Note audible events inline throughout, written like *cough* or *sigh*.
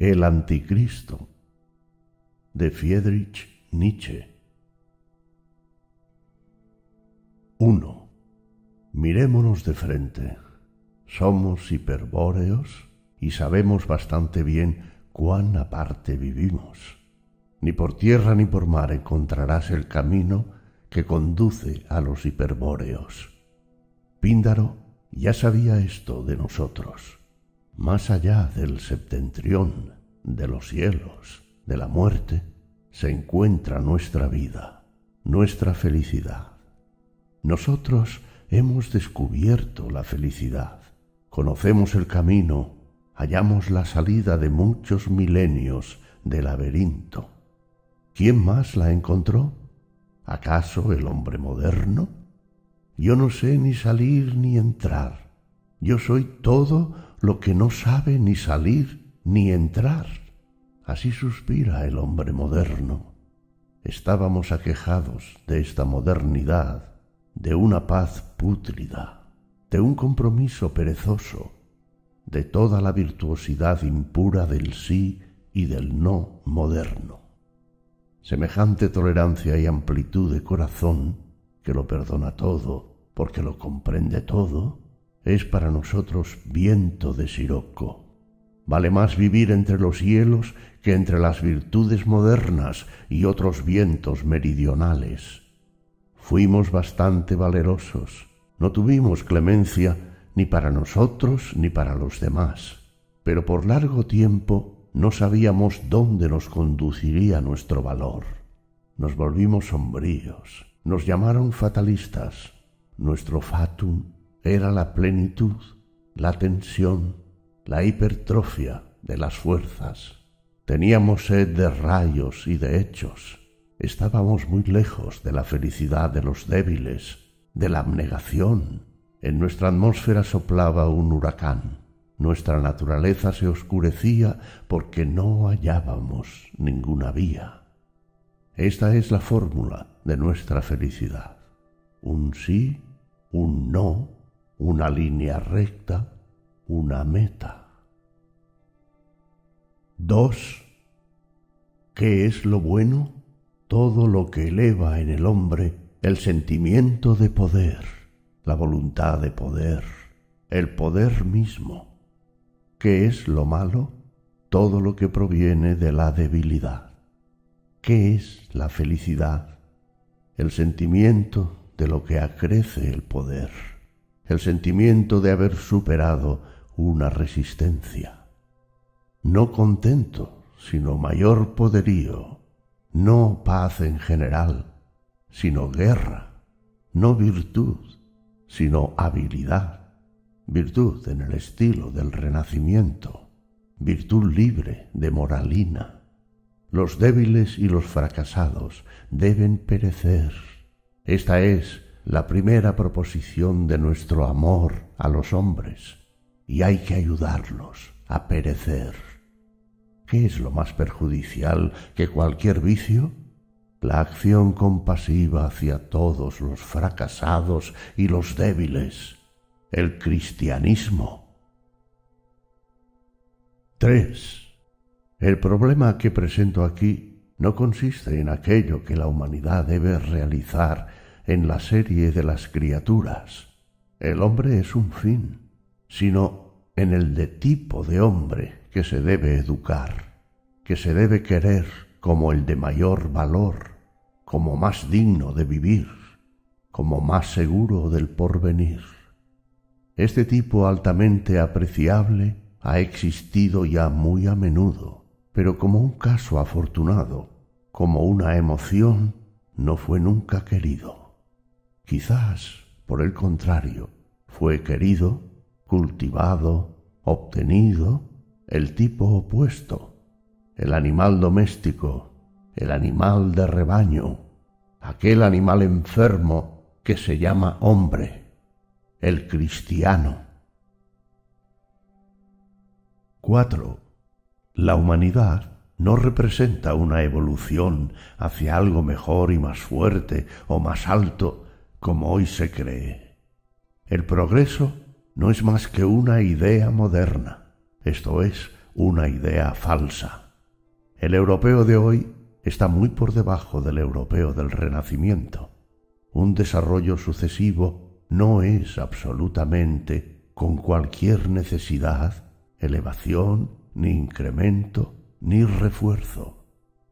El Anticristo de Friedrich Nietzsche 1. Mirémonos de frente. Somos hiperbóreos y sabemos bastante bien cuán aparte vivimos. Ni por tierra ni por mar encontrarás el camino que conduce a los hiperbóreos. Píndaro ya sabía esto de nosotros. Más allá del septentrión, de los cielos, de la muerte, se encuentra nuestra vida, nuestra felicidad. Nosotros hemos descubierto la felicidad, conocemos el camino, hallamos la salida de muchos milenios de laberinto. ¿Quién más la encontró? ¿Acaso el hombre moderno? Yo no sé ni salir ni entrar. Yo soy todo lo que no sabe ni salir ni entrar. Así suspira el hombre moderno. Estábamos aquejados de esta modernidad, de una paz pútrida, de un compromiso perezoso, de toda la virtuosidad impura del sí y del no moderno. Semejante tolerancia y amplitud de corazón, que lo perdona todo, porque lo comprende todo, es para nosotros viento de siroco. Vale más vivir entre los hielos que entre las virtudes modernas y otros vientos meridionales. Fuimos bastante valerosos, no tuvimos clemencia ni para nosotros ni para los demás, pero por largo tiempo no sabíamos dónde nos conduciría nuestro valor. Nos volvimos sombríos, nos llamaron fatalistas. Nuestro fatum era la plenitud, la tensión, la hipertrofia de las fuerzas. Teníamos sed de rayos y de hechos. Estábamos muy lejos de la felicidad de los débiles, de la abnegación. En nuestra atmósfera soplaba un huracán. Nuestra naturaleza se oscurecía porque no hallábamos ninguna vía. Esta es la fórmula de nuestra felicidad. Un sí, un no, una línea recta, una meta. 2. ¿Qué es lo bueno? Todo lo que eleva en el hombre el sentimiento de poder, la voluntad de poder, el poder mismo. ¿Qué es lo malo? Todo lo que proviene de la debilidad. ¿Qué es la felicidad? El sentimiento de lo que acrece el poder, el sentimiento de haber superado una resistencia. No contento, sino mayor poderío, no paz en general, sino guerra, no virtud, sino habilidad virtud en el estilo del Renacimiento, virtud libre de moralina. Los débiles y los fracasados deben perecer. Esta es la primera proposición de nuestro amor a los hombres, y hay que ayudarlos a perecer. ¿Qué es lo más perjudicial que cualquier vicio? La acción compasiva hacia todos los fracasados y los débiles el cristianismo. 3. El problema que presento aquí no consiste en aquello que la humanidad debe realizar en la serie de las criaturas. El hombre es un fin, sino en el de tipo de hombre que se debe educar, que se debe querer como el de mayor valor, como más digno de vivir, como más seguro del porvenir. Este tipo altamente apreciable ha existido ya muy a menudo, pero como un caso afortunado, como una emoción, no fue nunca querido. Quizás, por el contrario, fue querido, cultivado, obtenido el tipo opuesto, el animal doméstico, el animal de rebaño, aquel animal enfermo que se llama hombre el cristiano. 4. La humanidad no representa una evolución hacia algo mejor y más fuerte o más alto como hoy se cree. El progreso no es más que una idea moderna, esto es, una idea falsa. El europeo de hoy está muy por debajo del europeo del Renacimiento. Un desarrollo sucesivo no es absolutamente, con cualquier necesidad, elevación, ni incremento, ni refuerzo.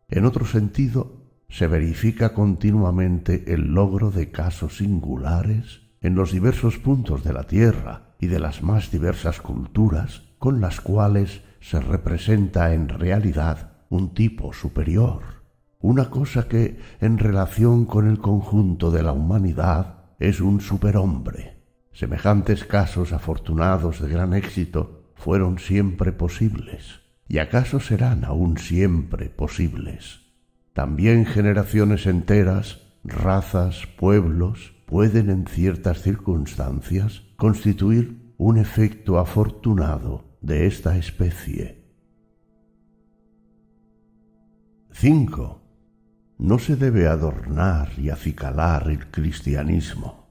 En otro sentido, se verifica continuamente el logro de casos singulares en los diversos puntos de la Tierra y de las más diversas culturas con las cuales se representa en realidad un tipo superior, una cosa que, en relación con el conjunto de la humanidad, es un superhombre. Semejantes casos afortunados de gran éxito fueron siempre posibles, y acaso serán aún siempre posibles. También generaciones enteras, razas, pueblos, pueden en ciertas circunstancias constituir un efecto afortunado de esta especie. 5. No se debe adornar y acicalar el cristianismo.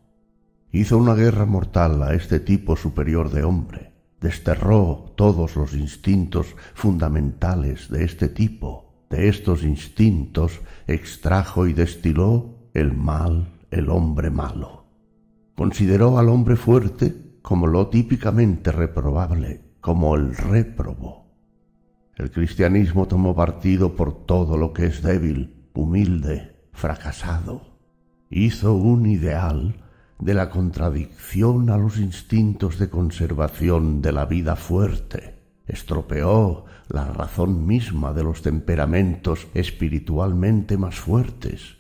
Hizo una guerra mortal a este tipo superior de hombre, desterró todos los instintos fundamentales de este tipo, de estos instintos extrajo y destiló el mal, el hombre malo. Consideró al hombre fuerte como lo típicamente reprobable, como el réprobo. El cristianismo tomó partido por todo lo que es débil, humilde, fracasado. Hizo un ideal de la contradicción a los instintos de conservación de la vida fuerte. Estropeó la razón misma de los temperamentos espiritualmente más fuertes.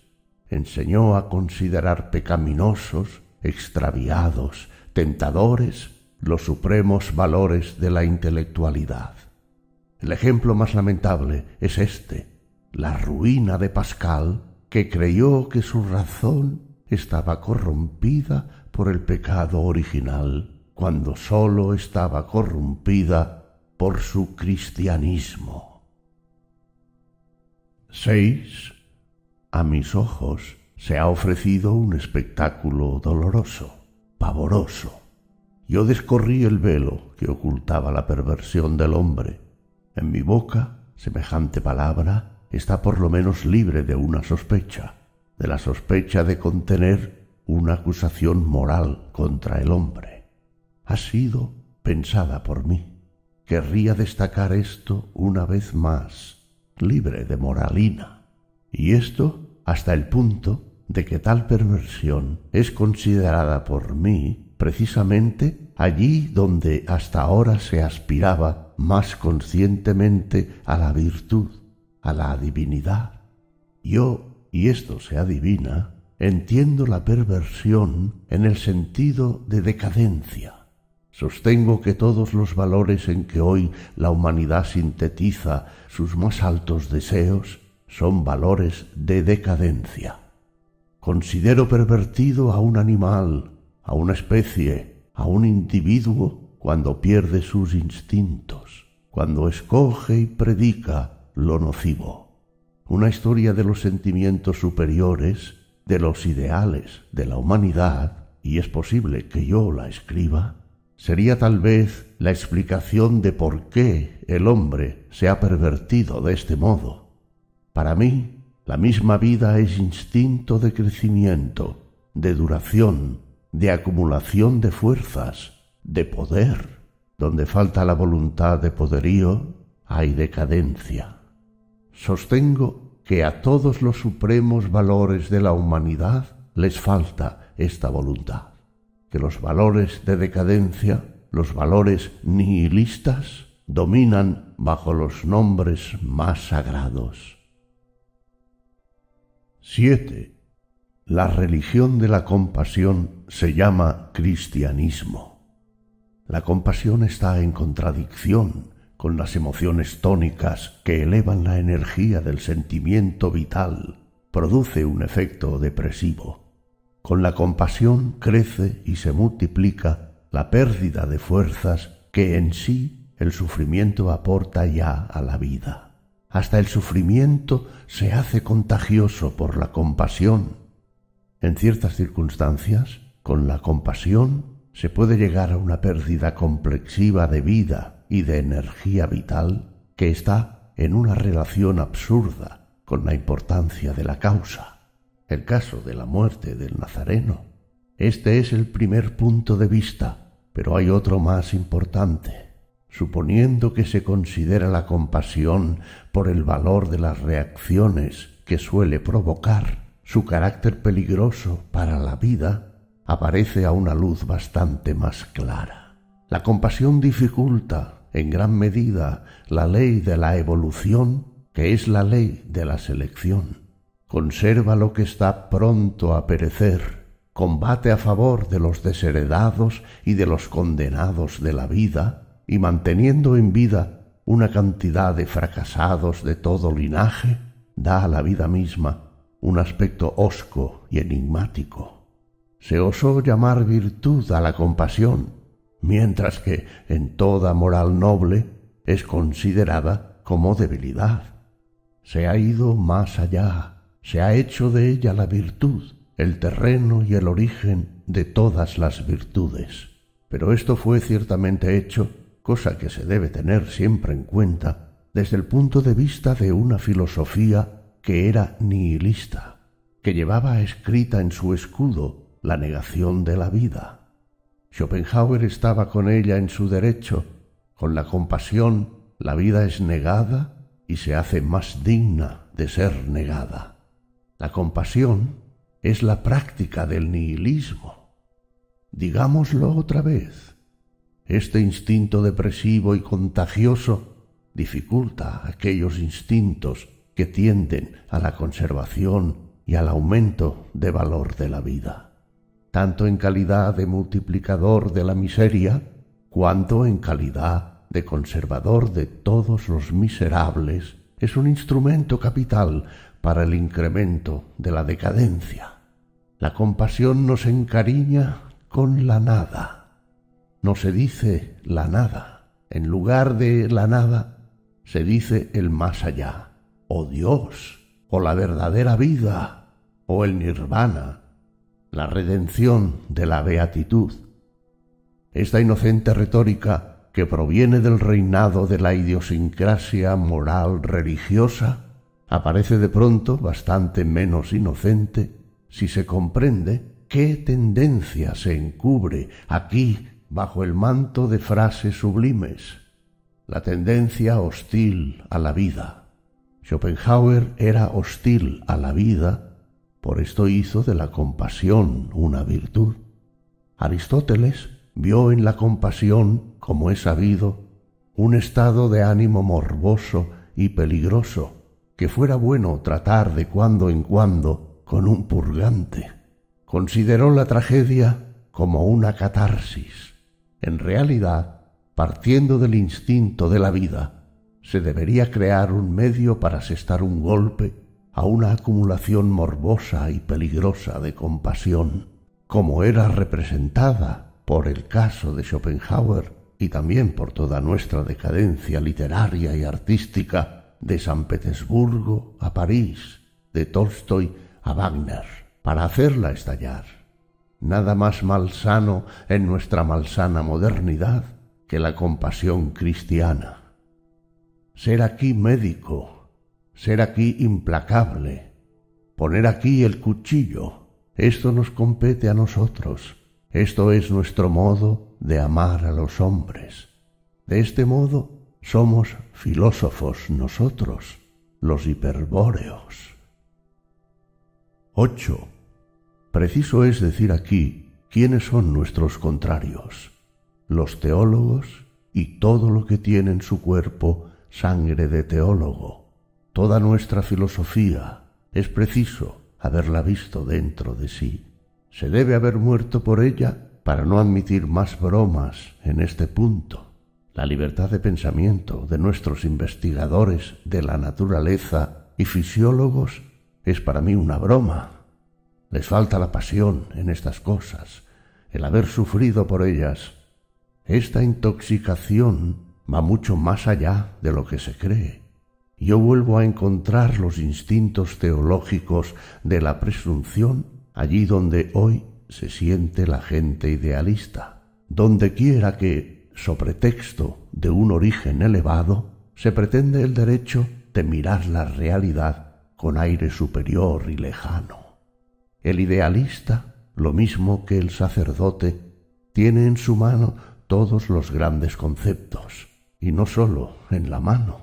Enseñó a considerar pecaminosos, extraviados, tentadores los supremos valores de la intelectualidad. El ejemplo más lamentable es este, la ruina de Pascal, que creyó que su razón estaba corrompida por el pecado original, cuando sólo estaba corrompida por su cristianismo. 6. A mis ojos se ha ofrecido un espectáculo doloroso, pavoroso. Yo descorrí el velo que ocultaba la perversión del hombre. En mi boca, semejante palabra está por lo menos libre de una sospecha, de la sospecha de contener una acusación moral contra el hombre. Ha sido pensada por mí. Querría destacar esto una vez más, libre de moralina. Y esto hasta el punto de que tal perversión es considerada por mí precisamente allí donde hasta ahora se aspiraba más conscientemente a la virtud, a la divinidad. Yo, y esto se adivina, entiendo la perversión en el sentido de decadencia. Sostengo que todos los valores en que hoy la humanidad sintetiza sus más altos deseos son valores de decadencia. Considero pervertido a un animal a una especie, a un individuo cuando pierde sus instintos, cuando escoge y predica lo nocivo. Una historia de los sentimientos superiores, de los ideales de la humanidad, y es posible que yo la escriba, sería tal vez la explicación de por qué el hombre se ha pervertido de este modo. Para mí, la misma vida es instinto de crecimiento, de duración, de acumulación de fuerzas, de poder. Donde falta la voluntad de poderío, hay decadencia. Sostengo que a todos los supremos valores de la humanidad les falta esta voluntad, que los valores de decadencia, los valores nihilistas, dominan bajo los nombres más sagrados. 7. La religión de la compasión se llama cristianismo. La compasión está en contradicción con las emociones tónicas que elevan la energía del sentimiento vital, produce un efecto depresivo. Con la compasión crece y se multiplica la pérdida de fuerzas que en sí el sufrimiento aporta ya a la vida. Hasta el sufrimiento se hace contagioso por la compasión en ciertas circunstancias, con la compasión, se puede llegar a una pérdida complexiva de vida, y de energía vital que está en una relación absurda con la importancia de la causa. El caso de la muerte del Nazareno. Este es el primer punto de vista, pero hay otro más importante. Suponiendo que se considera la compasión por el valor de las reacciones que suele provocar, su carácter peligroso para la vida aparece a una luz bastante más clara. La compasión dificulta en gran medida la ley de la evolución, que es la ley de la selección. Conserva lo que está pronto a perecer, combate a favor de los desheredados y de los condenados de la vida, y manteniendo en vida una cantidad de fracasados de todo linaje, da a la vida misma un aspecto hosco y enigmático. Se osó llamar virtud a la compasión, mientras que en toda moral noble es considerada como debilidad. Se ha ido más allá, se ha hecho de ella la virtud, el terreno y el origen de todas las virtudes. Pero esto fue ciertamente hecho, cosa que se debe tener siempre en cuenta, desde el punto de vista de una filosofía que era nihilista, que llevaba escrita en su escudo la negación de la vida. Schopenhauer estaba con ella en su derecho, con la compasión la vida es negada y se hace más digna de ser negada. La compasión es la práctica del nihilismo. Digámoslo otra vez. Este instinto depresivo y contagioso dificulta aquellos instintos que tienden a la conservación y al aumento de valor de la vida, tanto en calidad de multiplicador de la miseria, cuanto en calidad de conservador de todos los miserables, es un instrumento capital para el incremento de la decadencia. La compasión nos encariña con la nada. No se dice la nada. En lugar de la nada, se dice el más allá o Dios, o la verdadera vida, o el nirvana, la redención de la beatitud. Esta inocente retórica que proviene del reinado de la idiosincrasia moral religiosa aparece de pronto bastante menos inocente si se comprende qué tendencia se encubre aquí bajo el manto de frases sublimes, la tendencia hostil a la vida Schopenhauer era hostil a la vida, por esto hizo de la compasión una virtud. Aristóteles vio en la compasión, como es sabido, un estado de ánimo morboso y peligroso, que fuera bueno tratar de cuando en cuando con un purgante. Consideró la tragedia como una catarsis. En realidad, partiendo del instinto de la vida, se debería crear un medio para asestar un golpe a una acumulación morbosa y peligrosa de compasión, como era representada por el caso de Schopenhauer y también por toda nuestra decadencia literaria y artística de San Petersburgo a París, de Tolstoy a Wagner, para hacerla estallar. Nada más malsano en nuestra malsana modernidad que la compasión cristiana ser aquí médico, ser aquí implacable, poner aquí el cuchillo. Esto nos compete a nosotros. Esto es nuestro modo de amar a los hombres. De este modo somos filósofos nosotros, los hiperbóreos. 8. Preciso es decir aquí quiénes son nuestros contrarios, los teólogos y todo lo que tiene en su cuerpo sangre de teólogo. Toda nuestra filosofía es preciso haberla visto dentro de sí. Se debe haber muerto por ella para no admitir más bromas en este punto. La libertad de pensamiento de nuestros investigadores de la naturaleza y fisiólogos es para mí una broma. Les falta la pasión en estas cosas, el haber sufrido por ellas. Esta intoxicación va mucho más allá de lo que se cree. Yo vuelvo a encontrar los instintos teológicos de la presunción allí donde hoy se siente la gente idealista, donde quiera que sobre texto de un origen elevado, se pretende el derecho de mirar la realidad con aire superior y lejano. El idealista, lo mismo que el sacerdote, tiene en su mano todos los grandes conceptos, y no sólo en la mano,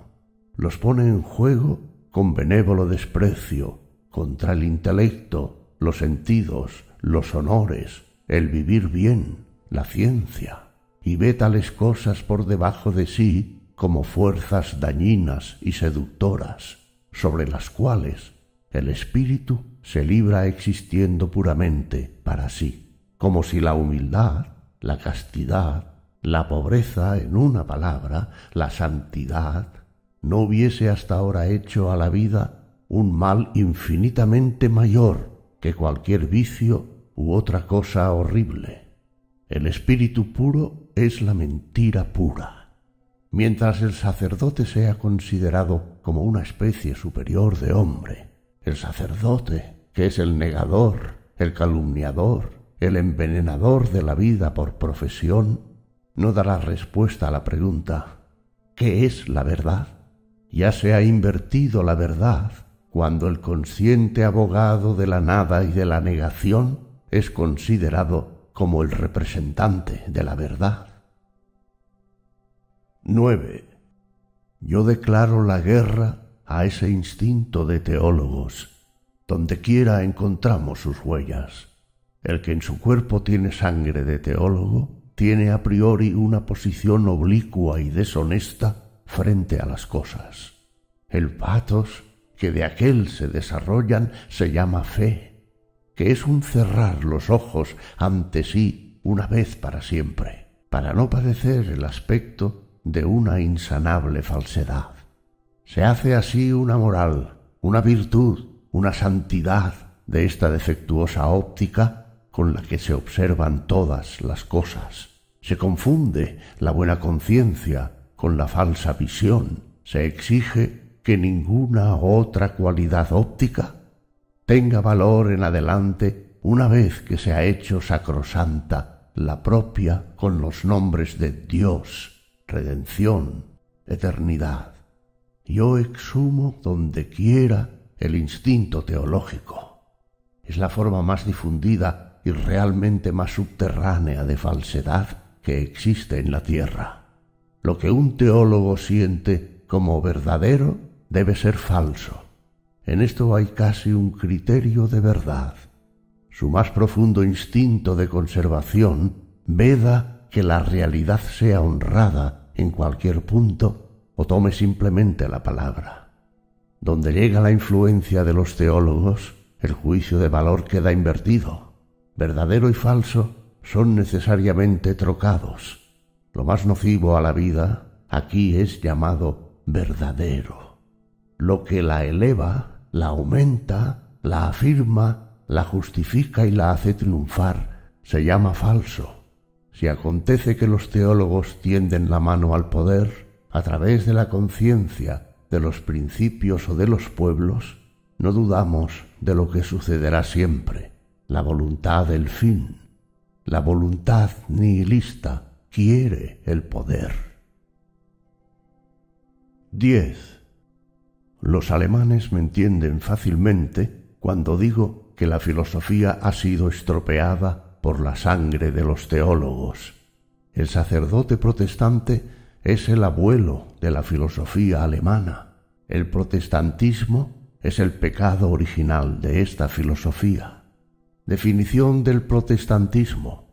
los pone en juego con benévolo desprecio contra el intelecto, los sentidos, los honores, el vivir bien, la ciencia, y ve tales cosas por debajo de sí como fuerzas dañinas y seductoras, sobre las cuales el espíritu se libra existiendo puramente para sí, como si la humildad, la castidad, la pobreza, en una palabra, la santidad, no hubiese hasta ahora hecho a la vida un mal infinitamente mayor que cualquier vicio u otra cosa horrible. El espíritu puro es la mentira pura. Mientras el sacerdote sea considerado como una especie superior de hombre, el sacerdote, que es el negador, el calumniador, el envenenador de la vida por profesión, no dará respuesta a la pregunta ¿qué es la verdad? Ya se ha invertido la verdad cuando el consciente abogado de la nada y de la negación es considerado como el representante de la verdad. 9. Yo declaro la guerra a ese instinto de teólogos. Donde quiera encontramos sus huellas. El que en su cuerpo tiene sangre de teólogo tiene a priori una posición oblicua y deshonesta frente a las cosas. El patos que de aquel se desarrollan se llama fe, que es un cerrar los ojos ante sí una vez para siempre, para no padecer el aspecto de una insanable falsedad. Se hace así una moral, una virtud, una santidad de esta defectuosa óptica con la que se observan todas las cosas. Se confunde la buena conciencia con la falsa visión. Se exige que ninguna otra cualidad óptica tenga valor en adelante una vez que se ha hecho sacrosanta la propia con los nombres de Dios, redención, eternidad. Yo exhumo donde quiera el instinto teológico. Es la forma más difundida y realmente más subterránea de falsedad que existe en la tierra. Lo que un teólogo siente como verdadero debe ser falso. En esto hay casi un criterio de verdad. Su más profundo instinto de conservación veda que la realidad sea honrada en cualquier punto o tome simplemente la palabra. Donde llega la influencia de los teólogos, el juicio de valor queda invertido verdadero y falso son necesariamente trocados. Lo más nocivo a la vida aquí es llamado verdadero. Lo que la eleva, la aumenta, la afirma, la justifica y la hace triunfar se llama falso. Si acontece que los teólogos tienden la mano al poder a través de la conciencia, de los principios o de los pueblos, no dudamos de lo que sucederá siempre la voluntad del fin. La voluntad nihilista quiere el poder. 10. Los alemanes me entienden fácilmente cuando digo que la filosofía ha sido estropeada por la sangre de los teólogos. El sacerdote protestante es el abuelo de la filosofía alemana. El protestantismo es el pecado original de esta filosofía. Definición del protestantismo.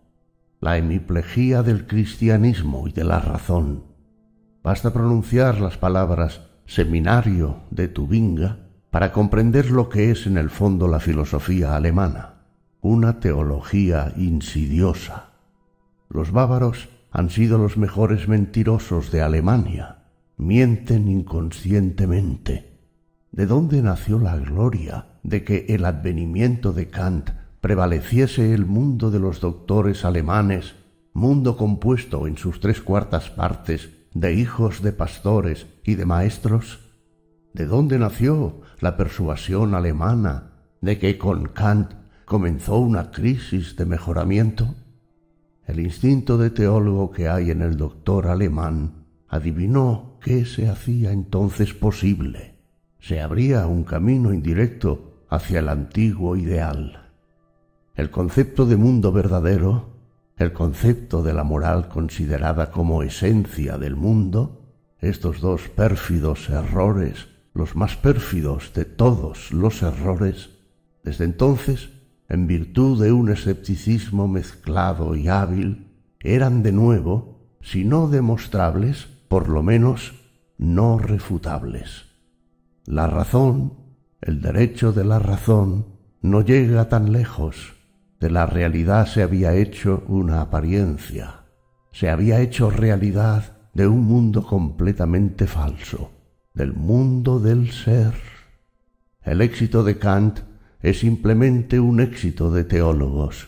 La hemiplejía del cristianismo y de la razón. Basta pronunciar las palabras seminario de Tubinga para comprender lo que es en el fondo la filosofía alemana, una teología insidiosa. Los bávaros han sido los mejores mentirosos de Alemania, mienten inconscientemente. ¿De dónde nació la gloria de que el advenimiento de Kant prevaleciese el mundo de los doctores alemanes, mundo compuesto en sus tres cuartas partes de hijos de pastores y de maestros? ¿De dónde nació la persuasión alemana de que con Kant comenzó una crisis de mejoramiento? el instinto de teólogo que hay en el doctor alemán, adivinó qué se hacía entonces posible. Se abría un camino indirecto hacia el antiguo ideal. El concepto de mundo verdadero, el concepto de la moral considerada como esencia del mundo, estos dos pérfidos errores, los más pérfidos de todos los errores, desde entonces en virtud de un escepticismo mezclado y hábil, eran de nuevo, si no demostrables, por lo menos no refutables. La razón, el derecho de la razón, no llega tan lejos. De la realidad se había hecho una apariencia, se había hecho realidad de un mundo completamente falso, del mundo del ser. El éxito de Kant es simplemente un éxito de teólogos.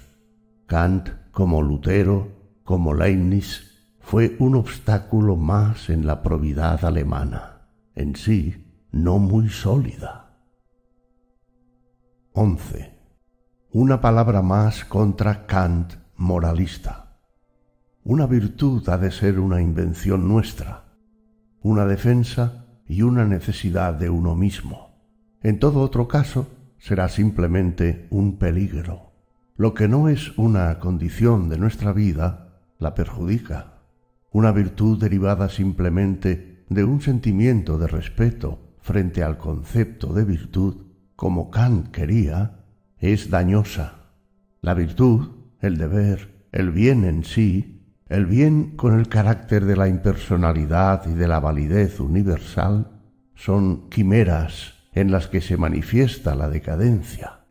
Kant, como Lutero, como Leibniz, fue un obstáculo más en la probidad alemana, en sí no muy sólida. 11. Una palabra más contra Kant moralista. Una virtud ha de ser una invención nuestra, una defensa y una necesidad de uno mismo. En todo otro caso, será simplemente un peligro. Lo que no es una condición de nuestra vida la perjudica. Una virtud derivada simplemente de un sentimiento de respeto frente al concepto de virtud, como Kant quería, es dañosa. La virtud, el deber, el bien en sí, el bien con el carácter de la impersonalidad y de la validez universal, son quimeras en las que se manifiesta la decadencia,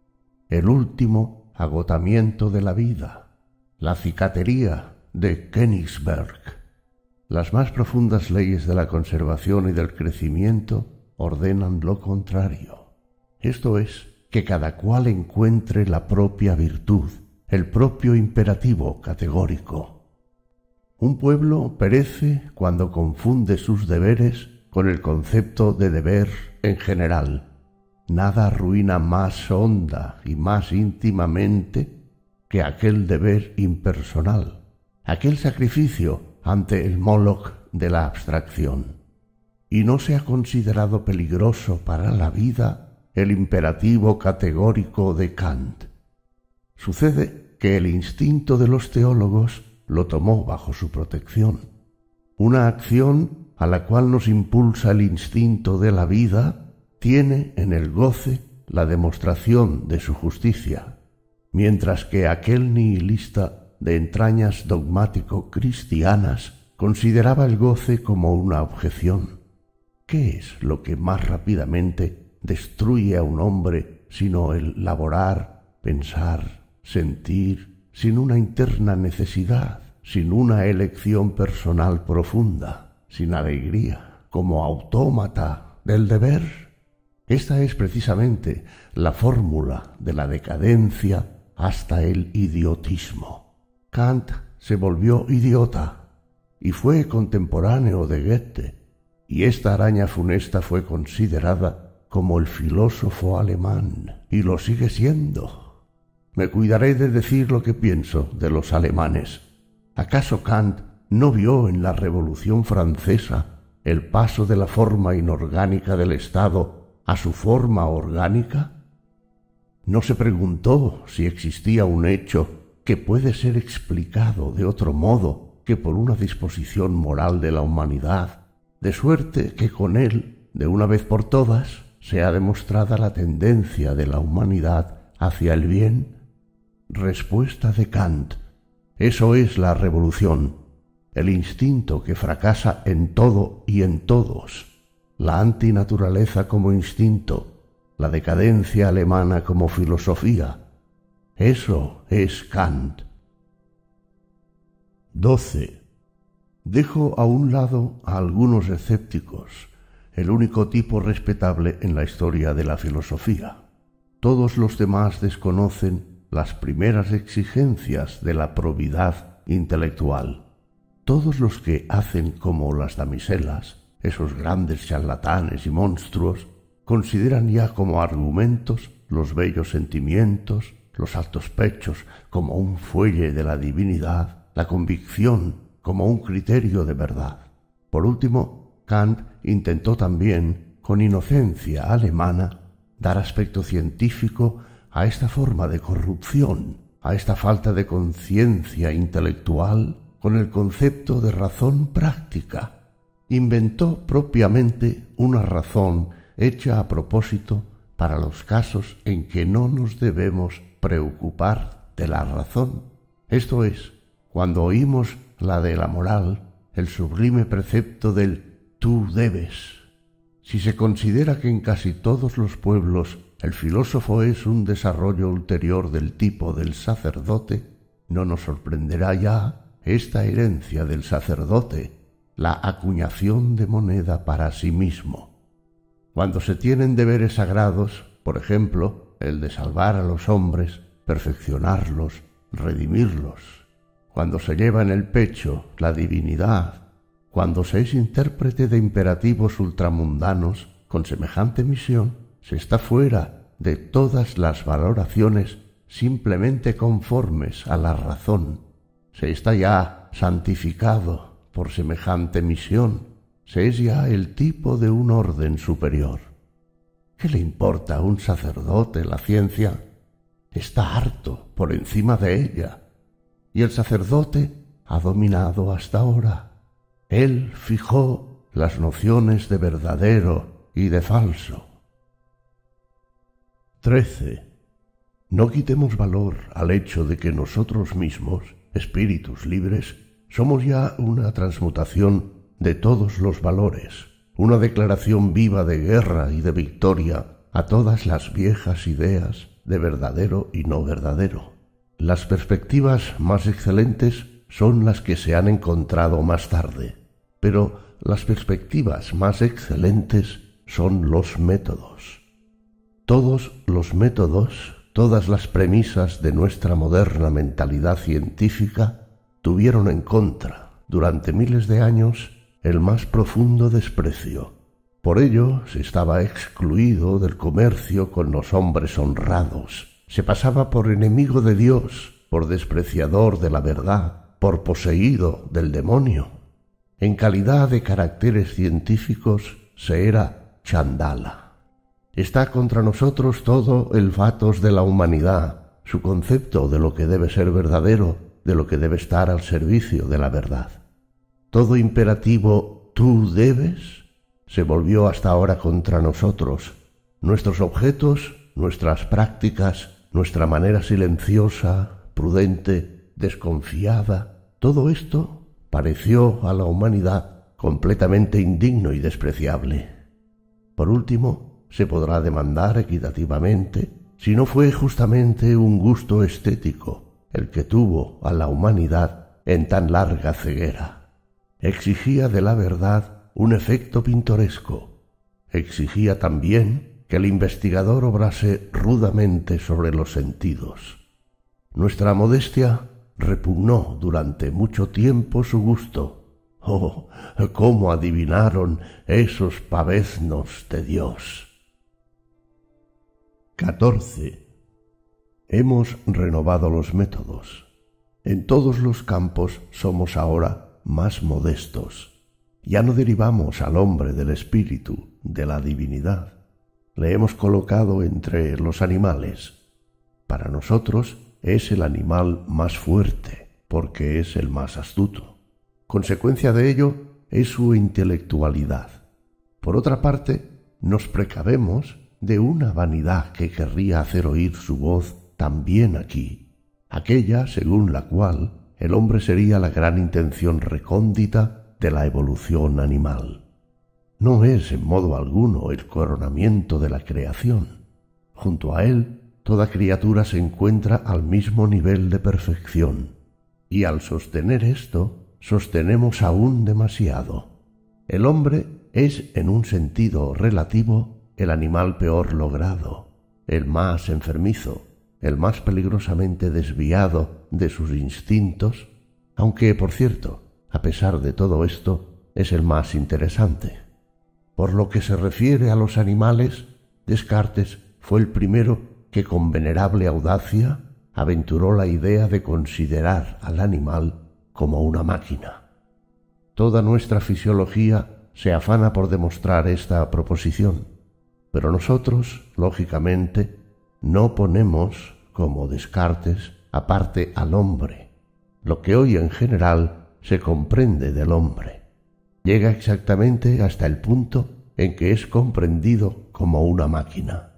el último agotamiento de la vida, la cicatería de Königsberg. Las más profundas leyes de la conservación y del crecimiento ordenan lo contrario. Esto es, que cada cual encuentre la propia virtud, el propio imperativo categórico. Un pueblo perece cuando confunde sus deberes con el concepto de deber en general. Nada arruina más honda y más íntimamente que aquel deber impersonal, aquel sacrificio ante el Moloch de la abstracción. Y no se ha considerado peligroso para la vida el imperativo categórico de Kant. Sucede que el instinto de los teólogos lo tomó bajo su protección. Una acción a la cual nos impulsa el instinto de la vida, tiene en el goce la demostración de su justicia, mientras que aquel nihilista de entrañas dogmático cristianas consideraba el goce como una objeción. ¿Qué es lo que más rápidamente destruye a un hombre sino el laborar, pensar, sentir, sin una interna necesidad, sin una elección personal profunda? sin alegría, como autómata del deber. Esta es precisamente la fórmula de la decadencia hasta el idiotismo. Kant se volvió idiota y fue contemporáneo de Goethe, y esta araña funesta fue considerada como el filósofo alemán, y lo sigue siendo. Me cuidaré de decir lo que pienso de los alemanes. ¿Acaso Kant no vio en la Revolución francesa el paso de la forma inorgánica del Estado a su forma orgánica? ¿No se preguntó si existía un hecho que puede ser explicado de otro modo que por una disposición moral de la humanidad, de suerte que con él, de una vez por todas, sea demostrada la tendencia de la humanidad hacia el bien? Respuesta de Kant. Eso es la revolución el instinto que fracasa en todo y en todos, la antinaturaleza como instinto, la decadencia alemana como filosofía. Eso es Kant. 12. Dejo a un lado a algunos escépticos, el único tipo respetable en la historia de la filosofía. Todos los demás desconocen las primeras exigencias de la probidad intelectual. Todos los que hacen como las damiselas, esos grandes charlatanes y monstruos, consideran ya como argumentos los bellos sentimientos, los altos pechos como un fuelle de la divinidad, la convicción como un criterio de verdad. Por último, Kant intentó también, con inocencia alemana, dar aspecto científico a esta forma de corrupción, a esta falta de conciencia intelectual con el concepto de razón práctica. Inventó propiamente una razón hecha a propósito para los casos en que no nos debemos preocupar de la razón. Esto es, cuando oímos la de la moral, el sublime precepto del tú debes. Si se considera que en casi todos los pueblos el filósofo es un desarrollo ulterior del tipo del sacerdote, no nos sorprenderá ya esta herencia del sacerdote, la acuñación de moneda para sí mismo. Cuando se tienen deberes sagrados, por ejemplo, el de salvar a los hombres, perfeccionarlos, redimirlos, cuando se lleva en el pecho la divinidad, cuando se es intérprete de imperativos ultramundanos con semejante misión, se está fuera de todas las valoraciones simplemente conformes a la razón. Se está ya santificado por semejante misión. Se es ya el tipo de un orden superior. ¿Qué le importa a un sacerdote la ciencia? Está harto por encima de ella. Y el sacerdote ha dominado hasta ahora. Él fijó las nociones de verdadero y de falso. 13. No quitemos valor al hecho de que nosotros mismos, espíritus libres, somos ya una transmutación de todos los valores, una declaración viva de guerra y de victoria a todas las viejas ideas de verdadero y no verdadero. Las perspectivas más excelentes son las que se han encontrado más tarde, pero las perspectivas más excelentes son los métodos. Todos los métodos, todas las premisas de nuestra moderna mentalidad científica tuvieron en contra, durante miles de años, el más profundo desprecio. Por ello se estaba excluido del comercio con los hombres honrados, se pasaba por enemigo de Dios, por despreciador de la verdad, por poseído del demonio. En calidad de caracteres científicos se era chandala. Está contra nosotros todo el fatos de la humanidad, su concepto de lo que debe ser verdadero, de lo que debe estar al servicio de la verdad. Todo imperativo tú debes se volvió hasta ahora contra nosotros. Nuestros objetos, nuestras prácticas, nuestra manera silenciosa, prudente, desconfiada, todo esto pareció a la humanidad completamente indigno y despreciable. Por último, se podrá demandar equitativamente si no fue justamente un gusto estético el que tuvo a la humanidad en tan larga ceguera. Exigía de la verdad un efecto pintoresco. Exigía también que el investigador obrase rudamente sobre los sentidos. Nuestra modestia repugnó durante mucho tiempo su gusto. Oh, cómo adivinaron esos pavesnos de Dios. 14. Hemos renovado los métodos. En todos los campos somos ahora más modestos. Ya no derivamos al hombre del espíritu, de la divinidad. Le hemos colocado entre los animales. Para nosotros es el animal más fuerte, porque es el más astuto. Consecuencia de ello es su intelectualidad. Por otra parte, nos precavemos de una vanidad que querría hacer oír su voz también aquí, aquella según la cual el hombre sería la gran intención recóndita de la evolución animal. No es en modo alguno el coronamiento de la creación. Junto a él, toda criatura se encuentra al mismo nivel de perfección, y al sostener esto, sostenemos aún demasiado. El hombre es, en un sentido relativo, el animal peor logrado, el más enfermizo, el más peligrosamente desviado de sus instintos, aunque, por cierto, a pesar de todo esto, es el más interesante. Por lo que se refiere a los animales, Descartes fue el primero que con venerable audacia aventuró la idea de considerar al animal como una máquina. Toda nuestra fisiología se afana por demostrar esta proposición, pero nosotros, lógicamente, no ponemos como Descartes aparte al hombre, lo que hoy en general se comprende del hombre. Llega exactamente hasta el punto en que es comprendido como una máquina.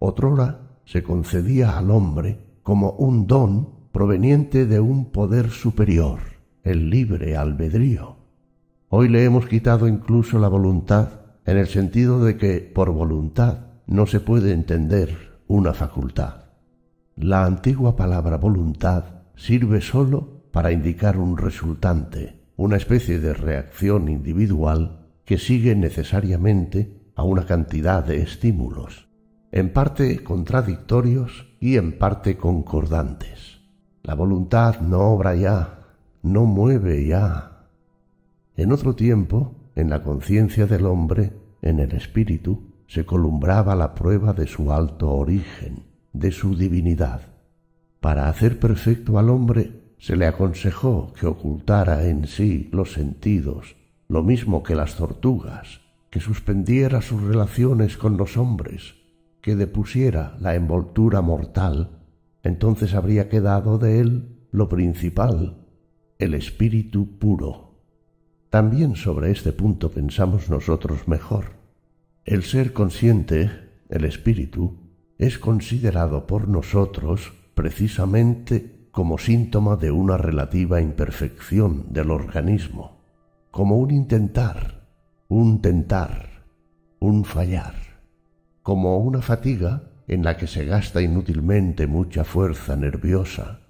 Otrora se concedía al hombre como un don proveniente de un poder superior, el libre albedrío. Hoy le hemos quitado incluso la voluntad en el sentido de que por voluntad no se puede entender una facultad. La antigua palabra voluntad sirve sólo para indicar un resultante, una especie de reacción individual que sigue necesariamente a una cantidad de estímulos, en parte contradictorios y en parte concordantes. La voluntad no obra ya, no mueve ya, en otro tiempo, en la conciencia del hombre, en el espíritu, se columbraba la prueba de su alto origen, de su divinidad. Para hacer perfecto al hombre se le aconsejó que ocultara en sí los sentidos, lo mismo que las tortugas, que suspendiera sus relaciones con los hombres, que depusiera la envoltura mortal, entonces habría quedado de él lo principal, el espíritu puro. También sobre este punto pensamos nosotros mejor. El ser consciente, el espíritu, es considerado por nosotros precisamente como síntoma de una relativa imperfección del organismo, como un intentar, un tentar, un fallar, como una fatiga en la que se gasta inútilmente mucha fuerza nerviosa.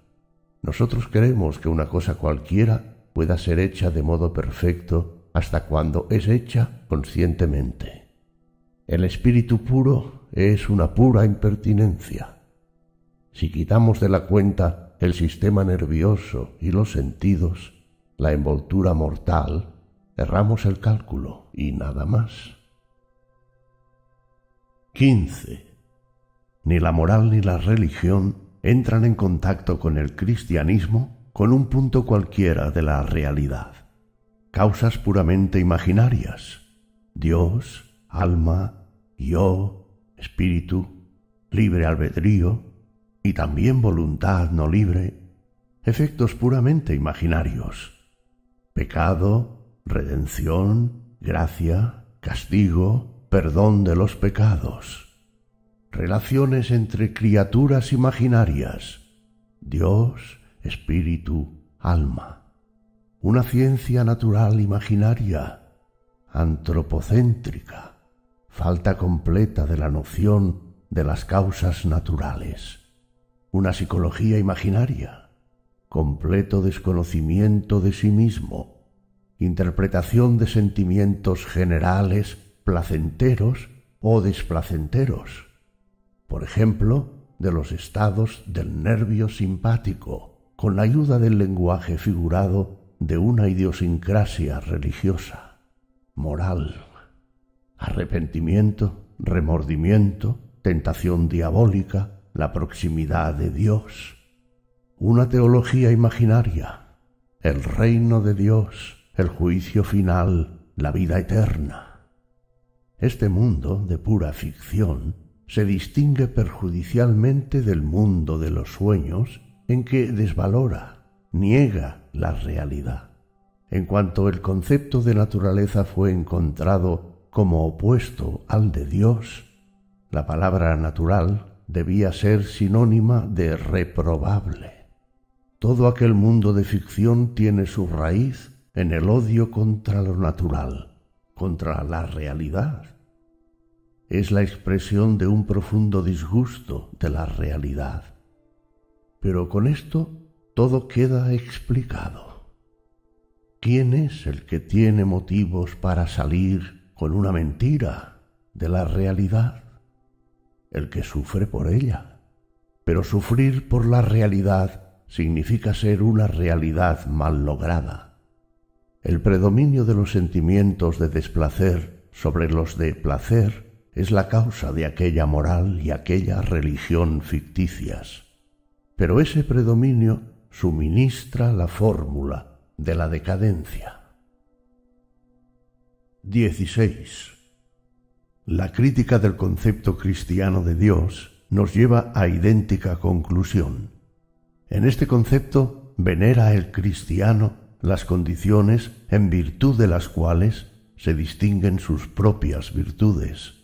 Nosotros creemos que una cosa cualquiera pueda ser hecha de modo perfecto hasta cuando es hecha conscientemente. El espíritu puro es una pura impertinencia. Si quitamos de la cuenta el sistema nervioso y los sentidos, la envoltura mortal, erramos el cálculo y nada más. 15. Ni la moral ni la religión entran en contacto con el cristianismo con un punto cualquiera de la realidad. Causas puramente imaginarias. Dios, alma, yo, espíritu, libre albedrío y también voluntad no libre. Efectos puramente imaginarios. Pecado, redención, gracia, castigo, perdón de los pecados. Relaciones entre criaturas imaginarias. Dios, espíritu, alma. Una ciencia natural imaginaria, antropocéntrica, falta completa de la noción de las causas naturales. Una psicología imaginaria, completo desconocimiento de sí mismo, interpretación de sentimientos generales placenteros o desplacenteros, por ejemplo, de los estados del nervio simpático, con la ayuda del lenguaje figurado de una idiosincrasia religiosa, moral, arrepentimiento, remordimiento, tentación diabólica, la proximidad de Dios, una teología imaginaria, el reino de Dios, el juicio final, la vida eterna. Este mundo de pura ficción se distingue perjudicialmente del mundo de los sueños en que desvalora, niega la realidad. En cuanto el concepto de naturaleza fue encontrado como opuesto al de Dios, la palabra natural debía ser sinónima de reprobable. Todo aquel mundo de ficción tiene su raíz en el odio contra lo natural, contra la realidad. Es la expresión de un profundo disgusto de la realidad pero con esto todo queda explicado. ¿Quién es el que tiene motivos para salir con una mentira de la realidad? El que sufre por ella. Pero sufrir por la realidad significa ser una realidad mal lograda. El predominio de los sentimientos de desplacer sobre los de placer es la causa de aquella moral y aquella religión ficticias pero ese predominio suministra la fórmula, de la decadencia. 16. La crítica del concepto cristiano de Dios nos lleva a idéntica conclusión. En este concepto venera el cristiano las condiciones en virtud de las cuales se distinguen sus propias virtudes.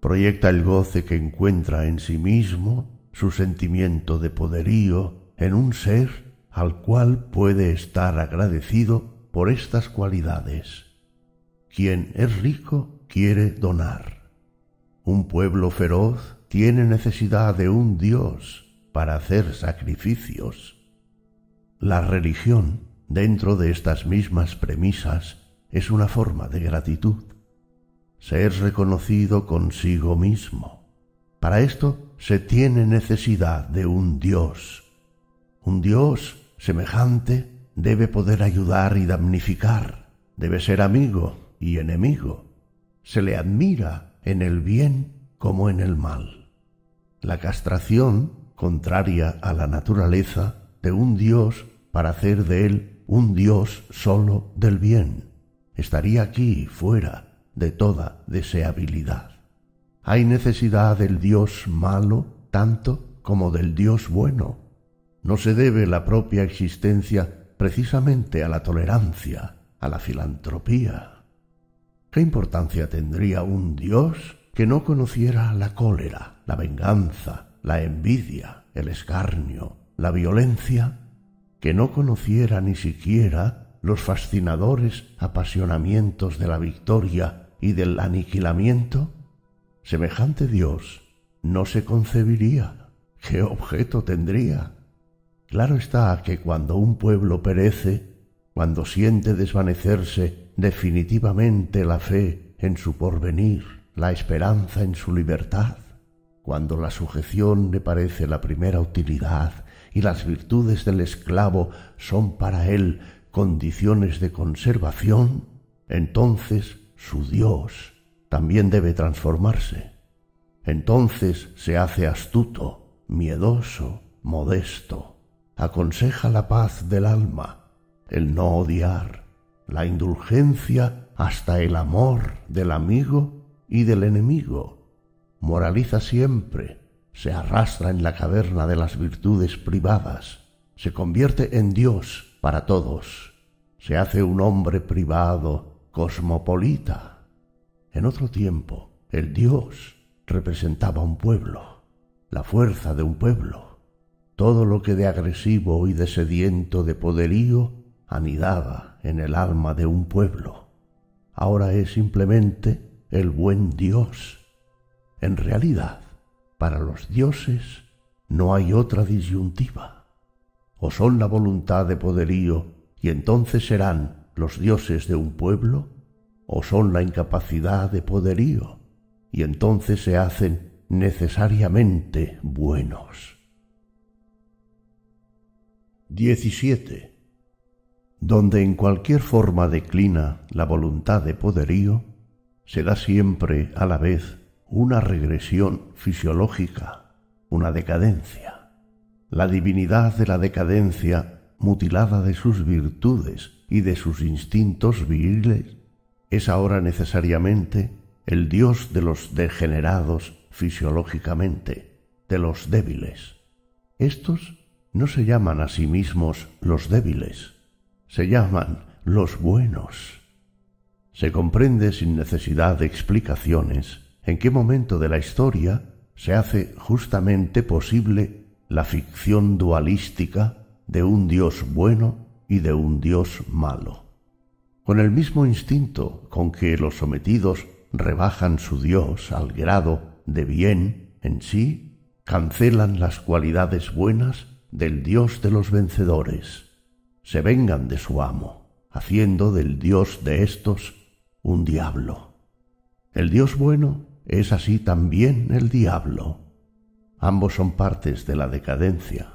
Proyecta el goce que encuentra en sí mismo, su sentimiento de poderío, en un ser al cual puede estar agradecido por estas cualidades. Quien es rico quiere donar. Un pueblo feroz tiene necesidad de un Dios para hacer sacrificios. La religión, dentro de estas mismas premisas, es una forma de gratitud. Ser reconocido consigo mismo. Para esto se tiene necesidad de un Dios. Un Dios semejante debe poder ayudar y damnificar, debe ser amigo y enemigo. Se le admira en el bien como en el mal. La castración, contraria a la naturaleza de un Dios para hacer de él un Dios solo del bien estaría aquí fuera de toda deseabilidad. Hay necesidad del Dios malo tanto como del Dios bueno. No se debe la propia existencia precisamente a la tolerancia, a la filantropía. ¿Qué importancia tendría un Dios que no conociera la cólera, la venganza, la envidia, el escarnio, la violencia, que no conociera ni siquiera los fascinadores apasionamientos de la victoria y del aniquilamiento, semejante Dios no se concebiría. ¿Qué objeto tendría? Claro está que cuando un pueblo perece, cuando siente desvanecerse definitivamente la fe en su porvenir, la esperanza en su libertad, cuando la sujeción le parece la primera utilidad y las virtudes del esclavo son para él condiciones de conservación, entonces su Dios también debe transformarse. Entonces se hace astuto, miedoso, modesto, aconseja la paz del alma, el no odiar, la indulgencia hasta el amor del amigo y del enemigo, moraliza siempre, se arrastra en la caverna de las virtudes privadas, se convierte en Dios para todos. Se hace un hombre privado, cosmopolita. En otro tiempo, el Dios representaba un pueblo, la fuerza de un pueblo. Todo lo que de agresivo y de sediento de poderío anidaba en el alma de un pueblo. Ahora es simplemente el buen Dios. En realidad, para los dioses no hay otra disyuntiva o son la voluntad de poderío y entonces serán los dioses de un pueblo, o son la incapacidad de poderío y entonces se hacen necesariamente buenos. 17. Donde en cualquier forma declina la voluntad de poderío, se da siempre a la vez una regresión fisiológica, una decadencia la divinidad de la decadencia, mutilada de sus virtudes y de sus instintos viriles, es ahora necesariamente el Dios de los degenerados fisiológicamente, de los débiles. Estos no se llaman a sí mismos los débiles, se llaman los buenos. Se comprende sin necesidad de explicaciones en qué momento de la historia se hace justamente posible la ficción dualística de un Dios bueno y de un Dios malo. Con el mismo instinto con que los sometidos rebajan su Dios al grado de bien en sí, cancelan las cualidades buenas del Dios de los vencedores, se vengan de su amo, haciendo del Dios de éstos un diablo. El Dios bueno es así también el diablo. Ambos son partes de la decadencia.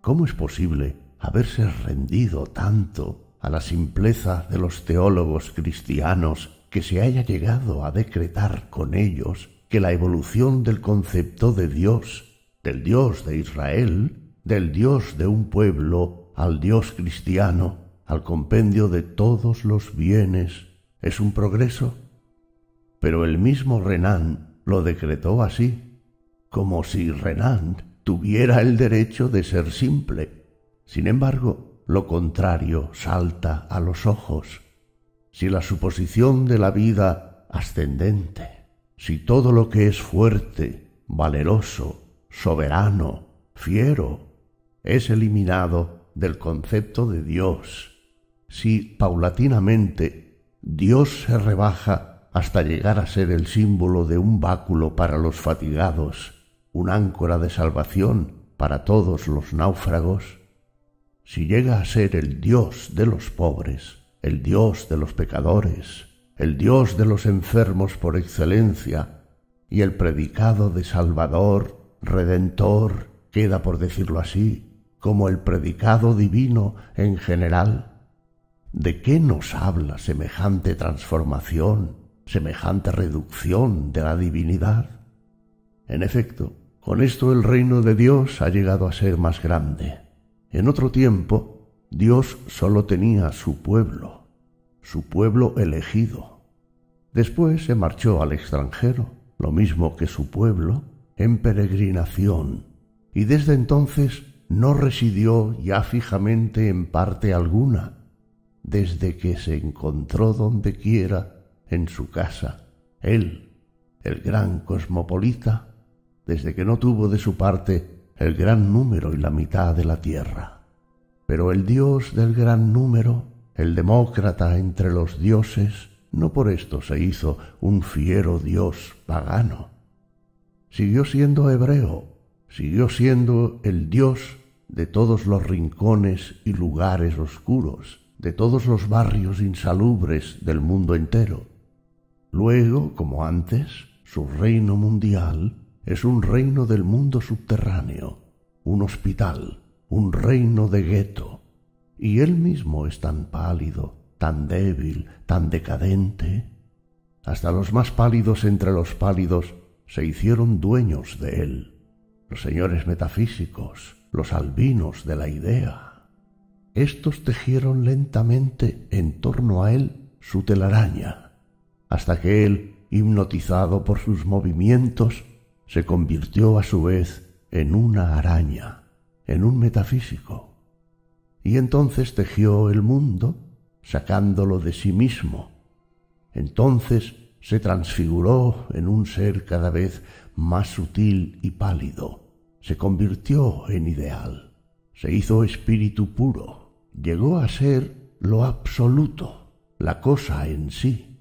¿Cómo es posible haberse rendido tanto a la simpleza de los teólogos cristianos que se haya llegado a decretar con ellos que la evolución del concepto de Dios, del Dios de Israel, del Dios de un pueblo al Dios cristiano, al compendio de todos los bienes, es un progreso. Pero el mismo Renan lo decretó así, como si Renan tuviera el derecho de ser simple. Sin embargo, lo contrario salta a los ojos. Si la suposición de la vida ascendente, si todo lo que es fuerte, valeroso, soberano, fiero, es eliminado del concepto de Dios, si paulatinamente Dios se rebaja hasta llegar a ser el símbolo de un báculo para los fatigados, un áncora de salvación para todos los náufragos, si llega a ser el Dios de los pobres, el Dios de los pecadores, el Dios de los enfermos por excelencia, y el predicado de Salvador, Redentor, queda, por decirlo así, como el predicado divino en general. ¿De qué nos habla semejante transformación, semejante reducción de la divinidad? En efecto, con esto el reino de Dios ha llegado a ser más grande. En otro tiempo, Dios sólo tenía su pueblo, su pueblo elegido. Después se marchó al extranjero lo mismo que su pueblo, en peregrinación, y desde entonces no residió ya fijamente en parte alguna, desde que se encontró donde quiera en su casa, él, el gran cosmopolita, desde que no tuvo de su parte el gran número y la mitad de la tierra. Pero el Dios del gran número, el demócrata entre los dioses, no por esto se hizo un fiero dios pagano. Siguió siendo hebreo, siguió siendo el dios de todos los rincones y lugares oscuros, de todos los barrios insalubres del mundo entero. Luego, como antes, su reino mundial es un reino del mundo subterráneo, un hospital, un reino de gueto, y él mismo es tan pálido, tan débil, tan decadente. Hasta los más pálidos entre los pálidos se hicieron dueños de él, los señores metafísicos, los albinos de la idea. Estos tejieron lentamente en torno a él su telaraña, hasta que él, hipnotizado por sus movimientos, se convirtió a su vez en una araña, en un metafísico. Y entonces tejió el mundo sacándolo de sí mismo. Entonces se transfiguró en un ser cada vez más sutil y pálido, se convirtió en ideal, se hizo espíritu puro, llegó a ser lo absoluto, la cosa en sí,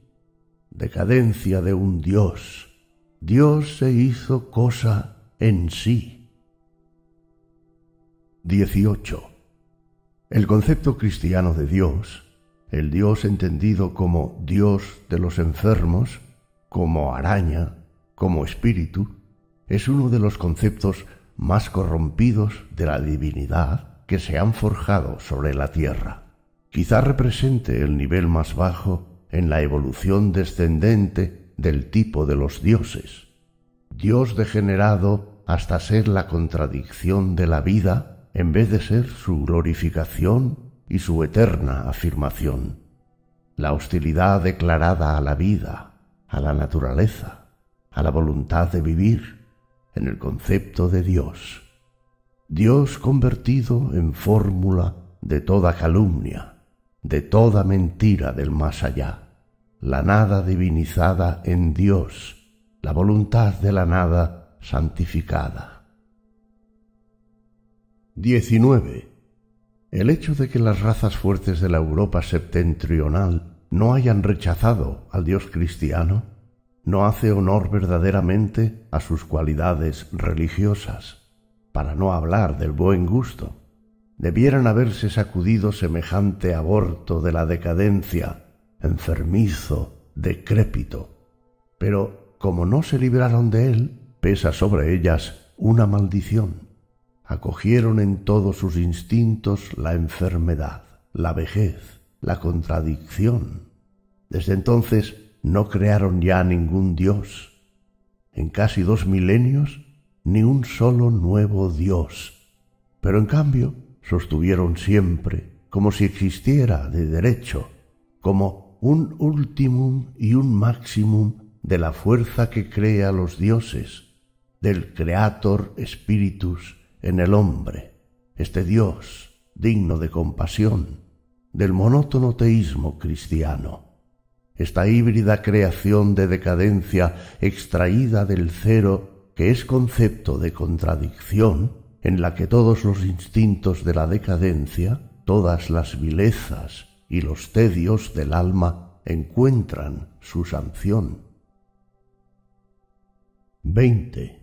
decadencia de un Dios. Dios se hizo cosa en sí. 18. El concepto cristiano de Dios el Dios entendido como Dios de los enfermos, como araña, como espíritu, es uno de los conceptos más corrompidos de la divinidad que se han forjado sobre la tierra. Quizá represente el nivel más bajo en la evolución descendente del tipo de los dioses. Dios degenerado hasta ser la contradicción de la vida en vez de ser su glorificación y su eterna afirmación, la hostilidad declarada a la vida, a la naturaleza, a la voluntad de vivir, en el concepto de Dios. Dios convertido en fórmula de toda calumnia, de toda mentira del más allá, la nada divinizada en Dios, la voluntad de la nada santificada. 19. El hecho de que las razas fuertes de la Europa septentrional no hayan rechazado al Dios cristiano no hace honor verdaderamente a sus cualidades religiosas, para no hablar del buen gusto. Debieran haberse sacudido semejante aborto de la decadencia, enfermizo, decrépito. Pero como no se libraron de él, pesa sobre ellas una maldición acogieron en todos sus instintos la enfermedad, la vejez, la contradicción. Desde entonces no crearon ya ningún Dios. En casi dos milenios, ni un solo nuevo Dios. Pero en cambio, sostuvieron siempre, como si existiera de derecho, como un ultimum y un maximum de la fuerza que crea los dioses, del Creator Spiritus en el hombre, este Dios digno de compasión, del monótono teísmo cristiano. Esta híbrida creación de decadencia extraída del cero que es concepto de contradicción en la que todos los instintos de la decadencia, todas las vilezas y los tedios del alma encuentran su sanción. 20.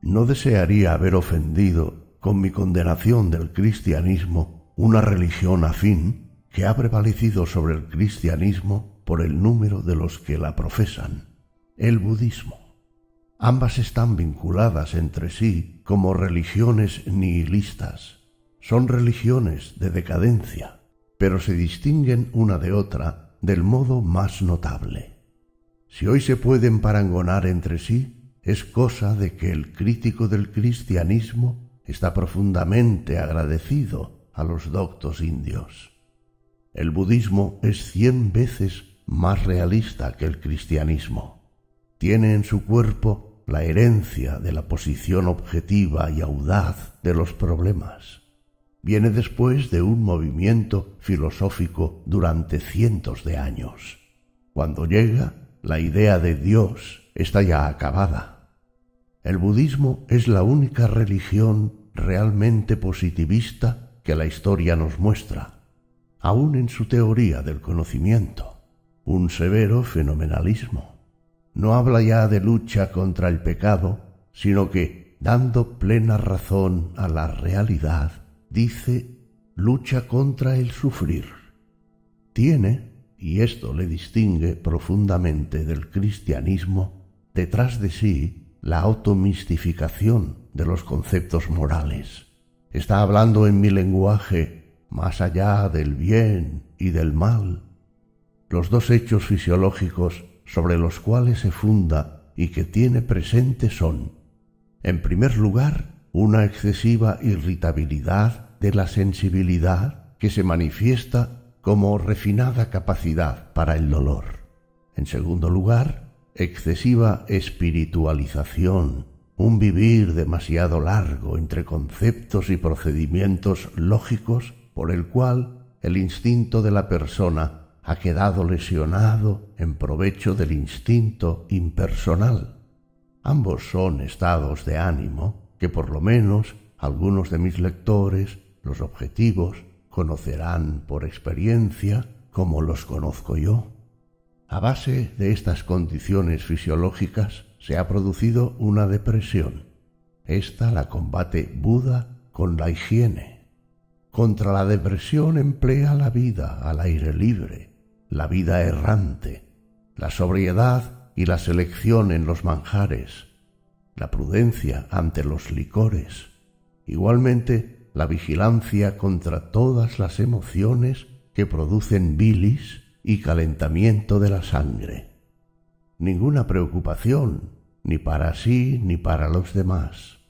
No desearía haber ofendido con mi condenación del cristianismo una religión afín que ha prevalecido sobre el cristianismo por el número de los que la profesan, el budismo. Ambas están vinculadas entre sí como religiones nihilistas. Son religiones de decadencia, pero se distinguen una de otra del modo más notable. Si hoy se pueden parangonar entre sí, es cosa de que el crítico del cristianismo está profundamente agradecido a los doctos indios. El budismo es cien veces más realista que el cristianismo. Tiene en su cuerpo la herencia de la posición objetiva y audaz de los problemas. Viene después de un movimiento filosófico durante cientos de años. Cuando llega, la idea de Dios está ya acabada. El budismo es la única religión realmente positivista que la historia nos muestra aun en su teoría del conocimiento, un severo fenomenalismo. No habla ya de lucha contra el pecado, sino que, dando plena razón a la realidad, dice lucha contra el sufrir. Tiene, y esto le distingue profundamente del cristianismo, detrás de sí la automistificación de los conceptos morales. Está hablando en mi lenguaje más allá del bien y del mal, los dos hechos fisiológicos sobre los cuales se funda y que tiene presente son, en primer lugar, una excesiva irritabilidad de la sensibilidad que se manifiesta como refinada capacidad para el dolor. En segundo lugar, excesiva espiritualización, un vivir demasiado largo entre conceptos y procedimientos lógicos por el cual el instinto de la persona ha quedado lesionado en provecho del instinto impersonal. Ambos son estados de ánimo que por lo menos algunos de mis lectores, los objetivos, conocerán por experiencia como los conozco yo. A base de estas condiciones fisiológicas se ha producido una depresión. Esta la combate Buda con la higiene. Contra la depresión emplea la vida al aire libre, la vida errante, la sobriedad y la selección en los manjares, la prudencia ante los licores, igualmente la vigilancia contra todas las emociones que producen bilis y calentamiento de la sangre. Ninguna preocupación, ni para sí ni para los demás.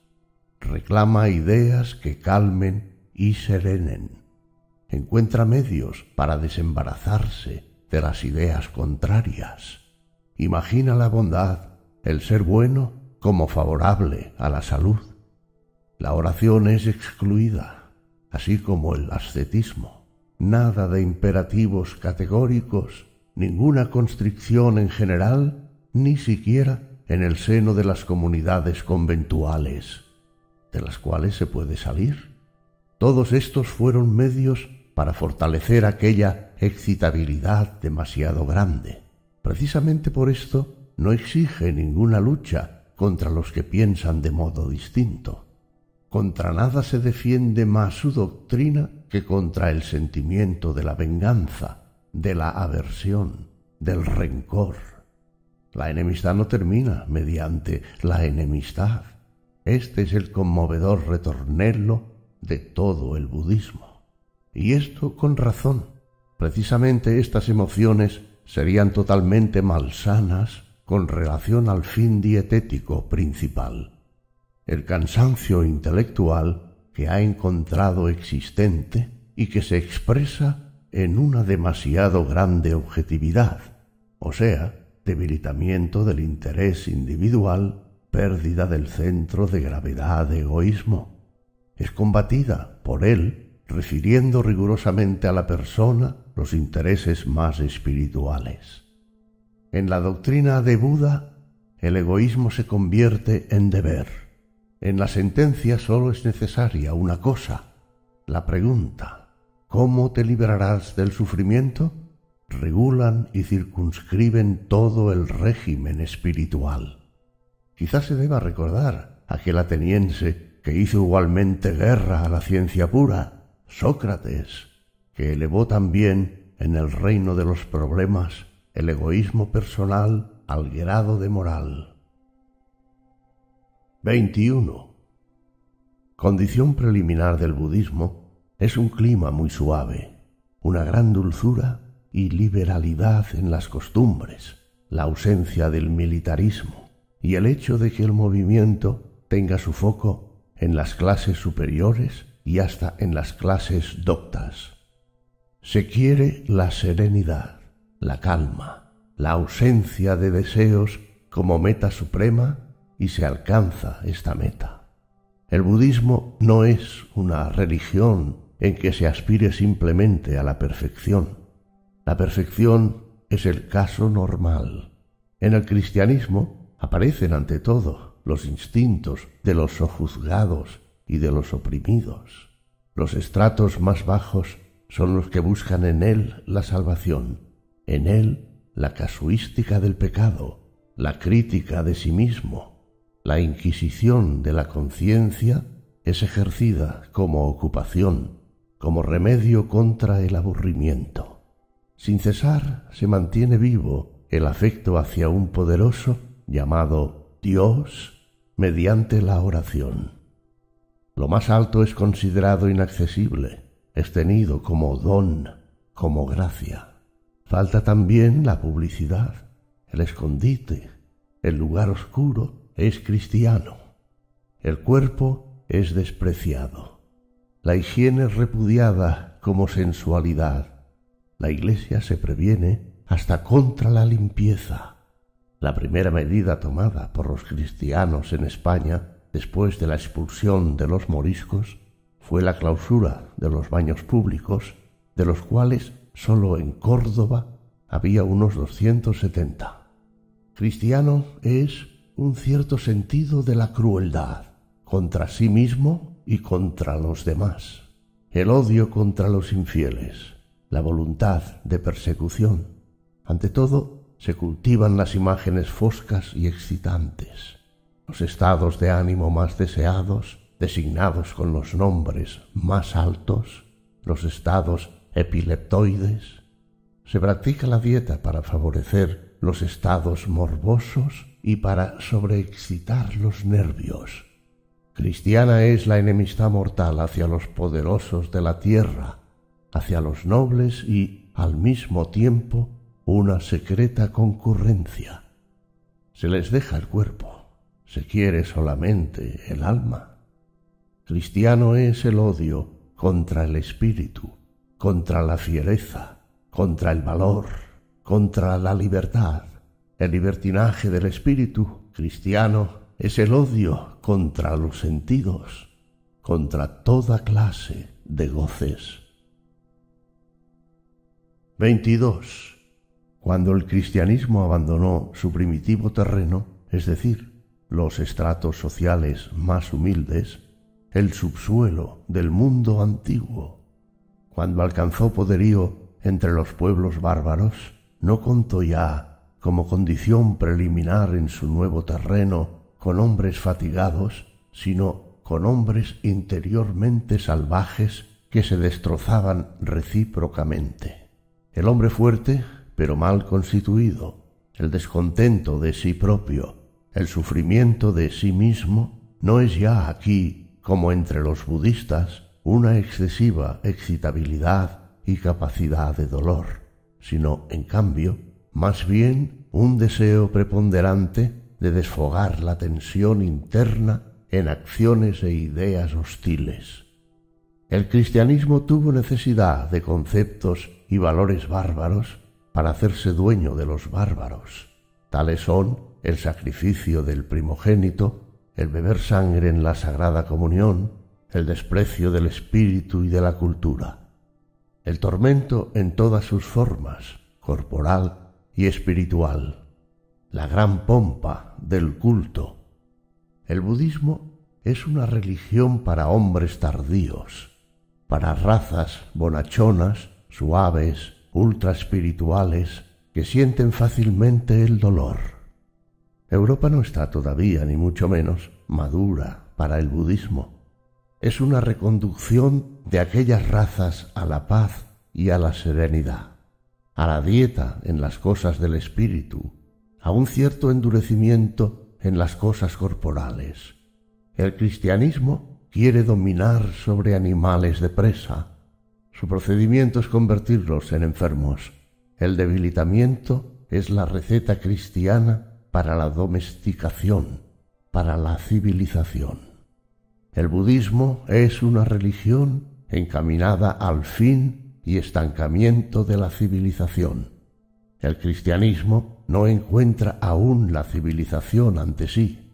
Reclama ideas que calmen y serenen. Encuentra medios para desembarazarse de las ideas contrarias. Imagina la bondad, el ser bueno, como favorable a la salud. La oración es excluida, así como el ascetismo. Nada de imperativos categóricos, ninguna constricción en general, ni siquiera en el seno de las comunidades conventuales, de las cuales se puede salir. Todos estos fueron medios para fortalecer aquella excitabilidad demasiado grande. Precisamente por esto no exige ninguna lucha contra los que piensan de modo distinto. Contra nada se defiende más su doctrina que contra el sentimiento de la venganza, de la aversión, del rencor. La enemistad no termina mediante la enemistad. Este es el conmovedor retornelo de todo el budismo. Y esto con razón. Precisamente estas emociones serían totalmente malsanas con relación al fin dietético principal. El cansancio intelectual que ha encontrado existente y que se expresa en una demasiado grande objetividad, o sea, debilitamiento del interés individual, pérdida del centro de gravedad de egoísmo. Es combatida por él, refiriendo rigurosamente a la persona los intereses más espirituales. En la doctrina de Buda, el egoísmo se convierte en deber. En la sentencia sólo es necesaria una cosa, la pregunta, ¿cómo te librarás del sufrimiento? regulan y circunscriben todo el régimen espiritual. Quizás se deba recordar aquel ateniense que hizo igualmente guerra a la ciencia pura, Sócrates, que elevó también en el reino de los problemas el egoísmo personal al grado de moral. 21. Condición preliminar del budismo es un clima muy suave, una gran dulzura y liberalidad en las costumbres, la ausencia del militarismo y el hecho de que el movimiento tenga su foco en las clases superiores y hasta en las clases doctas. Se quiere la serenidad, la calma, la ausencia de deseos como meta suprema y se alcanza esta meta. El budismo no es una religión en que se aspire simplemente a la perfección, la perfección es el caso normal. En el cristianismo aparecen ante todo los instintos de los sojuzgados y de los oprimidos. Los estratos más bajos son los que buscan en él la salvación, en él la casuística del pecado, la crítica de sí mismo, la inquisición de la conciencia es ejercida como ocupación, como remedio contra el aburrimiento. Sin cesar se mantiene vivo el afecto hacia un poderoso llamado Dios mediante la oración. Lo más alto es considerado inaccesible, es tenido como don, como gracia. Falta también la publicidad, el escondite, el lugar oscuro es cristiano. El cuerpo es despreciado. La higiene es repudiada como sensualidad la Iglesia se previene hasta contra la limpieza. La primera medida tomada por los cristianos en España después de la expulsión de los moriscos fue la clausura de los baños públicos, de los cuales sólo en Córdoba había unos doscientos setenta. Cristiano es un cierto sentido de la crueldad contra sí mismo y contra los demás, el odio contra los infieles, la voluntad de persecución. Ante todo, se cultivan las imágenes foscas y excitantes, los estados de ánimo más deseados, designados con los nombres más altos, los estados epileptoides. Se practica la dieta para favorecer los estados morbosos y para sobreexcitar los nervios. Cristiana es la enemistad mortal hacia los poderosos de la tierra, hacia los nobles y, al mismo tiempo, una secreta concurrencia. Se les deja el cuerpo, se quiere solamente el alma. Cristiano es el odio contra el espíritu, contra la fiereza, contra el valor, contra la libertad. El libertinaje del espíritu cristiano es el odio contra los sentidos, contra toda clase de goces 22. Cuando el cristianismo abandonó su primitivo terreno, es decir, los estratos sociales más humildes, el subsuelo del mundo antiguo, cuando alcanzó poderío entre los pueblos bárbaros, no contó ya como condición preliminar en su nuevo terreno con hombres fatigados, sino con hombres interiormente salvajes que se destrozaban recíprocamente. El hombre fuerte, pero mal constituido, el descontento de sí propio, el sufrimiento de sí mismo, no es ya aquí, como entre los budistas, una excesiva excitabilidad y capacidad de dolor, sino, en cambio, más bien un deseo preponderante de desfogar la tensión interna en acciones e ideas hostiles. El cristianismo tuvo necesidad de conceptos y valores bárbaros para hacerse dueño de los bárbaros. Tales son el sacrificio del primogénito, el beber sangre en la Sagrada Comunión, el desprecio del espíritu y de la cultura, el tormento en todas sus formas, corporal y espiritual, la gran pompa del culto. El budismo es una religión para hombres tardíos, para razas bonachonas, suaves, ultra espirituales, que sienten fácilmente el dolor. Europa no está todavía, ni mucho menos, madura para el budismo es una reconducción de aquellas razas a la paz y a la serenidad, a la dieta en las cosas del espíritu, a un cierto endurecimiento en las cosas corporales. El cristianismo quiere dominar sobre animales de presa. Su procedimiento es convertirlos en enfermos. El debilitamiento es la receta cristiana para la domesticación, para la civilización. El budismo es una religión encaminada al fin y estancamiento de la civilización. El cristianismo no encuentra aún la civilización ante sí.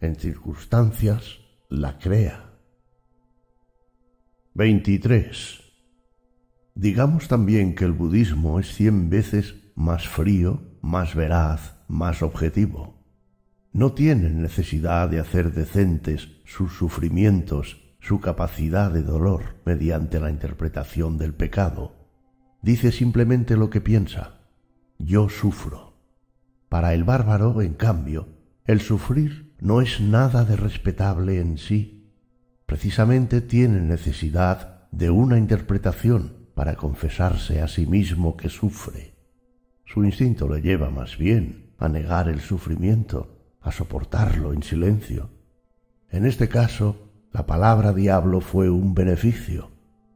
En circunstancias la crea. 23. Digamos también que el budismo es cien veces más frío, más veraz, más objetivo no tienen necesidad de hacer decentes sus sufrimientos, su capacidad de dolor mediante la interpretación del pecado. Dice simplemente lo que piensa. Yo sufro. Para el bárbaro, en cambio, el sufrir no es nada de respetable en sí. Precisamente tiene necesidad de una interpretación para confesarse a sí mismo que sufre. Su instinto le lleva más bien a negar el sufrimiento a soportarlo en silencio. En este caso, la palabra diablo fue un beneficio.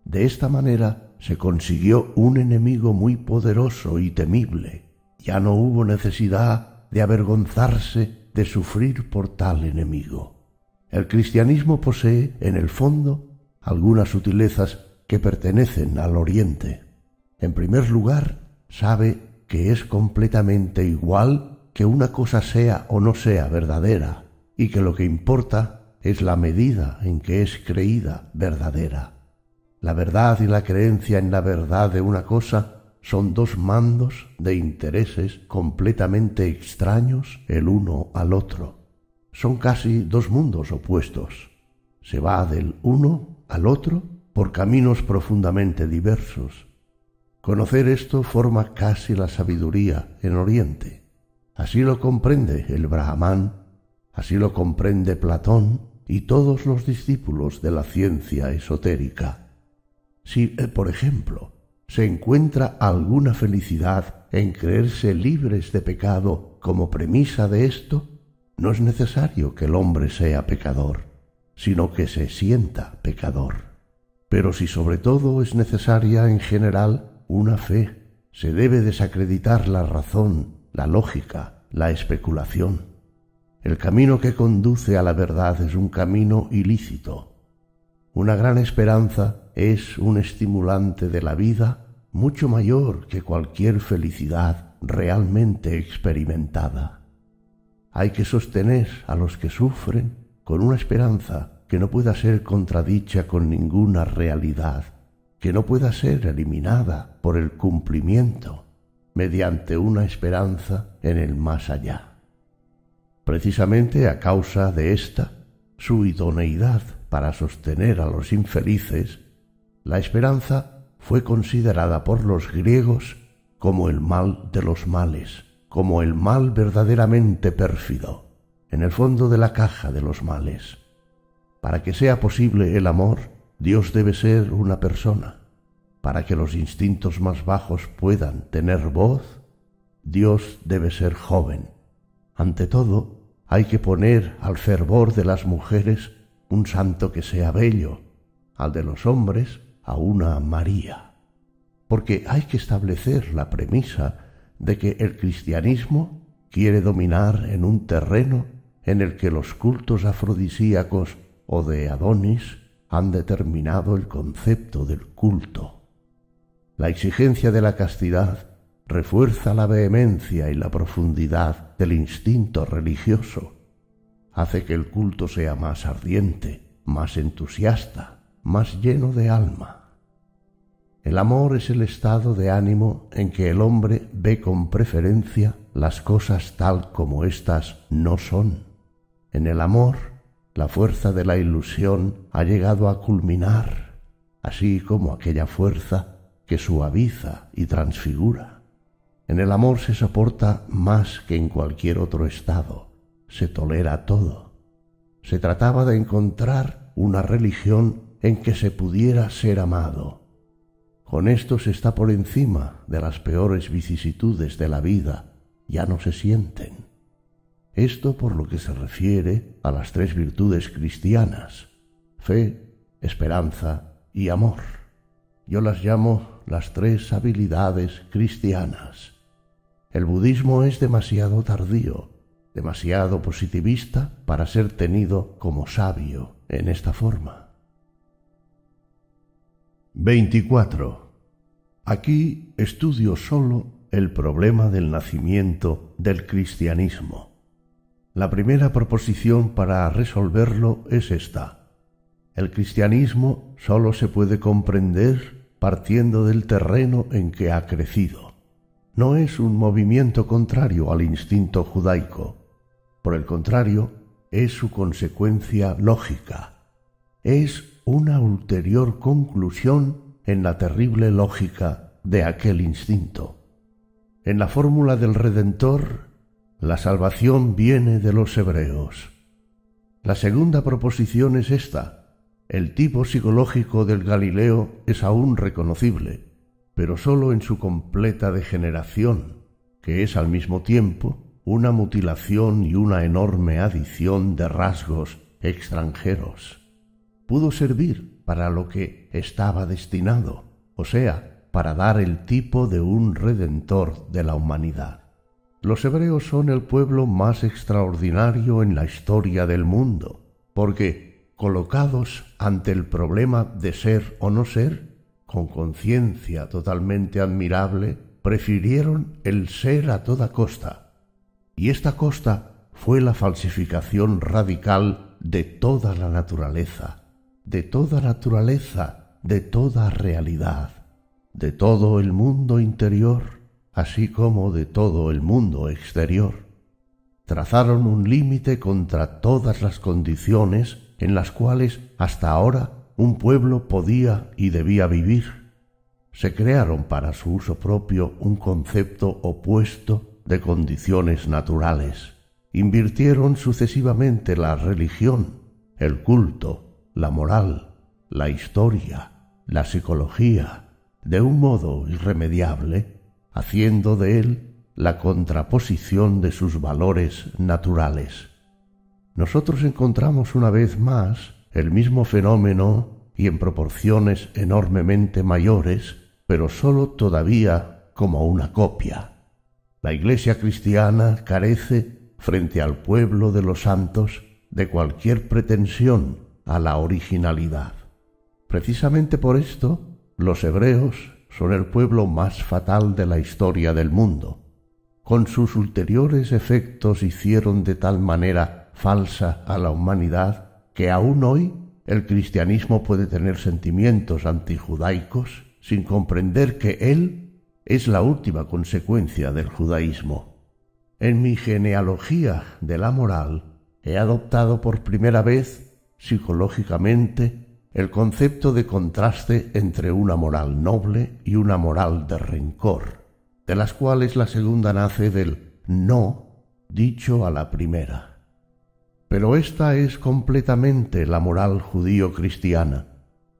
De esta manera se consiguió un enemigo muy poderoso y temible. Ya no hubo necesidad de avergonzarse de sufrir por tal enemigo. El cristianismo posee, en el fondo, algunas sutilezas que pertenecen al Oriente. En primer lugar, sabe que es completamente igual que una cosa sea o no sea verdadera, y que lo que importa es la medida en que es creída verdadera. La verdad y la creencia en la verdad de una cosa son dos mandos de intereses completamente extraños el uno al otro. Son casi dos mundos opuestos. Se va del uno al otro por caminos profundamente diversos. Conocer esto forma casi la sabiduría en Oriente. Así lo comprende el Brahman, así lo comprende Platón y todos los discípulos de la ciencia esotérica. Si, eh, por ejemplo, se encuentra alguna felicidad en creerse libres de pecado como premisa de esto, no es necesario que el hombre sea pecador, sino que se sienta pecador. Pero si sobre todo es necesaria en general una fe, se debe desacreditar la razón la lógica, la especulación. El camino que conduce a la verdad es un camino ilícito. Una gran esperanza es un estimulante de la vida mucho mayor que cualquier felicidad realmente experimentada. Hay que sostener a los que sufren con una esperanza que no pueda ser contradicha con ninguna realidad, que no pueda ser eliminada por el cumplimiento mediante una esperanza en el más allá. Precisamente a causa de esta, su idoneidad para sostener a los infelices, la esperanza fue considerada por los griegos como el mal de los males, como el mal verdaderamente pérfido, en el fondo de la caja de los males. Para que sea posible el amor, Dios debe ser una persona. Para que los instintos más bajos puedan tener voz, Dios debe ser joven. Ante todo, hay que poner al fervor de las mujeres un santo que sea bello, al de los hombres a una María. Porque hay que establecer la premisa de que el cristianismo quiere dominar en un terreno en el que los cultos afrodisíacos o de Adonis han determinado el concepto del culto. La exigencia de la castidad refuerza la vehemencia y la profundidad del instinto religioso, hace que el culto sea más ardiente, más entusiasta, más lleno de alma. El amor es el estado de ánimo en que el hombre ve con preferencia las cosas tal como éstas no son. En el amor, la fuerza de la ilusión ha llegado a culminar, así como aquella fuerza que suaviza y transfigura. En el amor se soporta más que en cualquier otro estado, se tolera todo. Se trataba de encontrar una religión en que se pudiera ser amado. Con esto se está por encima de las peores vicisitudes de la vida, ya no se sienten. Esto por lo que se refiere a las tres virtudes cristianas, fe, esperanza y amor. Yo las llamo las tres habilidades cristianas. El budismo es demasiado tardío, demasiado positivista para ser tenido como sabio en esta forma. 24. Aquí estudio solo el problema del nacimiento del cristianismo. La primera proposición para resolverlo es esta. El cristianismo sólo se puede comprender partiendo del terreno en que ha crecido. No es un movimiento contrario al instinto judaico. Por el contrario, es su consecuencia lógica. Es una ulterior conclusión en la terrible lógica de aquel instinto. En la fórmula del Redentor, la salvación viene de los hebreos. La segunda proposición es esta. El tipo psicológico del Galileo es aún reconocible, pero sólo en su completa degeneración, que es al mismo tiempo una mutilación y una enorme adición de rasgos extranjeros. Pudo servir para lo que estaba destinado, o sea, para dar el tipo de un redentor de la humanidad. Los hebreos son el pueblo más extraordinario en la historia del mundo, porque, colocados ante el problema de ser o no ser, con conciencia totalmente admirable, prefirieron el ser a toda costa. Y esta costa fue la falsificación radical de toda la naturaleza, de toda naturaleza, de toda realidad de todo el mundo interior, así como de todo el mundo exterior. Trazaron un límite contra todas las condiciones en las cuales hasta ahora un pueblo podía y debía vivir. Se crearon para su uso propio un concepto opuesto de condiciones naturales. Invirtieron sucesivamente la religión, el culto, la moral, la historia, la psicología, de un modo irremediable, haciendo de él la contraposición de sus valores naturales. Nosotros encontramos una vez más el mismo fenómeno y en proporciones enormemente mayores, pero sólo todavía como una copia. La Iglesia cristiana carece, frente al pueblo de los santos, de cualquier pretensión a la originalidad. Precisamente por esto, los hebreos son el pueblo más fatal de la historia del mundo. Con sus ulteriores efectos hicieron de tal manera falsa a la humanidad que aún hoy el cristianismo puede tener sentimientos antijudaicos sin comprender que él es la última consecuencia del judaísmo. En mi genealogía de la moral he adoptado por primera vez psicológicamente el concepto de contraste entre una moral noble y una moral de rencor, de las cuales la segunda nace del no dicho a la primera. Pero esta es completamente la moral judío-cristiana.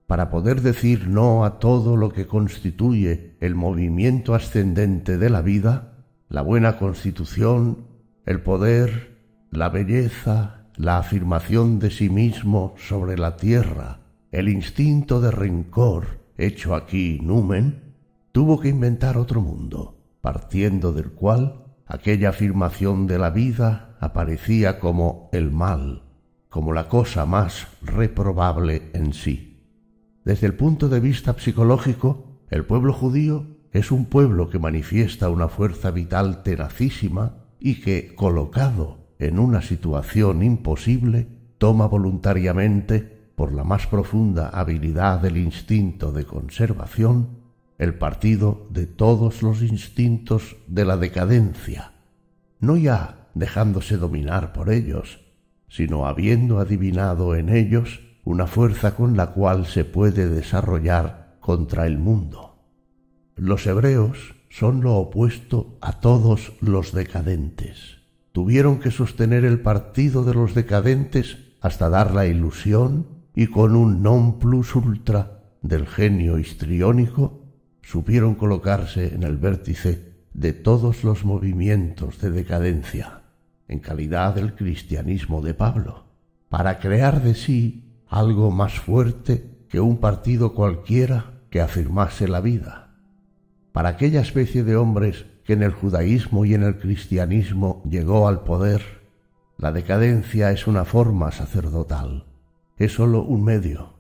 Para poder decir no a todo lo que constituye el movimiento ascendente de la vida, la buena constitución, el poder, la belleza, la afirmación de sí mismo sobre la tierra, el instinto de rencor hecho aquí numen, tuvo que inventar otro mundo, partiendo del cual aquella afirmación de la vida aparecía como el mal, como la cosa más reprobable en sí. Desde el punto de vista psicológico, el pueblo judío es un pueblo que manifiesta una fuerza vital tenacísima y que, colocado en una situación imposible, toma voluntariamente, por la más profunda habilidad del instinto de conservación, el partido de todos los instintos de la decadencia, no ya dejándose dominar por ellos, sino habiendo adivinado en ellos una fuerza con la cual se puede desarrollar contra el mundo. Los hebreos son lo opuesto a todos los decadentes. Tuvieron que sostener el partido de los decadentes hasta dar la ilusión y con un non plus ultra del genio histriónico supieron colocarse en el vértice de todos los movimientos de decadencia, en calidad del cristianismo de Pablo, para crear de sí algo más fuerte que un partido cualquiera que afirmase la vida, para aquella especie de hombres que en el judaísmo y en el cristianismo llegó al poder, la decadencia es una forma sacerdotal, es sólo un medio.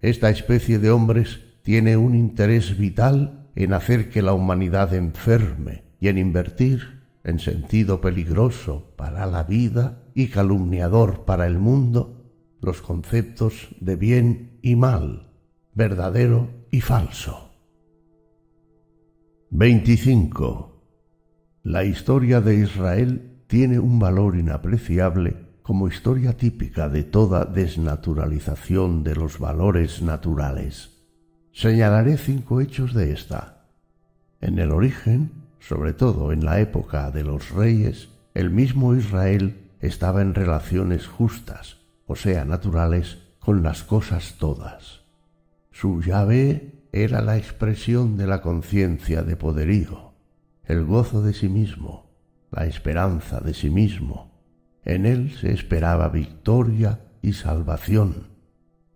Esta especie de hombres tiene un interés vital en hacer que la humanidad enferme y en invertir en sentido peligroso para la vida y calumniador para el mundo los conceptos de bien y mal, verdadero y falso. 25. La historia de Israel tiene un valor inapreciable como historia típica de toda desnaturalización de los valores naturales. Señalaré cinco hechos de esta. En el origen, sobre todo en la época de los reyes, el mismo Israel estaba en relaciones justas, o sea, naturales, con las cosas todas. Su llave era la expresión de la conciencia de poderío, el gozo de sí mismo, la esperanza de sí mismo. En él se esperaba victoria y salvación.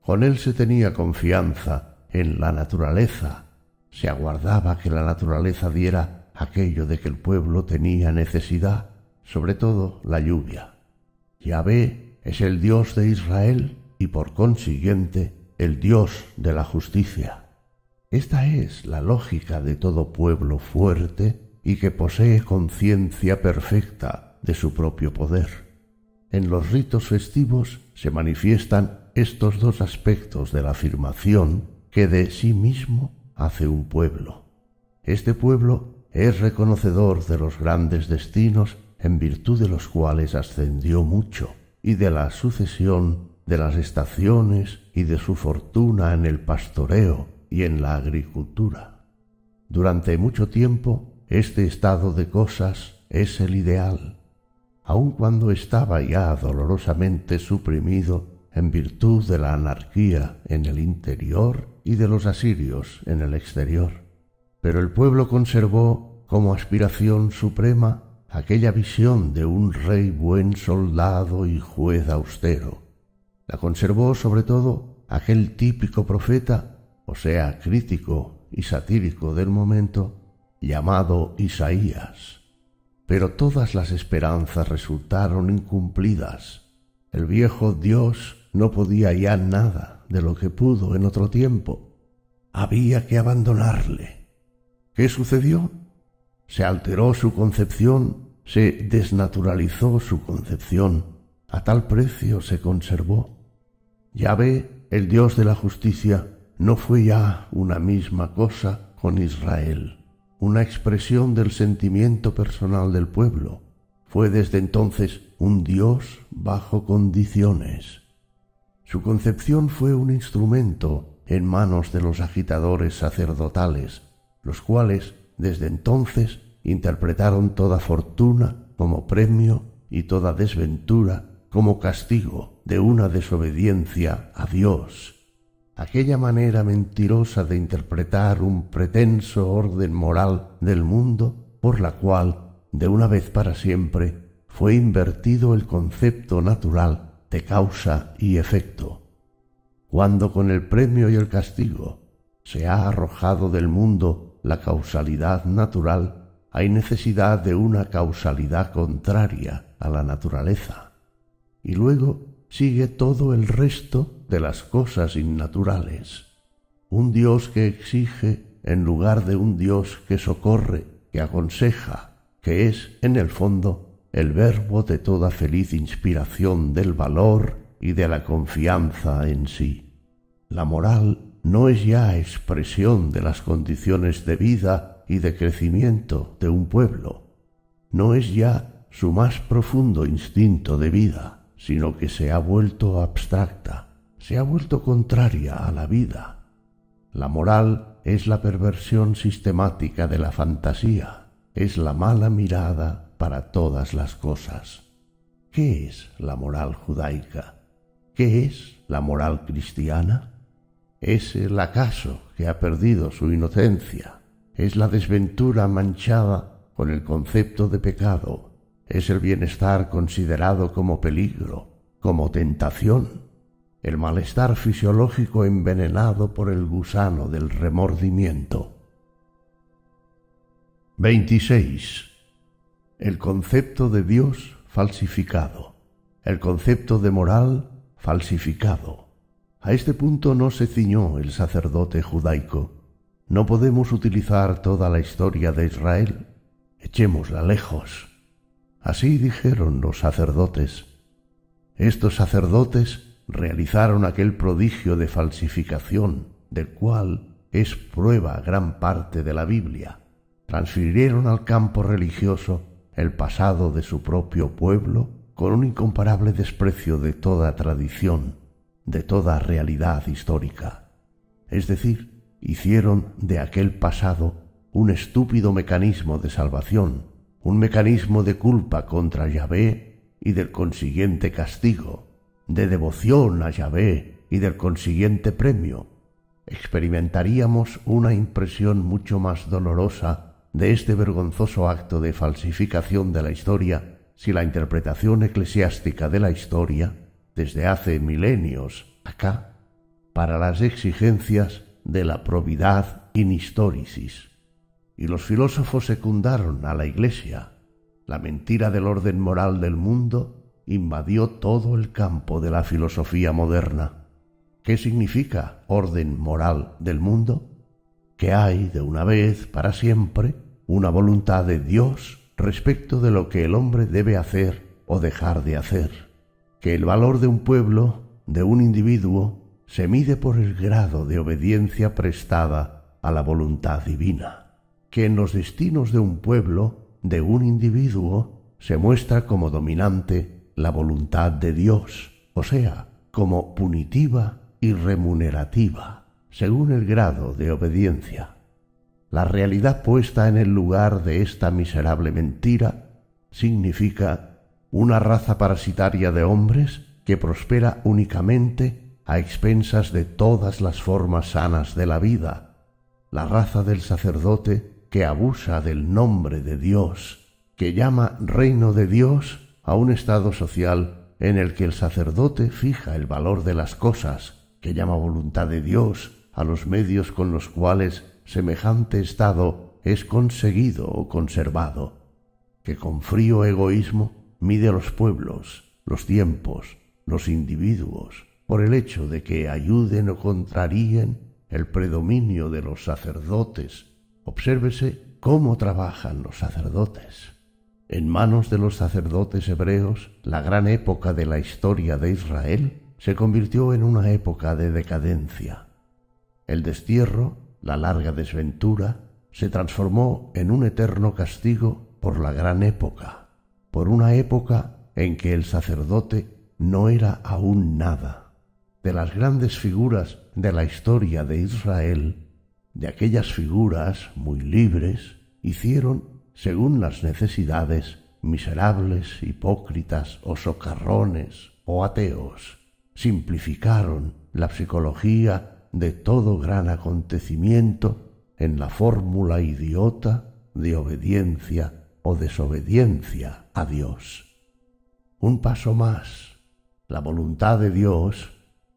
Con él se tenía confianza en la naturaleza. Se aguardaba que la naturaleza diera aquello de que el pueblo tenía necesidad, sobre todo la lluvia. Yahvé es el Dios de Israel y por consiguiente el Dios de la justicia. Esta es la lógica de todo pueblo fuerte y que posee conciencia perfecta de su propio poder. En los ritos festivos se manifiestan estos dos aspectos de la afirmación que de sí mismo hace un pueblo. Este pueblo es reconocedor de los grandes destinos en virtud de los cuales ascendió mucho, y de la sucesión de las estaciones y de su fortuna en el pastoreo y en la agricultura. Durante mucho tiempo este estado de cosas es el ideal, aun cuando estaba ya dolorosamente suprimido en virtud de la anarquía en el interior y de los asirios en el exterior. Pero el pueblo conservó como aspiración suprema aquella visión de un rey buen soldado y juez austero. La conservó sobre todo aquel típico profeta, o sea, crítico y satírico del momento, llamado Isaías. Pero todas las esperanzas resultaron incumplidas. El viejo Dios no podía ya nada de lo que pudo en otro tiempo. Había que abandonarle. ¿Qué sucedió? Se alteró su concepción, se desnaturalizó su concepción, a tal precio se conservó. Ya ve, el Dios de la justicia no fue ya una misma cosa con Israel, una expresión del sentimiento personal del pueblo. Fue desde entonces un Dios bajo condiciones su concepción fue un instrumento en manos de los agitadores sacerdotales, los cuales desde entonces interpretaron toda fortuna como premio y toda desventura como castigo de una desobediencia a Dios. Aquella manera mentirosa de interpretar un pretenso orden moral del mundo por la cual, de una vez para siempre, fue invertido el concepto natural de causa y efecto, cuando con el premio y el castigo se ha arrojado del mundo la causalidad natural, hay necesidad de una causalidad contraria a la naturaleza. Y luego sigue todo el resto de las cosas innaturales. Un Dios que exige en lugar de un Dios que socorre, que aconseja, que es, en el fondo, el verbo de toda feliz inspiración del valor y de la confianza en sí. La moral no es ya expresión de las condiciones de vida y de crecimiento de un pueblo, no es ya su más profundo instinto de vida, sino que se ha vuelto abstracta, se ha vuelto contraria a la vida. La moral es la perversión sistemática de la fantasía, es la mala mirada para todas las cosas. ¿Qué es la moral judaica? ¿Qué es la moral cristiana? Es el acaso que ha perdido su inocencia, es la desventura manchada con el concepto de pecado, es el bienestar considerado como peligro, como tentación, el malestar fisiológico envenenado por el gusano del remordimiento. 26. El concepto de Dios falsificado, el concepto de moral falsificado. A este punto no se ciñó el sacerdote judaico. No podemos utilizar toda la historia de Israel. Echémosla lejos. Así dijeron los sacerdotes. Estos sacerdotes realizaron aquel prodigio de falsificación, del cual es prueba gran parte de la Biblia. Transfirieron al campo religioso el pasado de su propio pueblo con un incomparable desprecio de toda tradición, de toda realidad histórica. Es decir, hicieron de aquel pasado un estúpido mecanismo de salvación, un mecanismo de culpa contra Yahvé y del consiguiente castigo, de devoción a Yahvé y del consiguiente premio. Experimentaríamos una impresión mucho más dolorosa de este vergonzoso acto de falsificación de la historia si la interpretación eclesiástica de la historia, desde hace milenios acá, para las exigencias de la probidad in historicis. Y los filósofos secundaron a la Iglesia. La mentira del orden moral del mundo invadió todo el campo de la filosofía moderna. ¿Qué significa orden moral del mundo? Que hay, de una vez para siempre, una voluntad de Dios respecto de lo que el hombre debe hacer o dejar de hacer, que el valor de un pueblo, de un individuo, se mide por el grado de obediencia prestada a la voluntad divina, que en los destinos de un pueblo, de un individuo, se muestra como dominante la voluntad de Dios, o sea, como punitiva y remunerativa, según el grado de obediencia. La realidad puesta en el lugar de esta miserable mentira significa una raza parasitaria de hombres que prospera únicamente a expensas de todas las formas sanas de la vida, la raza del sacerdote que abusa del nombre de Dios, que llama reino de Dios a un estado social en el que el sacerdote fija el valor de las cosas, que llama voluntad de Dios a los medios con los cuales semejante estado es conseguido o conservado, que con frío egoísmo mide los pueblos, los tiempos, los individuos, por el hecho de que ayuden o contraríen el predominio de los sacerdotes. Obsérvese cómo trabajan los sacerdotes. En manos de los sacerdotes hebreos, la gran época de la historia de Israel se convirtió en una época de decadencia. El destierro la larga desventura, se transformó en un eterno castigo por la gran época, por una época en que el sacerdote no era aún nada. De las grandes figuras de la historia de Israel, de aquellas figuras muy libres, hicieron, según las necesidades, miserables, hipócritas o socarrones o ateos. Simplificaron la psicología de todo gran acontecimiento en la fórmula idiota de obediencia o desobediencia a Dios. Un paso más, la voluntad de Dios,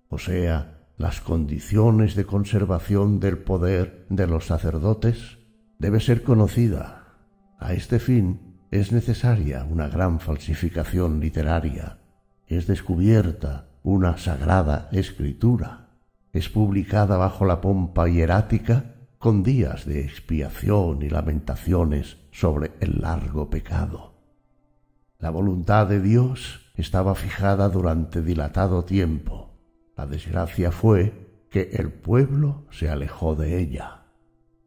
o sea, las condiciones de conservación del poder de los sacerdotes, debe ser conocida. A este fin es necesaria una gran falsificación literaria, es descubierta una sagrada escritura, es publicada bajo la pompa hierática con días de expiación y lamentaciones sobre el largo pecado. La voluntad de Dios estaba fijada durante dilatado tiempo. La desgracia fue que el pueblo se alejó de ella.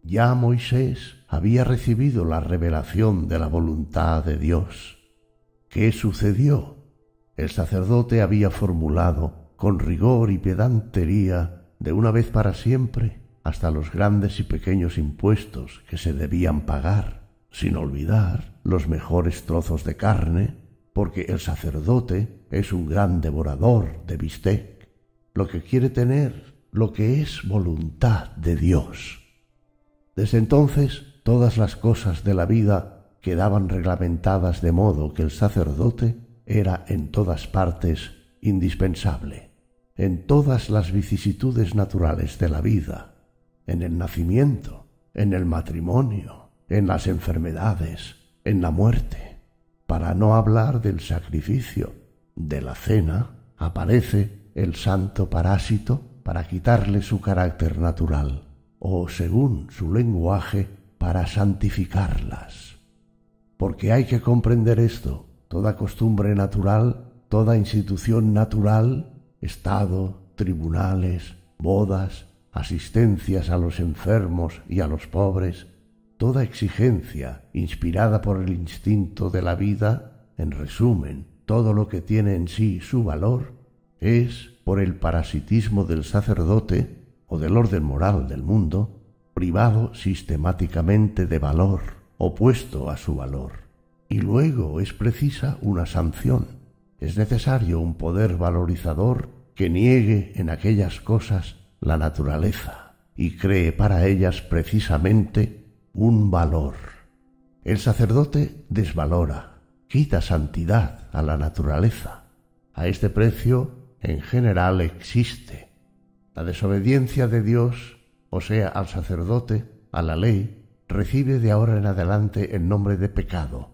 Ya Moisés había recibido la revelación de la voluntad de Dios. ¿Qué sucedió? El sacerdote había formulado con rigor y pedantería de una vez para siempre hasta los grandes y pequeños impuestos que se debían pagar, sin olvidar los mejores trozos de carne, porque el sacerdote es un gran devorador de bistec, lo que quiere tener, lo que es voluntad de Dios. Desde entonces todas las cosas de la vida quedaban reglamentadas de modo que el sacerdote era en todas partes indispensable, en todas las vicisitudes naturales de la vida, en el nacimiento, en el matrimonio, en las enfermedades, en la muerte. Para no hablar del sacrificio, de la cena, aparece el santo parásito para quitarle su carácter natural, o según su lenguaje, para santificarlas. Porque hay que comprender esto, toda costumbre natural, toda institución natural, Estado, tribunales, bodas, asistencias a los enfermos y a los pobres, toda exigencia inspirada por el instinto de la vida, en resumen, todo lo que tiene en sí su valor, es, por el parasitismo del sacerdote o del orden moral del mundo, privado sistemáticamente de valor, opuesto a su valor. Y luego es precisa una sanción. Es necesario un poder valorizador que niegue en aquellas cosas la naturaleza y cree para ellas precisamente un valor. El sacerdote desvalora, quita santidad a la naturaleza. A este precio, en general, existe. La desobediencia de Dios, o sea, al sacerdote, a la ley, recibe de ahora en adelante el nombre de pecado.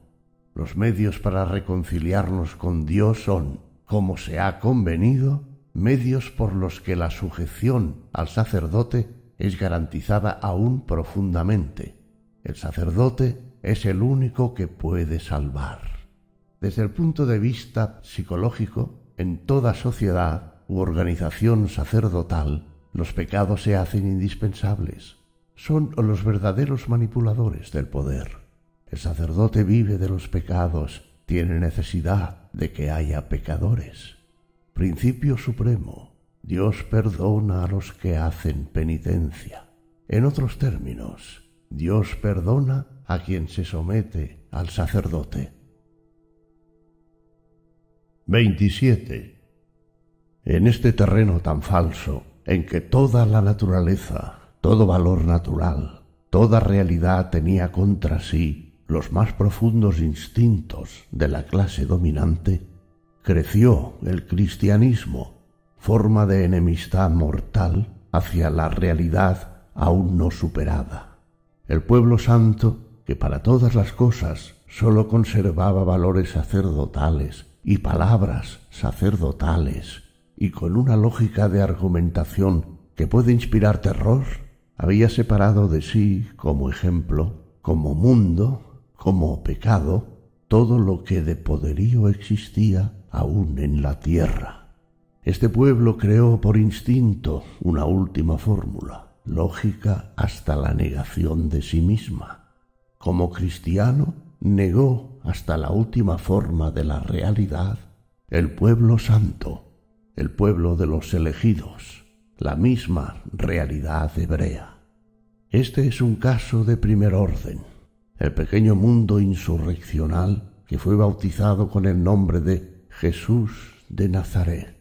Los medios para reconciliarnos con Dios son, como se ha convenido, medios por los que la sujeción al sacerdote es garantizada aún profundamente. El sacerdote es el único que puede salvar. Desde el punto de vista psicológico, en toda sociedad u organización sacerdotal, los pecados se hacen indispensables. Son los verdaderos manipuladores del poder. El sacerdote vive de los pecados, tiene necesidad de que haya pecadores. Principio supremo. Dios perdona a los que hacen penitencia. En otros términos, Dios perdona a quien se somete al sacerdote. 27. En este terreno tan falso, en que toda la naturaleza, todo valor natural, toda realidad tenía contra sí los más profundos instintos de la clase dominante, creció el cristianismo, forma de enemistad mortal hacia la realidad aún no superada. El pueblo santo, que para todas las cosas sólo conservaba valores sacerdotales y palabras sacerdotales, y con una lógica de argumentación que puede inspirar terror, había separado de sí como ejemplo, como mundo, como pecado, todo lo que de poderío existía aún en la tierra. Este pueblo creó por instinto una última fórmula, lógica hasta la negación de sí misma. Como cristiano, negó hasta la última forma de la realidad el pueblo santo, el pueblo de los elegidos, la misma realidad hebrea. Este es un caso de primer orden, el pequeño mundo insurreccional que fue bautizado con el nombre de Jesús de Nazaret.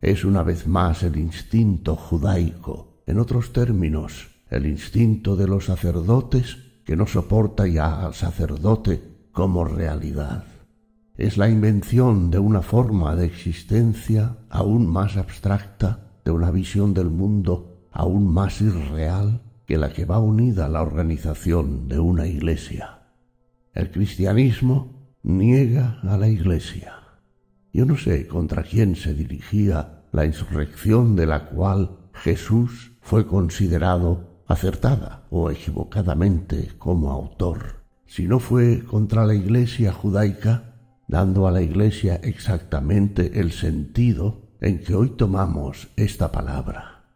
Es una vez más el instinto judaico, en otros términos, el instinto de los sacerdotes que no soporta ya al sacerdote como realidad. Es la invención de una forma de existencia aún más abstracta, de una visión del mundo aún más irreal que la que va unida a la organización de una iglesia. El cristianismo niega a la Iglesia. Yo no sé contra quién se dirigía la insurrección de la cual Jesús fue considerado acertada o equivocadamente como autor, si no fue contra la Iglesia judaica, dando a la Iglesia exactamente el sentido en que hoy tomamos esta palabra.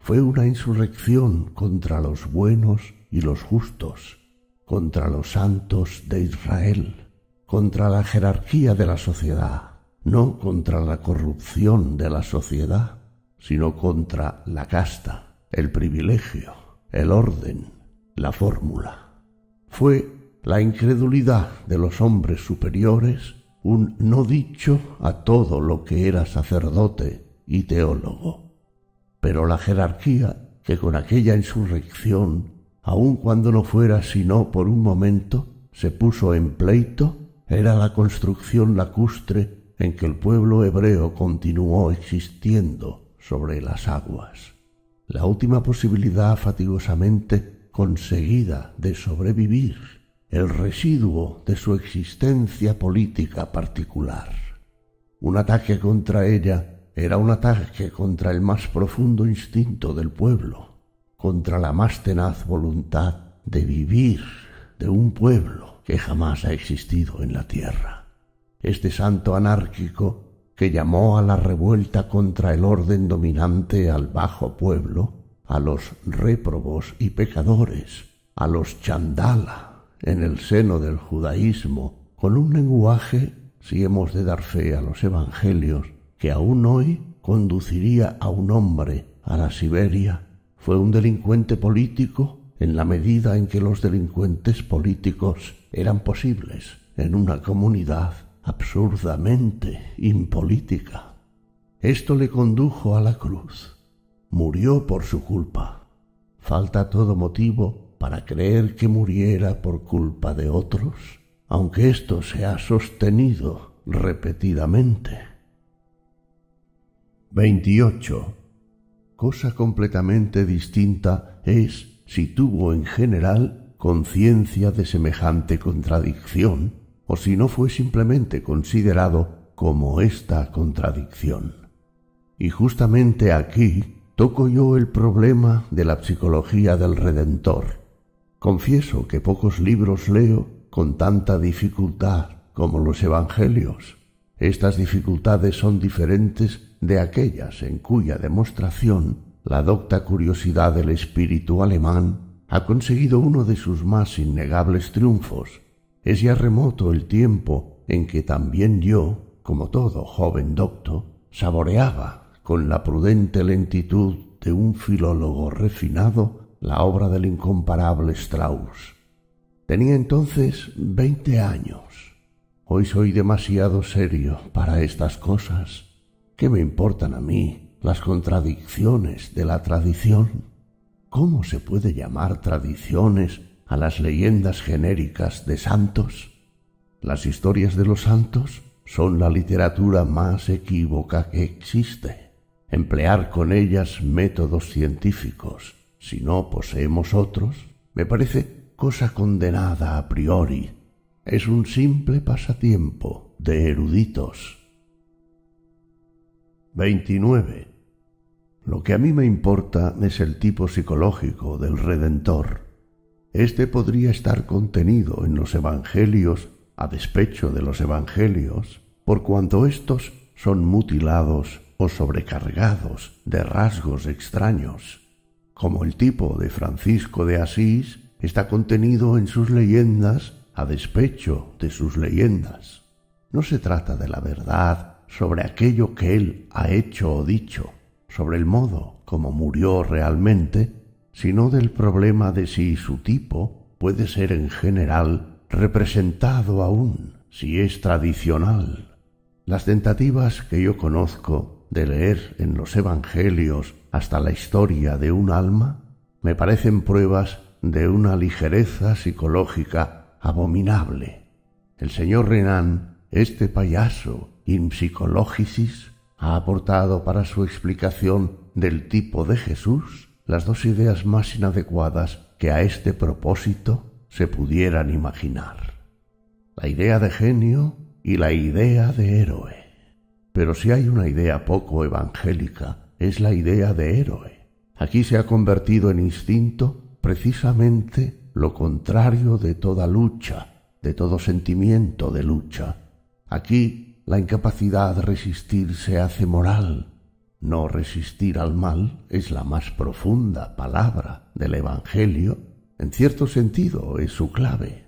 Fue una insurrección contra los buenos y los justos, contra los santos de Israel, contra la jerarquía de la sociedad, no contra la corrupción de la sociedad, sino contra la casta, el privilegio, el orden, la fórmula. Fue la incredulidad de los hombres superiores un no dicho a todo lo que era sacerdote y teólogo. Pero la jerarquía que con aquella insurrección, aun cuando no fuera sino por un momento, se puso en pleito, era la construcción lacustre en que el pueblo hebreo continuó existiendo sobre las aguas. La última posibilidad fatigosamente conseguida de sobrevivir, el residuo de su existencia política particular. Un ataque contra ella era un ataque contra el más profundo instinto del pueblo, contra la más tenaz voluntad de vivir de un pueblo que jamás ha existido en la tierra este santo anárquico que llamó a la revuelta contra el orden dominante al bajo pueblo, a los réprobos y pecadores, a los chandala en el seno del judaísmo, con un lenguaje, si hemos de dar fe a los evangelios, que aún hoy conduciría a un hombre a la Siberia, fue un delincuente político en la medida en que los delincuentes políticos eran posibles en una comunidad absurdamente impolítica. Esto le condujo a la cruz. Murió por su culpa. Falta todo motivo para creer que muriera por culpa de otros, aunque esto se ha sostenido repetidamente. 28. Cosa completamente distinta es si tuvo en general conciencia de semejante contradicción o si no fue simplemente considerado como esta contradicción. Y justamente aquí toco yo el problema de la psicología del Redentor. Confieso que pocos libros leo con tanta dificultad como los Evangelios. Estas dificultades son diferentes de aquellas en cuya demostración la docta curiosidad del espíritu alemán ha conseguido uno de sus más innegables triunfos, es ya remoto el tiempo en que también yo, como todo joven docto, saboreaba con la prudente lentitud de un filólogo refinado la obra del incomparable Strauss. Tenía entonces veinte años. Hoy soy demasiado serio para estas cosas. ¿Qué me importan a mí las contradicciones de la tradición? ¿Cómo se puede llamar tradiciones a las leyendas genéricas de santos. Las historias de los santos son la literatura más equívoca que existe. Emplear con ellas métodos científicos, si no poseemos otros, me parece cosa condenada a priori. Es un simple pasatiempo de eruditos. 29. Lo que a mí me importa es el tipo psicológico del Redentor este podría estar contenido en los Evangelios a despecho de los Evangelios, por cuanto éstos son mutilados o sobrecargados de rasgos extraños, como el tipo de Francisco de Asís está contenido en sus leyendas a despecho de sus leyendas. No se trata de la verdad sobre aquello que él ha hecho o dicho, sobre el modo como murió realmente, sino del problema de si su tipo puede ser en general representado aún, si es tradicional. Las tentativas que yo conozco de leer en los Evangelios hasta la historia de un alma me parecen pruebas de una ligereza psicológica abominable. El señor Renan, este payaso in ha aportado para su explicación del tipo de Jesús las dos ideas más inadecuadas que a este propósito se pudieran imaginar. la idea de genio y la idea de héroe. Pero si hay una idea poco evangélica, es la idea de héroe. Aquí se ha convertido en instinto precisamente lo contrario de toda lucha, de todo sentimiento de lucha. Aquí la incapacidad de resistir se hace moral. No resistir al mal es la más profunda palabra del Evangelio. En cierto sentido es su clave.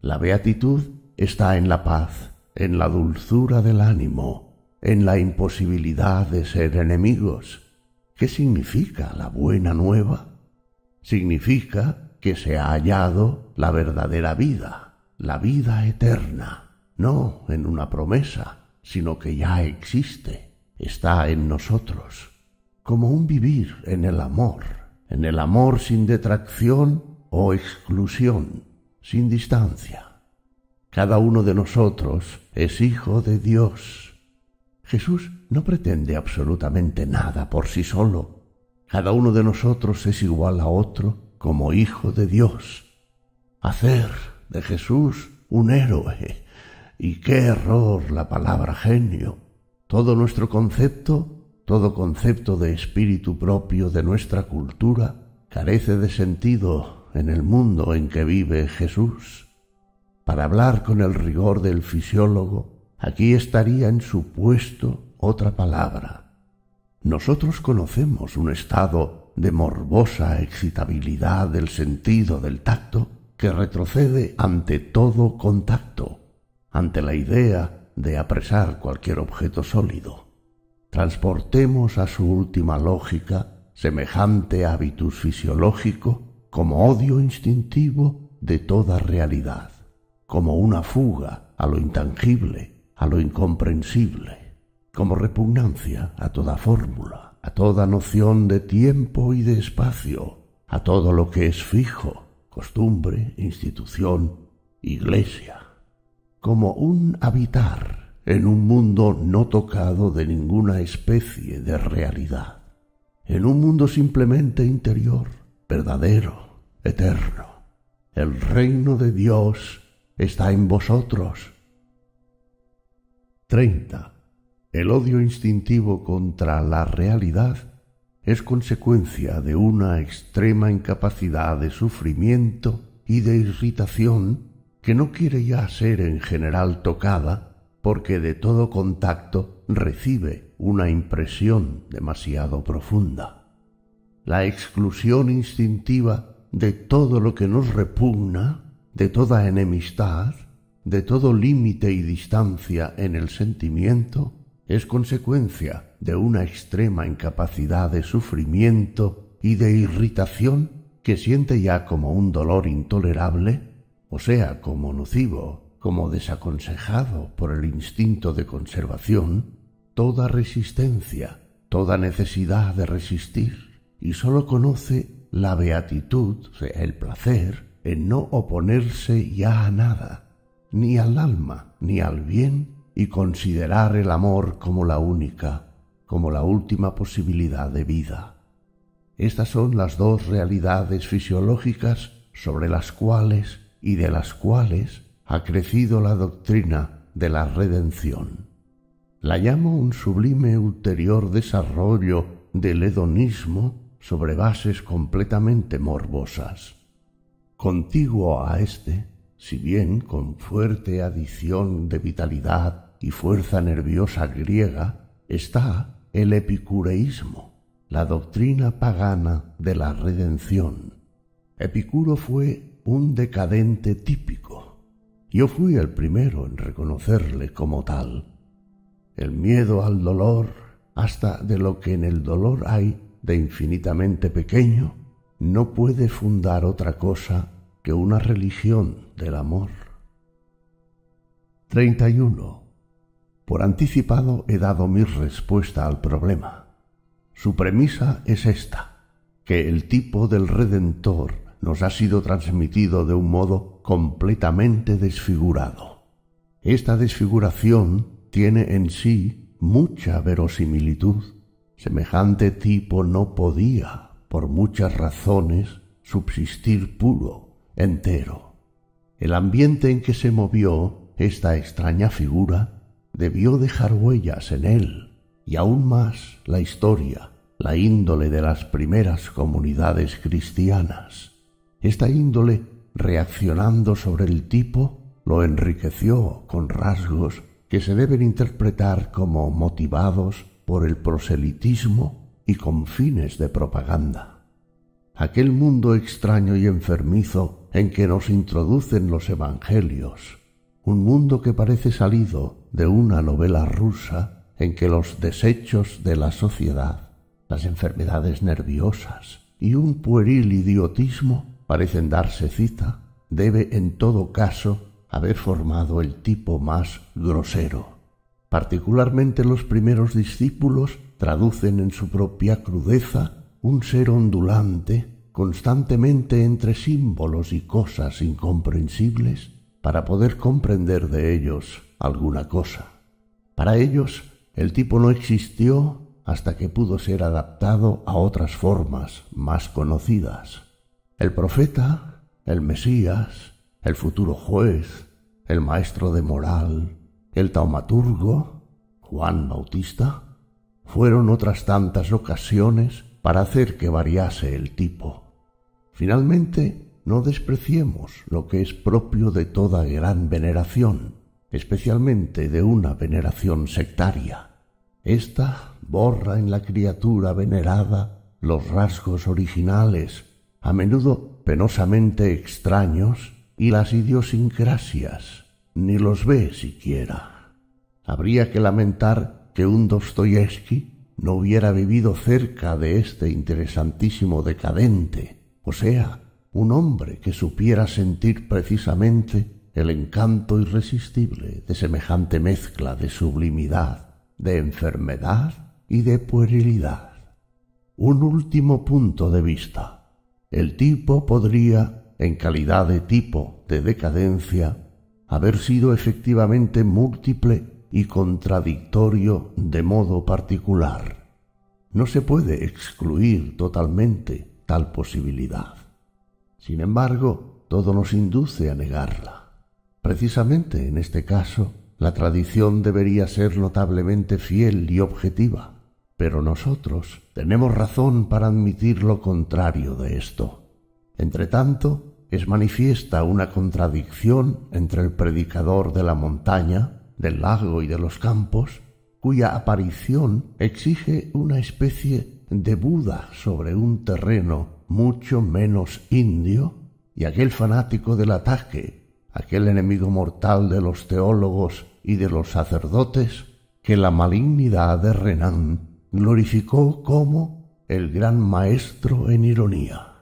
La beatitud está en la paz, en la dulzura del ánimo, en la imposibilidad de ser enemigos. ¿Qué significa la buena nueva? Significa que se ha hallado la verdadera vida, la vida eterna, no en una promesa, sino que ya existe, está en nosotros, como un vivir en el amor, en el amor sin detracción o exclusión, sin distancia. Cada uno de nosotros es hijo de Dios. Jesús no pretende absolutamente nada por sí solo. Cada uno de nosotros es igual a otro como hijo de Dios. Hacer de Jesús un héroe. Y qué error la palabra genio. Todo nuestro concepto, todo concepto de espíritu propio de nuestra cultura, carece de sentido en el mundo en que vive Jesús. Para hablar con el rigor del fisiólogo, aquí estaría en su puesto otra palabra. Nosotros conocemos un estado de morbosa excitabilidad del sentido del tacto que retrocede ante todo contacto, ante la idea de apresar cualquier objeto sólido. Transportemos a su última lógica semejante hábitus fisiológico como odio instintivo de toda realidad como una fuga a lo intangible, a lo incomprensible, como repugnancia a toda fórmula, a toda noción de tiempo y de espacio, a todo lo que es fijo, costumbre, institución, iglesia, como un habitar en un mundo no tocado de ninguna especie de realidad, en un mundo simplemente interior, verdadero, eterno. El reino de Dios está en vosotros. 30. El odio instintivo contra la realidad es consecuencia de una extrema incapacidad de sufrimiento y de irritación que no quiere ya ser en general tocada porque de todo contacto recibe una impresión demasiado profunda. La exclusión instintiva de todo lo que nos repugna de toda enemistad, de todo límite y distancia en el sentimiento, es consecuencia de una extrema incapacidad de sufrimiento y de irritación que siente ya como un dolor intolerable, o sea, como nocivo, como desaconsejado por el instinto de conservación, toda resistencia, toda necesidad de resistir, y sólo conoce la beatitud, sea, el placer, en no oponerse ya a nada, ni al alma, ni al bien, y considerar el amor como la única, como la última posibilidad de vida. Estas son las dos realidades fisiológicas sobre las cuales y de las cuales ha crecido la doctrina de la redención. La llamo un sublime ulterior desarrollo del hedonismo sobre bases completamente morbosas. Contiguo a éste, si bien con fuerte adición de vitalidad y fuerza nerviosa griega, está el epicureísmo, la doctrina pagana de la redención. Epicuro fue un decadente típico. Yo fui el primero en reconocerle como tal. El miedo al dolor, hasta de lo que en el dolor hay de infinitamente pequeño, no puede fundar otra cosa que una religión del amor. 31. Por anticipado he dado mi respuesta al problema. Su premisa es esta, que el tipo del Redentor nos ha sido transmitido de un modo completamente desfigurado. Esta desfiguración tiene en sí mucha verosimilitud. Semejante tipo no podía, por muchas razones, subsistir puro entero. El ambiente en que se movió esta extraña figura debió dejar huellas en él, y aún más la historia, la índole de las primeras comunidades cristianas. Esta índole, reaccionando sobre el tipo, lo enriqueció con rasgos que se deben interpretar como motivados por el proselitismo y con fines de propaganda. Aquel mundo extraño y enfermizo en que nos introducen los evangelios, un mundo que parece salido de una novela rusa en que los desechos de la sociedad, las enfermedades nerviosas y un pueril idiotismo parecen darse cita, debe en todo caso haber formado el tipo más grosero. Particularmente los primeros discípulos traducen en su propia crudeza un ser ondulante constantemente entre símbolos y cosas incomprensibles para poder comprender de ellos alguna cosa. Para ellos el tipo no existió hasta que pudo ser adaptado a otras formas más conocidas. El profeta, el Mesías, el futuro juez, el maestro de moral, el taumaturgo, Juan Bautista, fueron otras tantas ocasiones para hacer que variase el tipo. Finalmente, no despreciemos lo que es propio de toda gran veneración, especialmente de una veneración sectaria. Esta borra en la criatura venerada los rasgos originales, a menudo penosamente extraños, y las idiosincrasias, ni los ve siquiera. Habría que lamentar que un Dostoyevsky no hubiera vivido cerca de este interesantísimo decadente, o sea, un hombre que supiera sentir precisamente el encanto irresistible de semejante mezcla de sublimidad, de enfermedad y de puerilidad. Un último punto de vista. El tipo podría en calidad de tipo de decadencia, haber sido efectivamente múltiple y contradictorio de modo particular. No se puede excluir totalmente tal posibilidad. Sin embargo, todo nos induce a negarla. Precisamente en este caso, la tradición debería ser notablemente fiel y objetiva, pero nosotros tenemos razón para admitir lo contrario de esto. Entretanto, es manifiesta una contradicción entre el predicador de la montaña, del lago y de los campos, cuya aparición exige una especie de Buda sobre un terreno mucho menos indio, y aquel fanático del ataque, aquel enemigo mortal de los teólogos y de los sacerdotes, que la malignidad de Renan glorificó como el gran maestro en ironía.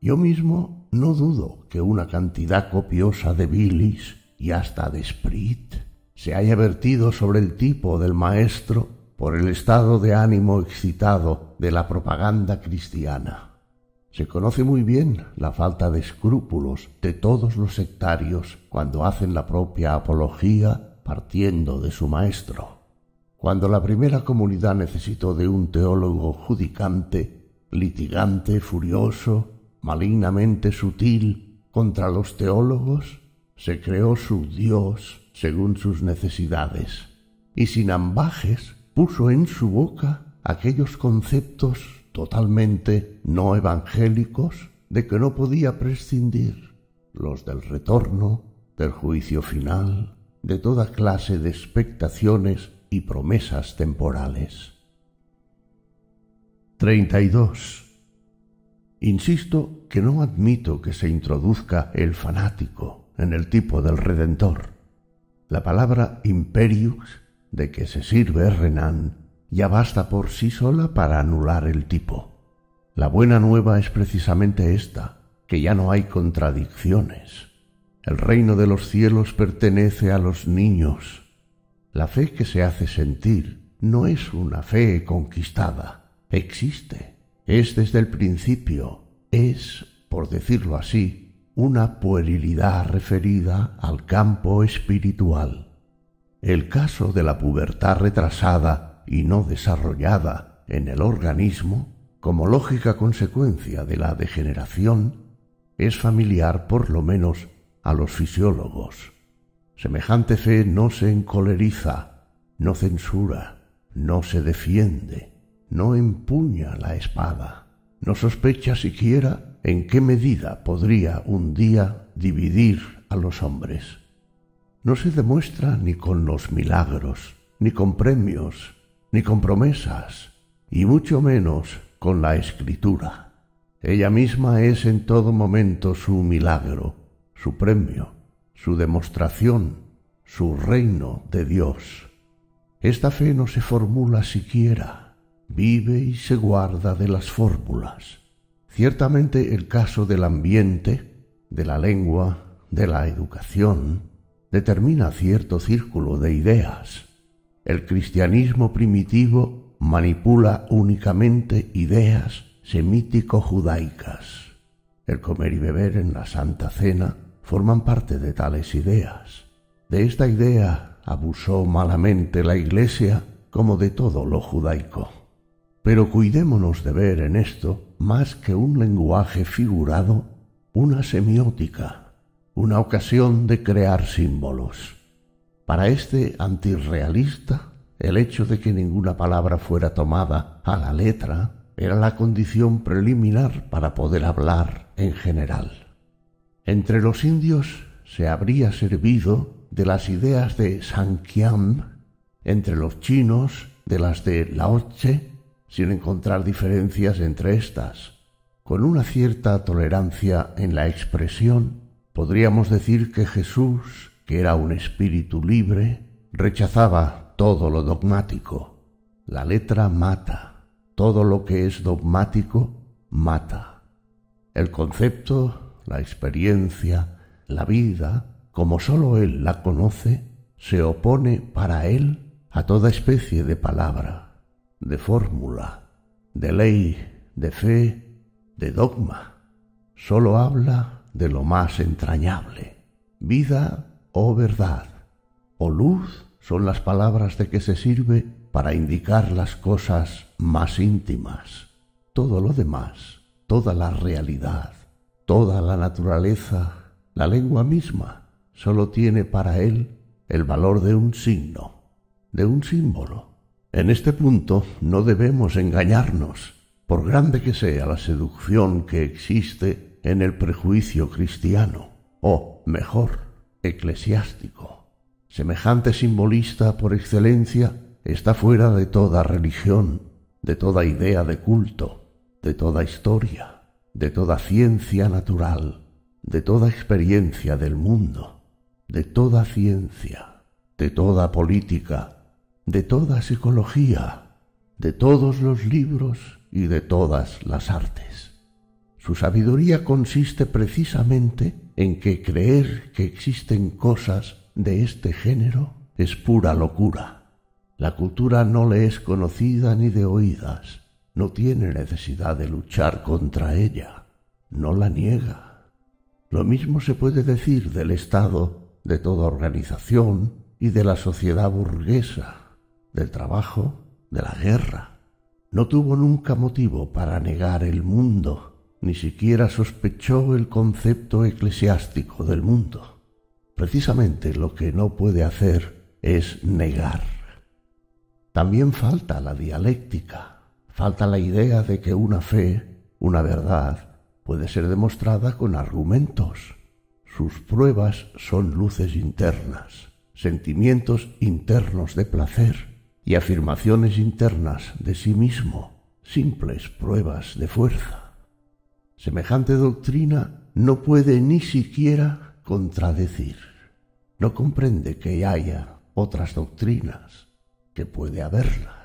Yo mismo no dudo que una cantidad copiosa de bilis y hasta de sprit se haya vertido sobre el tipo del maestro por el estado de ánimo excitado de la propaganda cristiana. Se conoce muy bien la falta de escrúpulos de todos los sectarios cuando hacen la propia apología partiendo de su maestro. Cuando la primera comunidad necesitó de un teólogo judicante, litigante, furioso, malignamente sutil contra los teólogos, se creó su Dios según sus necesidades, y sin ambajes puso en su boca aquellos conceptos totalmente no evangélicos de que no podía prescindir, los del retorno, del juicio final, de toda clase de expectaciones y promesas temporales. 32. Insisto que no admito que se introduzca el fanático en el tipo del Redentor. La palabra imperius, de que se sirve Renan, ya basta por sí sola para anular el tipo. La buena nueva es precisamente esta, que ya no hay contradicciones. El reino de los cielos pertenece a los niños. La fe que se hace sentir no es una fe conquistada, existe es desde el principio, es, por decirlo así, una puerilidad referida al campo espiritual. El caso de la pubertad retrasada y no desarrollada en el organismo, como lógica consecuencia de la degeneración, es familiar por lo menos a los fisiólogos. Semejante fe no se encoleriza, no censura, no se defiende, no empuña la espada, no sospecha siquiera en qué medida podría un día dividir a los hombres. No se demuestra ni con los milagros, ni con premios, ni con promesas, y mucho menos con la escritura. Ella misma es en todo momento su milagro, su premio, su demostración, su reino de Dios. Esta fe no se formula siquiera, vive y se guarda de las fórmulas. Ciertamente el caso del ambiente, de la lengua, de la educación, determina cierto círculo de ideas. El cristianismo primitivo manipula únicamente ideas semítico-judaicas. El comer y beber en la Santa Cena forman parte de tales ideas. De esta idea abusó malamente la Iglesia como de todo lo judaico. Pero cuidémonos de ver en esto, más que un lenguaje figurado, una semiótica, una ocasión de crear símbolos. Para este antirrealista, el hecho de que ninguna palabra fuera tomada a la letra era la condición preliminar para poder hablar en general. Entre los indios se habría servido de las ideas de Sankyam, entre los chinos de las de Lao Tse, sin encontrar diferencias entre estas. Con una cierta tolerancia en la expresión, podríamos decir que Jesús, que era un espíritu libre, rechazaba todo lo dogmático. La letra mata. Todo lo que es dogmático mata. El concepto la experiencia, la vida, como sólo él la conoce, se opone para él a toda especie de palabra, de fórmula, de ley, de fe, de dogma. Sólo habla de lo más entrañable. Vida o verdad, o luz son las palabras de que se sirve para indicar las cosas más íntimas. Todo lo demás, toda la realidad, Toda la naturaleza, la lengua misma, sólo tiene para él el valor de un signo, de un símbolo. En este punto no debemos engañarnos, por grande que sea la seducción que existe en el prejuicio cristiano, o, mejor, eclesiástico. Semejante simbolista por excelencia está fuera de toda religión, de toda idea de culto, de toda historia de toda ciencia natural, de toda experiencia del mundo, de toda ciencia, de toda política, de toda psicología, de todos los libros y de todas las artes. Su sabiduría consiste precisamente en que creer que existen cosas de este género es pura locura. La cultura no le es conocida ni de oídas, no tiene necesidad de luchar contra ella, no la niega. Lo mismo se puede decir del Estado, de toda organización y de la sociedad burguesa, del trabajo, de la guerra. No tuvo nunca motivo para negar el mundo, ni siquiera sospechó el concepto eclesiástico del mundo. Precisamente lo que no puede hacer es negar. También falta la dialéctica Falta la idea de que una fe, una verdad, puede ser demostrada con argumentos. Sus pruebas son luces internas, sentimientos internos de placer y afirmaciones internas de sí mismo, simples pruebas de fuerza. Semejante doctrina no puede ni siquiera contradecir. No comprende que haya otras doctrinas, que puede haberlas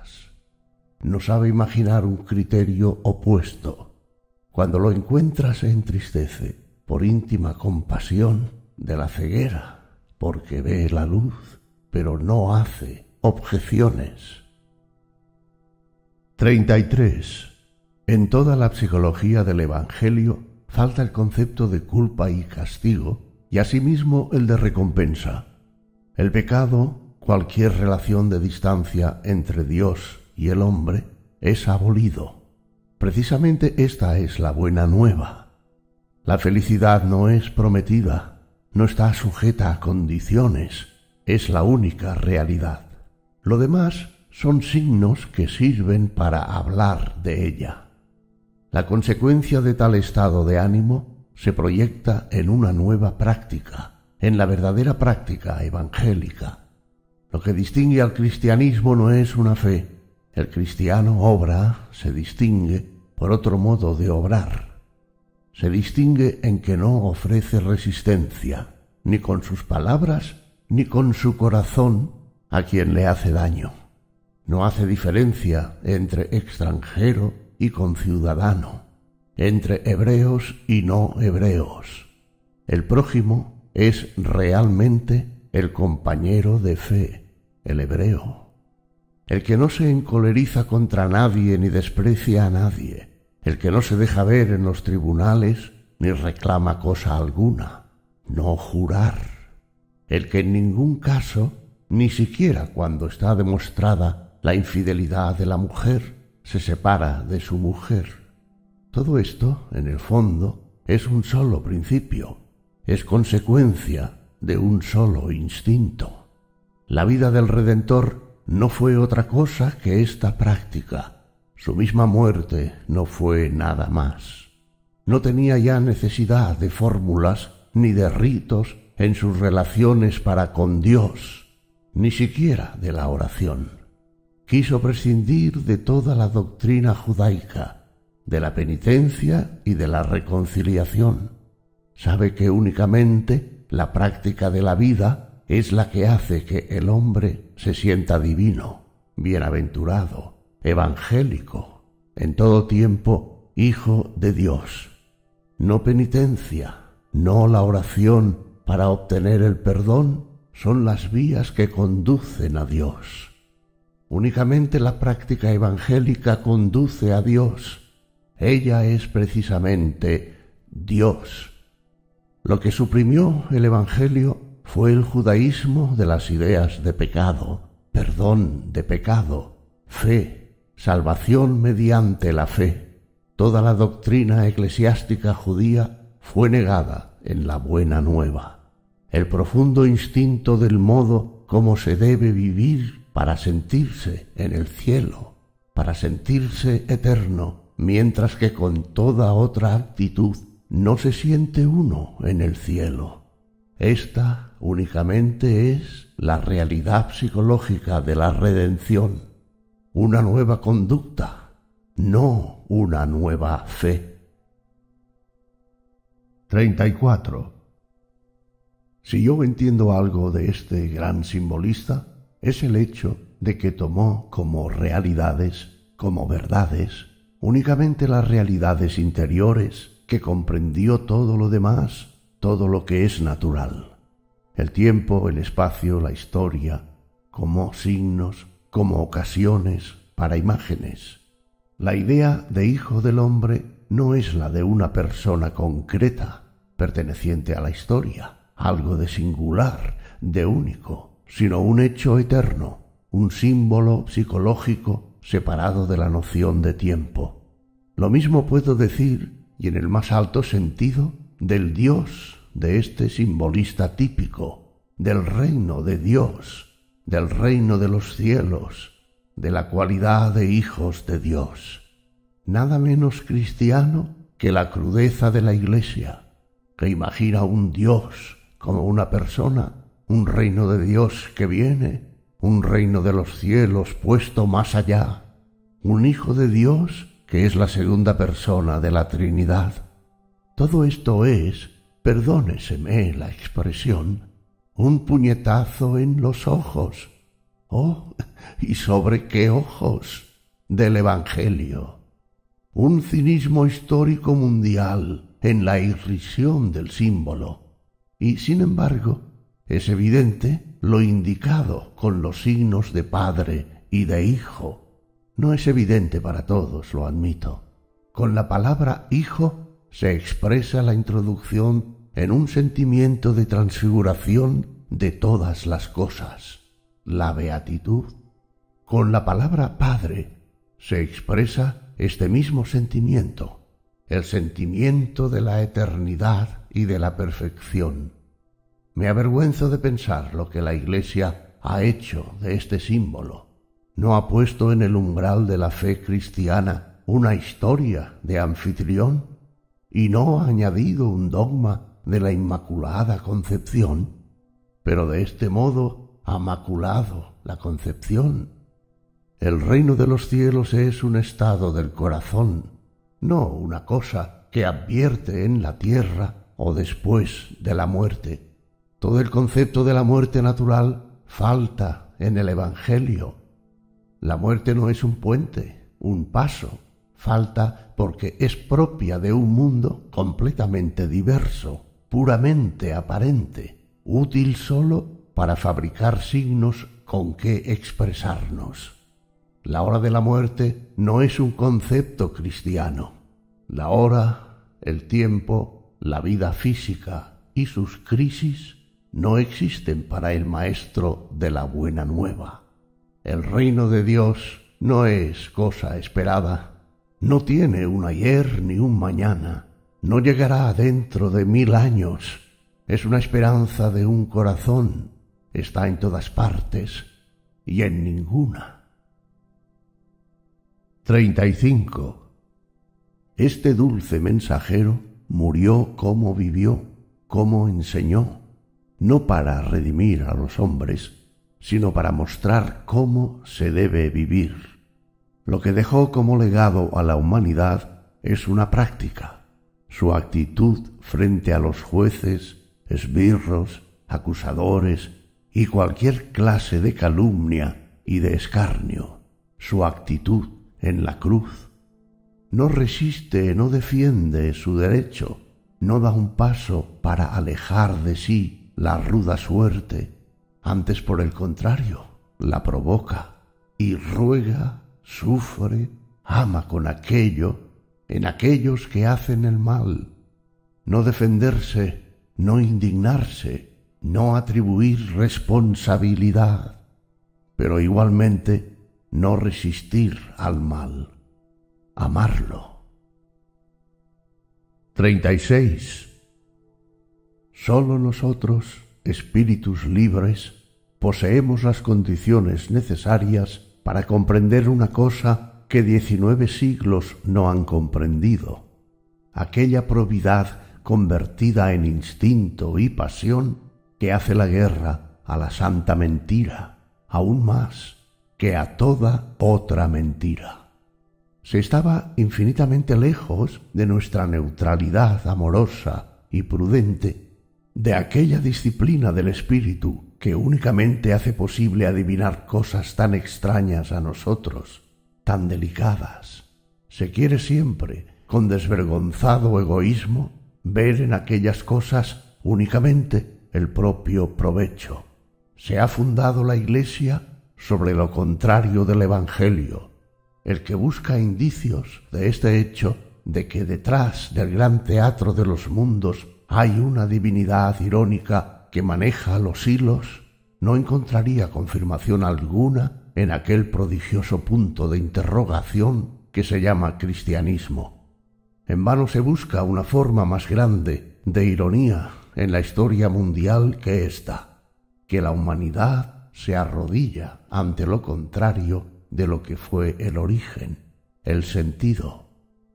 no sabe imaginar un criterio opuesto. Cuando lo encuentra se entristece por íntima compasión de la ceguera, porque ve la luz, pero no hace objeciones. 33. En toda la psicología del Evangelio falta el concepto de culpa y castigo y asimismo el de recompensa. El pecado, cualquier relación de distancia entre Dios y el hombre es abolido. Precisamente esta es la buena nueva. La felicidad no es prometida, no está sujeta a condiciones, es la única realidad. Lo demás son signos que sirven para hablar de ella. La consecuencia de tal estado de ánimo se proyecta en una nueva práctica, en la verdadera práctica evangélica. Lo que distingue al cristianismo no es una fe. El cristiano obra, se distingue por otro modo de obrar. Se distingue en que no ofrece resistencia, ni con sus palabras, ni con su corazón, a quien le hace daño. No hace diferencia entre extranjero y conciudadano, entre hebreos y no hebreos. El prójimo es realmente el compañero de fe, el hebreo. El que no se encoleriza contra nadie ni desprecia a nadie, el que no se deja ver en los tribunales ni reclama cosa alguna, no jurar, el que en ningún caso, ni siquiera cuando está demostrada la infidelidad de la mujer, se separa de su mujer. Todo esto, en el fondo, es un solo principio, es consecuencia de un solo instinto. La vida del Redentor no fue otra cosa que esta práctica. Su misma muerte no fue nada más. No tenía ya necesidad de fórmulas ni de ritos en sus relaciones para con Dios, ni siquiera de la oración quiso prescindir de toda la doctrina judaica, de la penitencia y de la reconciliación. Sabe que únicamente la práctica de la vida es la que hace que el hombre se sienta divino, bienaventurado, evangélico, en todo tiempo hijo de Dios. No penitencia, no la oración para obtener el perdón son las vías que conducen a Dios. Únicamente la práctica evangélica conduce a Dios. Ella es precisamente Dios. Lo que suprimió el Evangelio fue el judaísmo de las ideas de pecado, perdón de pecado, fe, salvación mediante la fe. Toda la doctrina eclesiástica judía fue negada en la buena nueva. El profundo instinto del modo como se debe vivir para sentirse en el cielo, para sentirse eterno, mientras que con toda otra actitud no se siente uno en el cielo. Esta únicamente es la realidad psicológica de la redención, una nueva conducta, no una nueva fe. 34. Si yo entiendo algo de este gran simbolista, es el hecho de que tomó como realidades, como verdades, únicamente las realidades interiores, que comprendió todo lo demás, todo lo que es natural. El tiempo, el espacio, la historia, como signos, como ocasiones, para imágenes. La idea de hijo del hombre no es la de una persona concreta, perteneciente a la historia, algo de singular, de único, sino un hecho eterno, un símbolo psicológico separado de la noción de tiempo. Lo mismo puedo decir, y en el más alto sentido, del Dios de este simbolista típico, del reino de Dios, del reino de los cielos, de la cualidad de hijos de Dios. Nada menos cristiano que la crudeza de la Iglesia, que imagina un Dios como una persona un reino de Dios que viene, un reino de los cielos puesto más allá, un Hijo de Dios que es la segunda persona de la Trinidad. Todo esto es, perdóneseme la expresión, un puñetazo en los ojos. Oh, ¿y sobre qué ojos? del Evangelio. Un cinismo histórico mundial en la irrisión del símbolo. Y, sin embargo, es evidente lo indicado con los signos de padre y de hijo. No es evidente para todos, lo admito. Con la palabra hijo se expresa la introducción en un sentimiento de transfiguración de todas las cosas, la beatitud. Con la palabra padre se expresa este mismo sentimiento, el sentimiento de la eternidad y de la perfección. Me avergüenzo de pensar lo que la Iglesia ha hecho de este símbolo. No ha puesto en el umbral de la fe cristiana una historia de anfitrión y no ha añadido un dogma de la Inmaculada Concepción, pero de este modo ha maculado la concepción. El reino de los cielos es un estado del corazón, no una cosa que advierte en la tierra o después de la muerte. Todo el concepto de la muerte natural falta en el Evangelio. La muerte no es un puente, un paso, falta porque es propia de un mundo completamente diverso, puramente aparente, útil sólo para fabricar signos con que expresarnos. La hora de la muerte no es un concepto cristiano. La hora, el tiempo, la vida física y sus crisis no existen para el maestro de la buena nueva. El reino de Dios no es cosa esperada, no tiene un ayer ni un mañana, no llegará dentro de mil años, es una esperanza de un corazón, está en todas partes y en ninguna. 35. Este dulce mensajero murió como vivió, como enseñó no para redimir a los hombres, sino para mostrar cómo se debe vivir. Lo que dejó como legado a la humanidad es una práctica, su actitud frente a los jueces, esbirros, acusadores y cualquier clase de calumnia y de escarnio, su actitud en la cruz. No resiste, no defiende su derecho, no da un paso para alejar de sí la ruda suerte, antes por el contrario, la provoca y ruega, sufre, ama con aquello, en aquellos que hacen el mal. No defenderse, no indignarse, no atribuir responsabilidad, pero igualmente no resistir al mal, amarlo. 36. Sólo nosotros, espíritus libres, poseemos las condiciones necesarias para comprender una cosa que diecinueve siglos no han comprendido, aquella probidad convertida en instinto y pasión que hace la guerra a la santa mentira, aún más que a toda otra mentira. Se estaba infinitamente lejos de nuestra neutralidad amorosa y prudente de aquella disciplina del espíritu que únicamente hace posible adivinar cosas tan extrañas a nosotros, tan delicadas. Se quiere siempre, con desvergonzado egoísmo, ver en aquellas cosas únicamente el propio provecho. Se ha fundado la Iglesia sobre lo contrario del Evangelio. El que busca indicios de este hecho de que detrás del gran teatro de los mundos hay una divinidad irónica que maneja los hilos, no encontraría confirmación alguna en aquel prodigioso punto de interrogación que se llama cristianismo. En vano se busca una forma más grande de ironía en la historia mundial que ésta, que la humanidad se arrodilla ante lo contrario de lo que fue el origen, el sentido,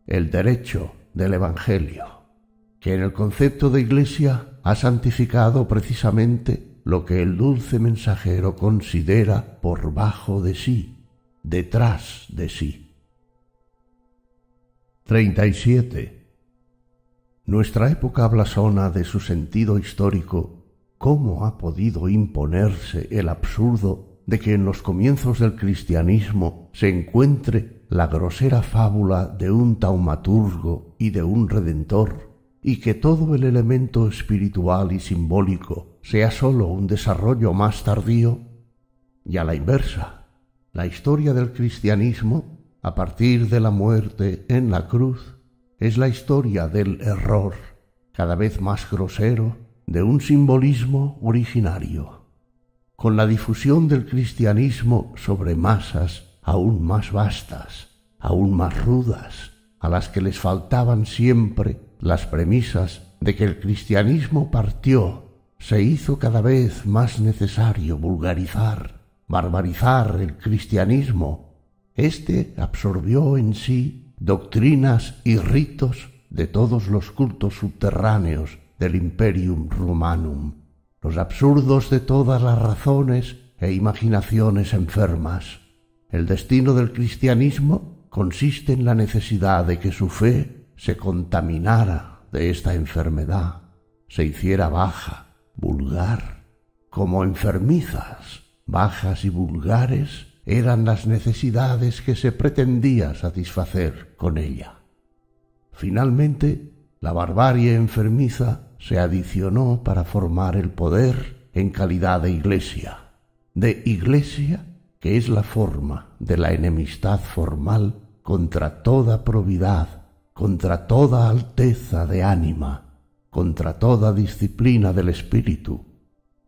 el derecho del Evangelio que en el concepto de iglesia ha santificado precisamente lo que el dulce mensajero considera por bajo de sí, detrás de sí. 37. Nuestra época blasona de su sentido histórico, cómo ha podido imponerse el absurdo de que en los comienzos del cristianismo se encuentre la grosera fábula de un taumaturgo y de un redentor y que todo el elemento espiritual y simbólico sea sólo un desarrollo más tardío, y a la inversa, la historia del cristianismo, a partir de la muerte en la cruz, es la historia del error, cada vez más grosero, de un simbolismo originario. Con la difusión del cristianismo sobre masas aún más vastas, aún más rudas, a las que les faltaban siempre las premisas de que el cristianismo partió se hizo cada vez más necesario vulgarizar, barbarizar el cristianismo. Este absorbió en sí doctrinas y ritos de todos los cultos subterráneos del Imperium Romanum, los absurdos de todas las razones e imaginaciones enfermas. El destino del cristianismo consiste en la necesidad de que su fe se contaminara de esta enfermedad, se hiciera baja, vulgar, como enfermizas, bajas y vulgares eran las necesidades que se pretendía satisfacer con ella. Finalmente, la barbarie enfermiza se adicionó para formar el poder en calidad de iglesia, de iglesia que es la forma de la enemistad formal contra toda probidad, contra toda alteza de ánima, contra toda disciplina del espíritu,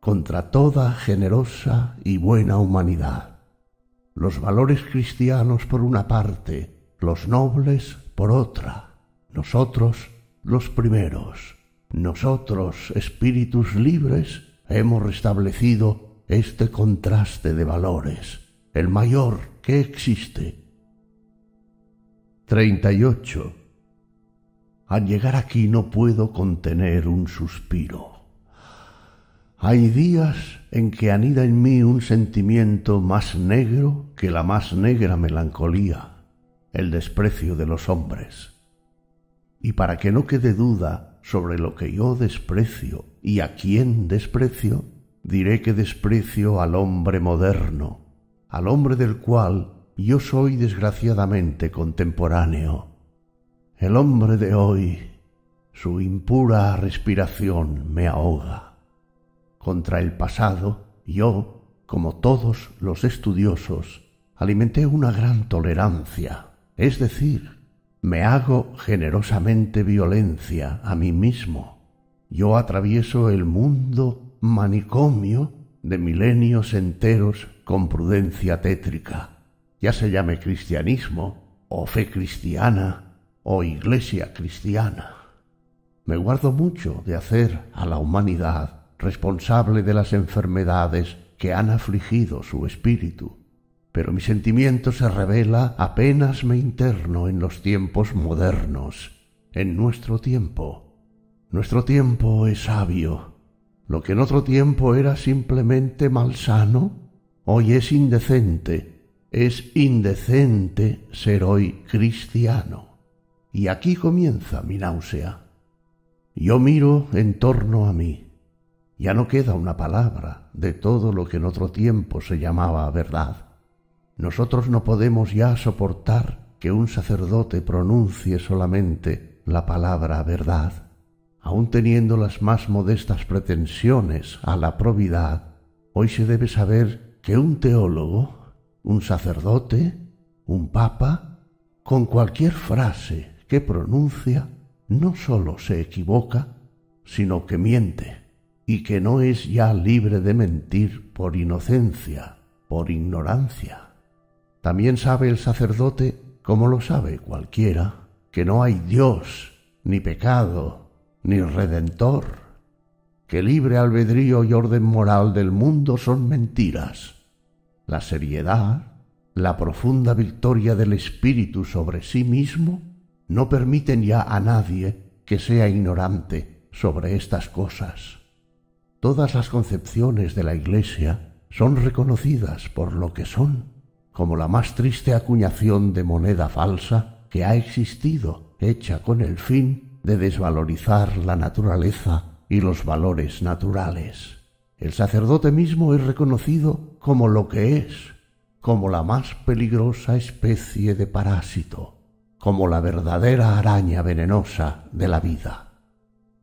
contra toda generosa y buena humanidad. Los valores cristianos por una parte, los nobles por otra, nosotros los primeros, nosotros espíritus libres, hemos restablecido este contraste de valores, el mayor que existe. 38. Al llegar aquí no puedo contener un suspiro. Hay días en que anida en mí un sentimiento más negro que la más negra melancolía, el desprecio de los hombres. Y para que no quede duda sobre lo que yo desprecio y a quién desprecio, diré que desprecio al hombre moderno, al hombre del cual yo soy desgraciadamente contemporáneo el hombre de hoy, su impura respiración me ahoga. Contra el pasado, yo, como todos los estudiosos, alimenté una gran tolerancia, es decir, me hago generosamente violencia a mí mismo. Yo atravieso el mundo manicomio de milenios enteros con prudencia tétrica, ya se llame cristianismo o fe cristiana o iglesia cristiana. Me guardo mucho de hacer a la humanidad responsable de las enfermedades que han afligido su espíritu, pero mi sentimiento se revela apenas me interno en los tiempos modernos, en nuestro tiempo. Nuestro tiempo es sabio. Lo que en otro tiempo era simplemente malsano, hoy es indecente. Es indecente ser hoy cristiano. Y aquí comienza mi náusea. Yo miro en torno a mí. Ya no queda una palabra de todo lo que en otro tiempo se llamaba verdad. Nosotros no podemos ya soportar que un sacerdote pronuncie solamente la palabra verdad, aun teniendo las más modestas pretensiones a la probidad. Hoy se debe saber que un teólogo, un sacerdote, un papa, con cualquier frase que pronuncia no sólo se equivoca, sino que miente, y que no es ya libre de mentir por inocencia, por ignorancia. También sabe el sacerdote, como lo sabe cualquiera, que no hay Dios, ni pecado, ni redentor, que libre albedrío y orden moral del mundo son mentiras. La seriedad, la profunda victoria del espíritu sobre sí mismo, no permiten ya a nadie que sea ignorante sobre estas cosas. Todas las concepciones de la Iglesia son reconocidas por lo que son, como la más triste acuñación de moneda falsa que ha existido, hecha con el fin de desvalorizar la naturaleza y los valores naturales. El sacerdote mismo es reconocido como lo que es, como la más peligrosa especie de parásito como la verdadera araña venenosa de la vida.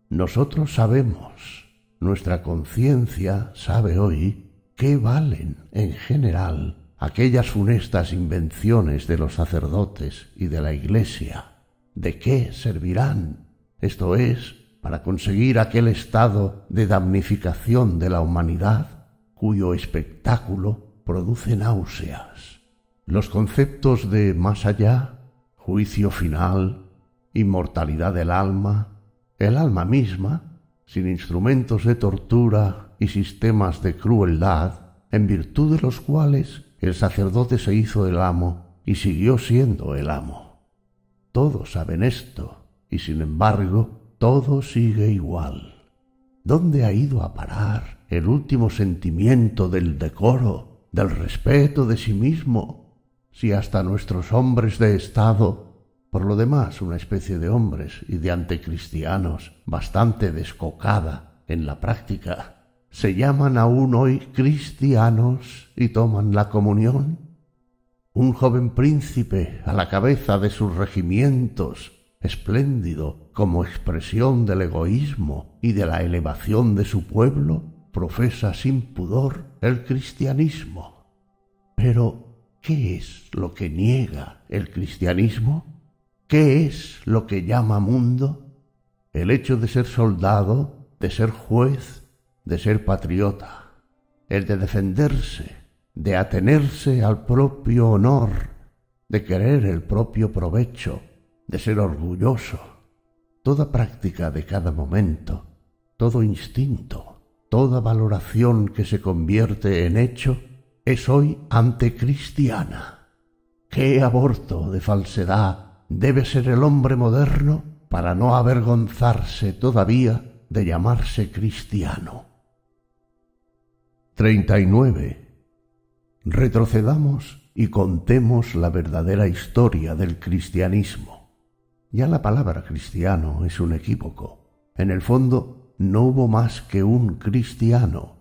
Nosotros sabemos, nuestra conciencia sabe hoy, qué valen en general aquellas funestas invenciones de los sacerdotes y de la Iglesia, de qué servirán, esto es, para conseguir aquel estado de damnificación de la humanidad cuyo espectáculo produce náuseas. Los conceptos de más allá juicio final, inmortalidad del alma, el alma misma, sin instrumentos de tortura y sistemas de crueldad, en virtud de los cuales el sacerdote se hizo el amo y siguió siendo el amo. Todos saben esto, y sin embargo, todo sigue igual. ¿Dónde ha ido a parar el último sentimiento del decoro, del respeto de sí mismo, si hasta nuestros hombres de Estado, por lo demás una especie de hombres y de antecristianos bastante descocada en la práctica, se llaman aún hoy cristianos y toman la comunión? Un joven príncipe a la cabeza de sus regimientos, espléndido como expresión del egoísmo y de la elevación de su pueblo, profesa sin pudor el cristianismo. Pero, ¿qué es lo que niega el cristianismo? ¿Qué es lo que llama mundo? El hecho de ser soldado, de ser juez, de ser patriota, el de defenderse, de atenerse al propio honor, de querer el propio provecho, de ser orgulloso. Toda práctica de cada momento, todo instinto, toda valoración que se convierte en hecho, es hoy antecristiana. ¿Qué aborto de falsedad debe ser el hombre moderno para no avergonzarse todavía de llamarse cristiano? 39. Retrocedamos y contemos la verdadera historia del cristianismo. Ya la palabra cristiano es un equívoco. En el fondo no hubo más que un cristiano,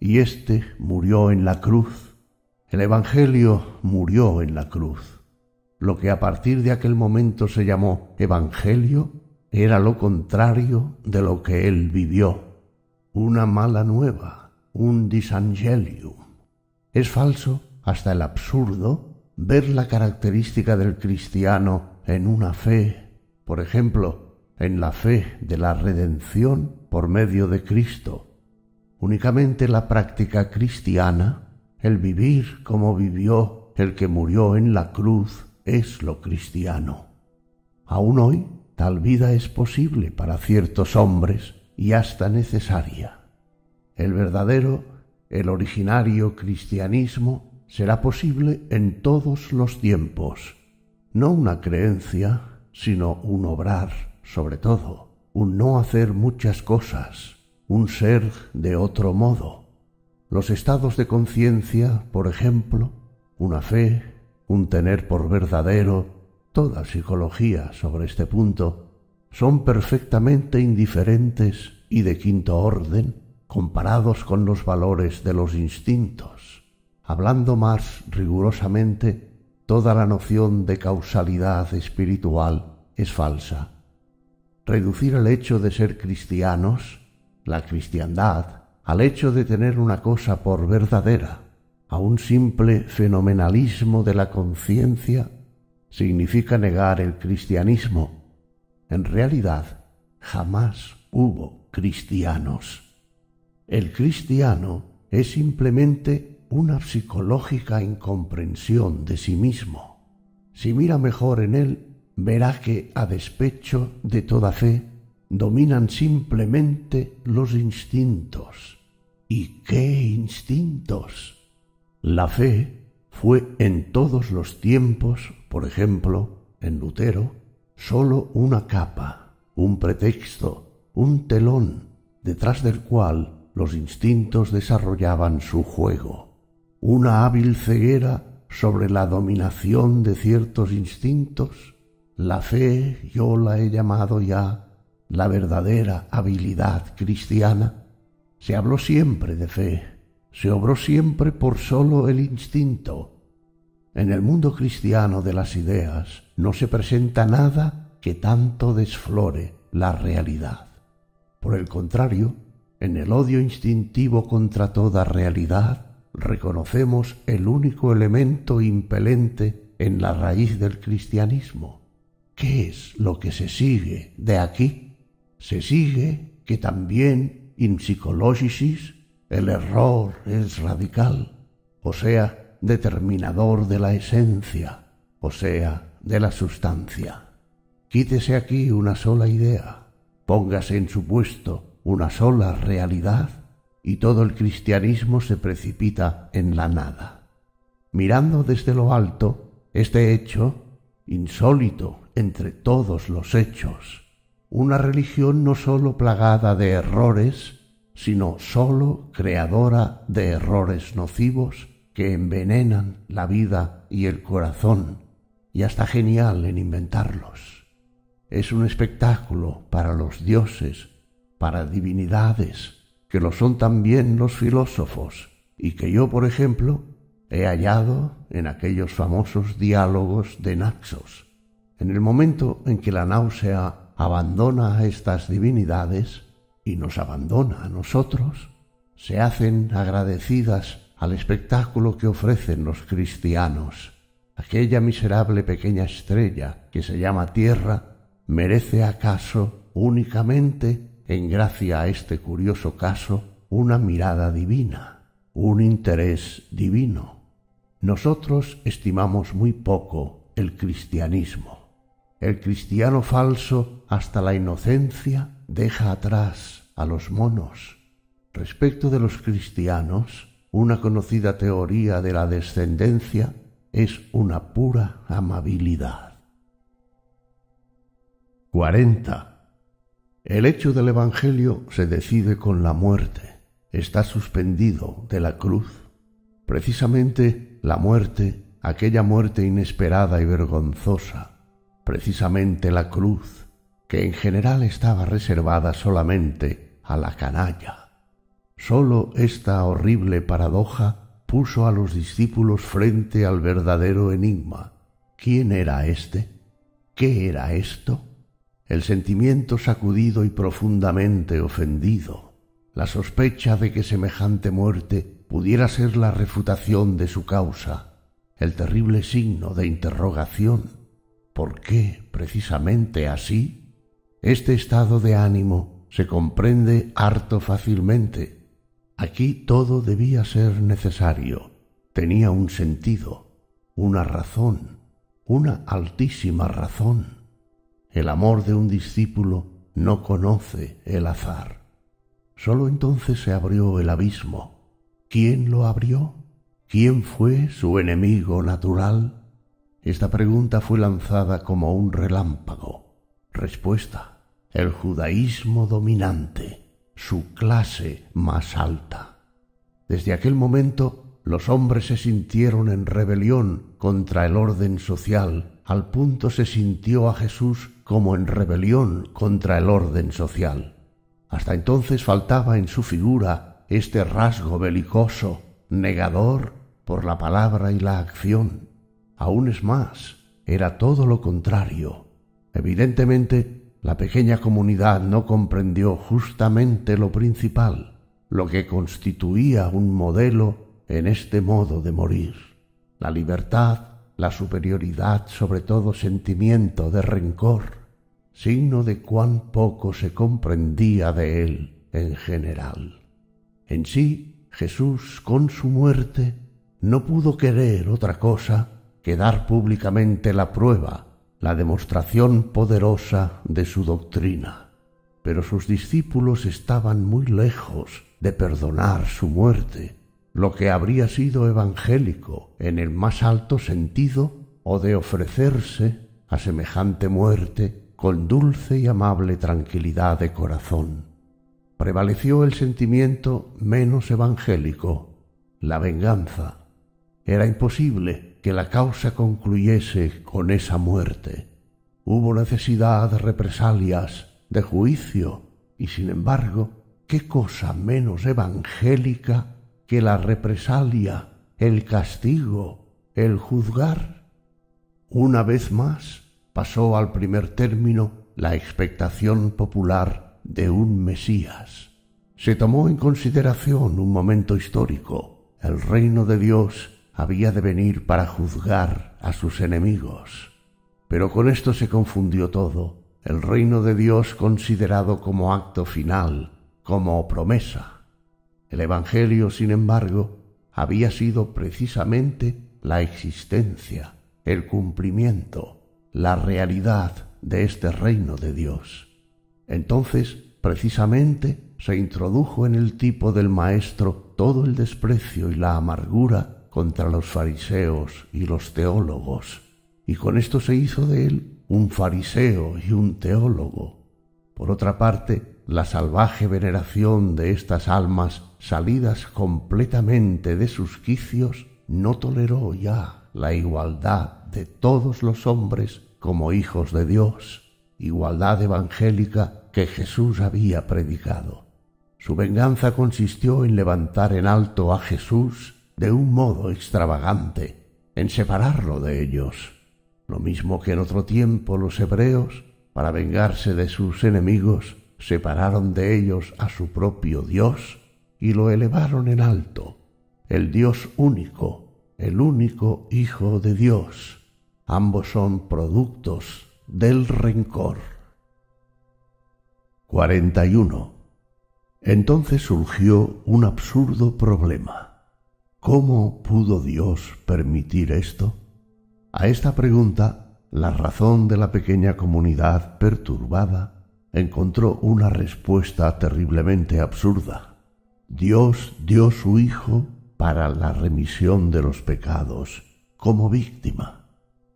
y éste murió en la cruz. El Evangelio murió en la cruz. Lo que a partir de aquel momento se llamó Evangelio era lo contrario de lo que él vivió, una mala nueva un disangelium. Es falso hasta el absurdo ver la característica del cristiano en una fe, por ejemplo, en la fe de la redención por medio de Cristo. Únicamente la práctica cristiana, el vivir como vivió el que murió en la cruz, es lo cristiano. Aún hoy, tal vida es posible para ciertos hombres y hasta necesaria el verdadero, el originario cristianismo será posible en todos los tiempos, no una creencia, sino un obrar, sobre todo, un no hacer muchas cosas, un ser de otro modo. Los estados de conciencia, por ejemplo, una fe, un tener por verdadero, toda psicología sobre este punto, son perfectamente indiferentes y de quinto orden comparados con los valores de los instintos. Hablando más rigurosamente, toda la noción de causalidad espiritual es falsa. Reducir el hecho de ser cristianos, la cristiandad, al hecho de tener una cosa por verdadera, a un simple fenomenalismo de la conciencia, significa negar el cristianismo. En realidad, jamás hubo cristianos. El cristiano es simplemente una psicológica incomprensión de sí mismo. Si mira mejor en él, verá que, a despecho de toda fe, dominan simplemente los instintos. ¿Y qué instintos? La fe fue en todos los tiempos, por ejemplo, en Lutero, sólo una capa, un pretexto, un telón, detrás del cual los instintos desarrollaban su juego, una hábil ceguera sobre la dominación de ciertos instintos. La fe yo la he llamado ya la verdadera habilidad cristiana. Se habló siempre de fe, se obró siempre por sólo el instinto. En el mundo cristiano de las ideas no se presenta nada que tanto desflore la realidad. Por el contrario, en el odio instintivo contra toda realidad, reconocemos el único elemento impelente en la raíz del cristianismo. ¿Qué es lo que se sigue de aquí? Se sigue que también in el error es radical, o sea, determinador de la esencia, o sea, de la sustancia. Quítese aquí una sola idea, póngase en su puesto una sola realidad, y todo el cristianismo se precipita en la nada. Mirando desde lo alto, este hecho, insólito entre todos los hechos, una religión no sólo plagada de errores, sino sólo creadora de errores nocivos que envenenan la vida y el corazón, y hasta genial en inventarlos. Es un espectáculo para los dioses, para divinidades, que lo son también los filósofos, y que yo, por ejemplo, he hallado en aquellos famosos diálogos de Naxos. En el momento en que la náusea abandona a estas divinidades y nos abandona a nosotros, se hacen agradecidas al espectáculo que ofrecen los cristianos. Aquella miserable pequeña estrella que se llama Tierra merece acaso únicamente, en gracia a este curioso caso, una mirada divina, un interés divino. Nosotros estimamos muy poco el cristianismo. El cristiano falso hasta la inocencia deja atrás a los monos. Respecto de los cristianos, una conocida teoría de la descendencia es una pura amabilidad. 40. El hecho del Evangelio se decide con la muerte. Está suspendido de la cruz. Precisamente la muerte, aquella muerte inesperada y vergonzosa, precisamente la cruz, que en general estaba reservada solamente a la canalla. Sólo esta horrible paradoja puso a los discípulos frente al verdadero enigma. ¿Quién era éste? ¿Qué era esto? El sentimiento sacudido y profundamente ofendido, la sospecha de que semejante muerte pudiera ser la refutación de su causa, el terrible signo de interrogación. ¿Por qué precisamente así? Este estado de ánimo se comprende harto fácilmente Aquí todo debía ser necesario, tenía un sentido, una razón, una altísima razón. El amor de un discípulo no conoce el azar. Sólo entonces se abrió el abismo. ¿Quién lo abrió? ¿Quién fue su enemigo natural? Esta pregunta fue lanzada como un relámpago. Respuesta. El judaísmo dominante su clase más alta. Desde aquel momento los hombres se sintieron en rebelión contra el orden social, al punto se sintió a Jesús como en rebelión contra el orden social. Hasta entonces faltaba en su figura este rasgo belicoso, negador por la palabra y la acción. Aún es más, era todo lo contrario. Evidentemente, la pequeña comunidad no comprendió justamente lo principal, lo que constituía un modelo en este modo de morir. La libertad, la superioridad sobre todo sentimiento de rencor, signo de cuán poco se comprendía de él en general. En sí, Jesús con su muerte no pudo querer otra cosa que dar públicamente la prueba la demostración poderosa de su doctrina. Pero sus discípulos estaban muy lejos de perdonar su muerte, lo que habría sido evangélico en el más alto sentido o de ofrecerse a semejante muerte con dulce y amable tranquilidad de corazón. Prevaleció el sentimiento menos evangélico, la venganza. Era imposible que la causa concluyese con esa muerte. Hubo necesidad de represalias, de juicio, y sin embargo, ¿qué cosa menos evangélica que la represalia, el castigo, el juzgar? Una vez más pasó al primer término la expectación popular de un Mesías. Se tomó en consideración un momento histórico. El reino de Dios había de venir para juzgar a sus enemigos. Pero con esto se confundió todo, el reino de Dios considerado como acto final, como promesa. El Evangelio, sin embargo, había sido precisamente la existencia, el cumplimiento, la realidad de este reino de Dios. Entonces, precisamente, se introdujo en el tipo del maestro todo el desprecio y la amargura contra los fariseos y los teólogos, y con esto se hizo de él un fariseo y un teólogo. Por otra parte, la salvaje veneración de estas almas salidas completamente de sus quicios no toleró ya la igualdad de todos los hombres como hijos de Dios, igualdad evangélica que Jesús había predicado. Su venganza consistió en levantar en alto a Jesús de un modo extravagante, en separarlo de ellos, lo mismo que en otro tiempo los hebreos, para vengarse de sus enemigos, separaron de ellos a su propio Dios y lo elevaron en alto, el Dios único, el único Hijo de Dios. Ambos son productos del rencor. 41. Entonces surgió un absurdo problema. ¿Cómo pudo Dios permitir esto? A esta pregunta, la razón de la pequeña comunidad perturbada encontró una respuesta terriblemente absurda. Dios dio su Hijo para la remisión de los pecados, como víctima.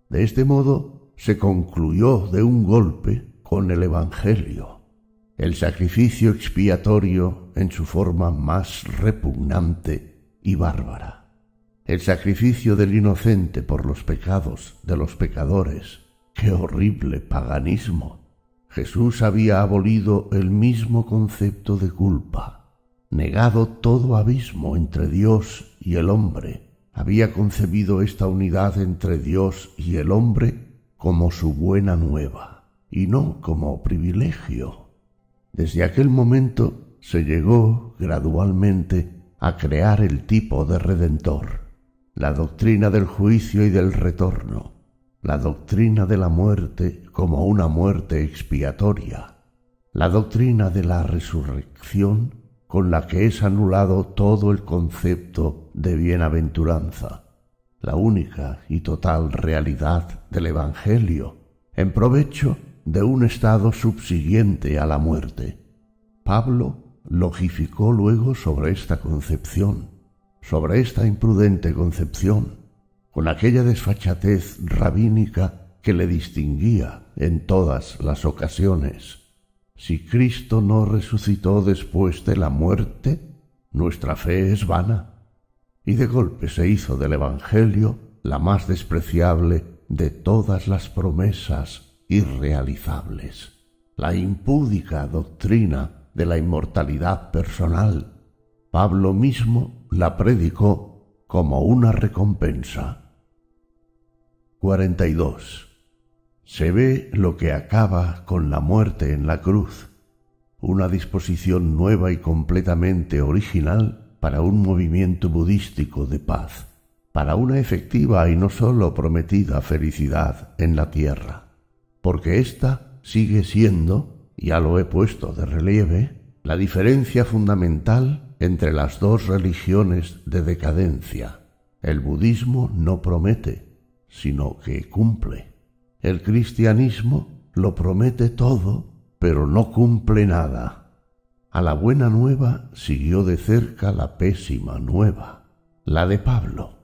De este modo se concluyó de un golpe con el Evangelio el sacrificio expiatorio en su forma más repugnante y bárbara, el sacrificio del inocente por los pecados de los pecadores. ¡Qué horrible paganismo! Jesús había abolido el mismo concepto de culpa, negado todo abismo entre Dios y el hombre, había concebido esta unidad entre Dios y el hombre como su buena nueva, y no como privilegio desde aquel momento se llegó gradualmente a crear el tipo de redentor, la doctrina del juicio y del retorno, la doctrina de la muerte como una muerte expiatoria, la doctrina de la resurrección con la que es anulado todo el concepto de bienaventuranza, la única y total realidad del Evangelio, en provecho de un estado subsiguiente a la muerte. Pablo logificó luego sobre esta concepción, sobre esta imprudente concepción, con aquella desfachatez rabínica que le distinguía en todas las ocasiones. Si Cristo no resucitó después de la muerte, nuestra fe es vana. Y de golpe se hizo del Evangelio la más despreciable de todas las promesas irrealizables. La impúdica doctrina de la inmortalidad personal, Pablo mismo la predicó como una recompensa. 42. Se ve lo que acaba con la muerte en la cruz, una disposición nueva y completamente original para un movimiento budístico de paz, para una efectiva y no sólo prometida felicidad en la tierra porque ésta sigue siendo, ya lo he puesto de relieve, la diferencia fundamental entre las dos religiones de decadencia. El budismo no promete, sino que cumple. El cristianismo lo promete todo, pero no cumple nada. A la buena nueva siguió de cerca la pésima nueva, la de Pablo.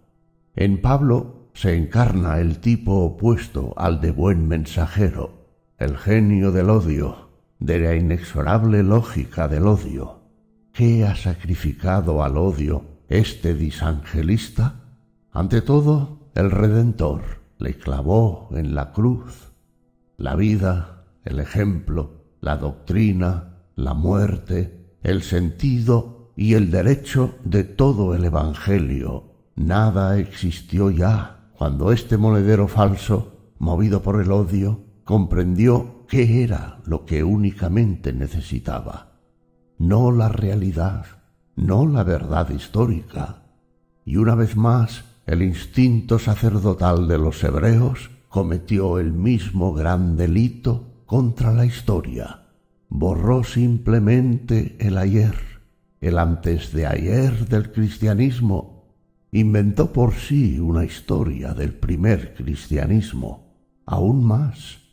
En Pablo se encarna el tipo opuesto al de buen mensajero, el genio del odio, de la inexorable lógica del odio. ¿Qué ha sacrificado al odio este disangelista? Ante todo, el Redentor le clavó en la cruz. La vida, el ejemplo, la doctrina, la muerte, el sentido y el derecho de todo el Evangelio. Nada existió ya cuando este monedero falso, movido por el odio, comprendió qué era lo que únicamente necesitaba. No la realidad, no la verdad histórica. Y una vez más, el instinto sacerdotal de los hebreos cometió el mismo gran delito contra la historia. Borró simplemente el ayer, el antes de ayer del cristianismo inventó por sí una historia del primer cristianismo. Aún más,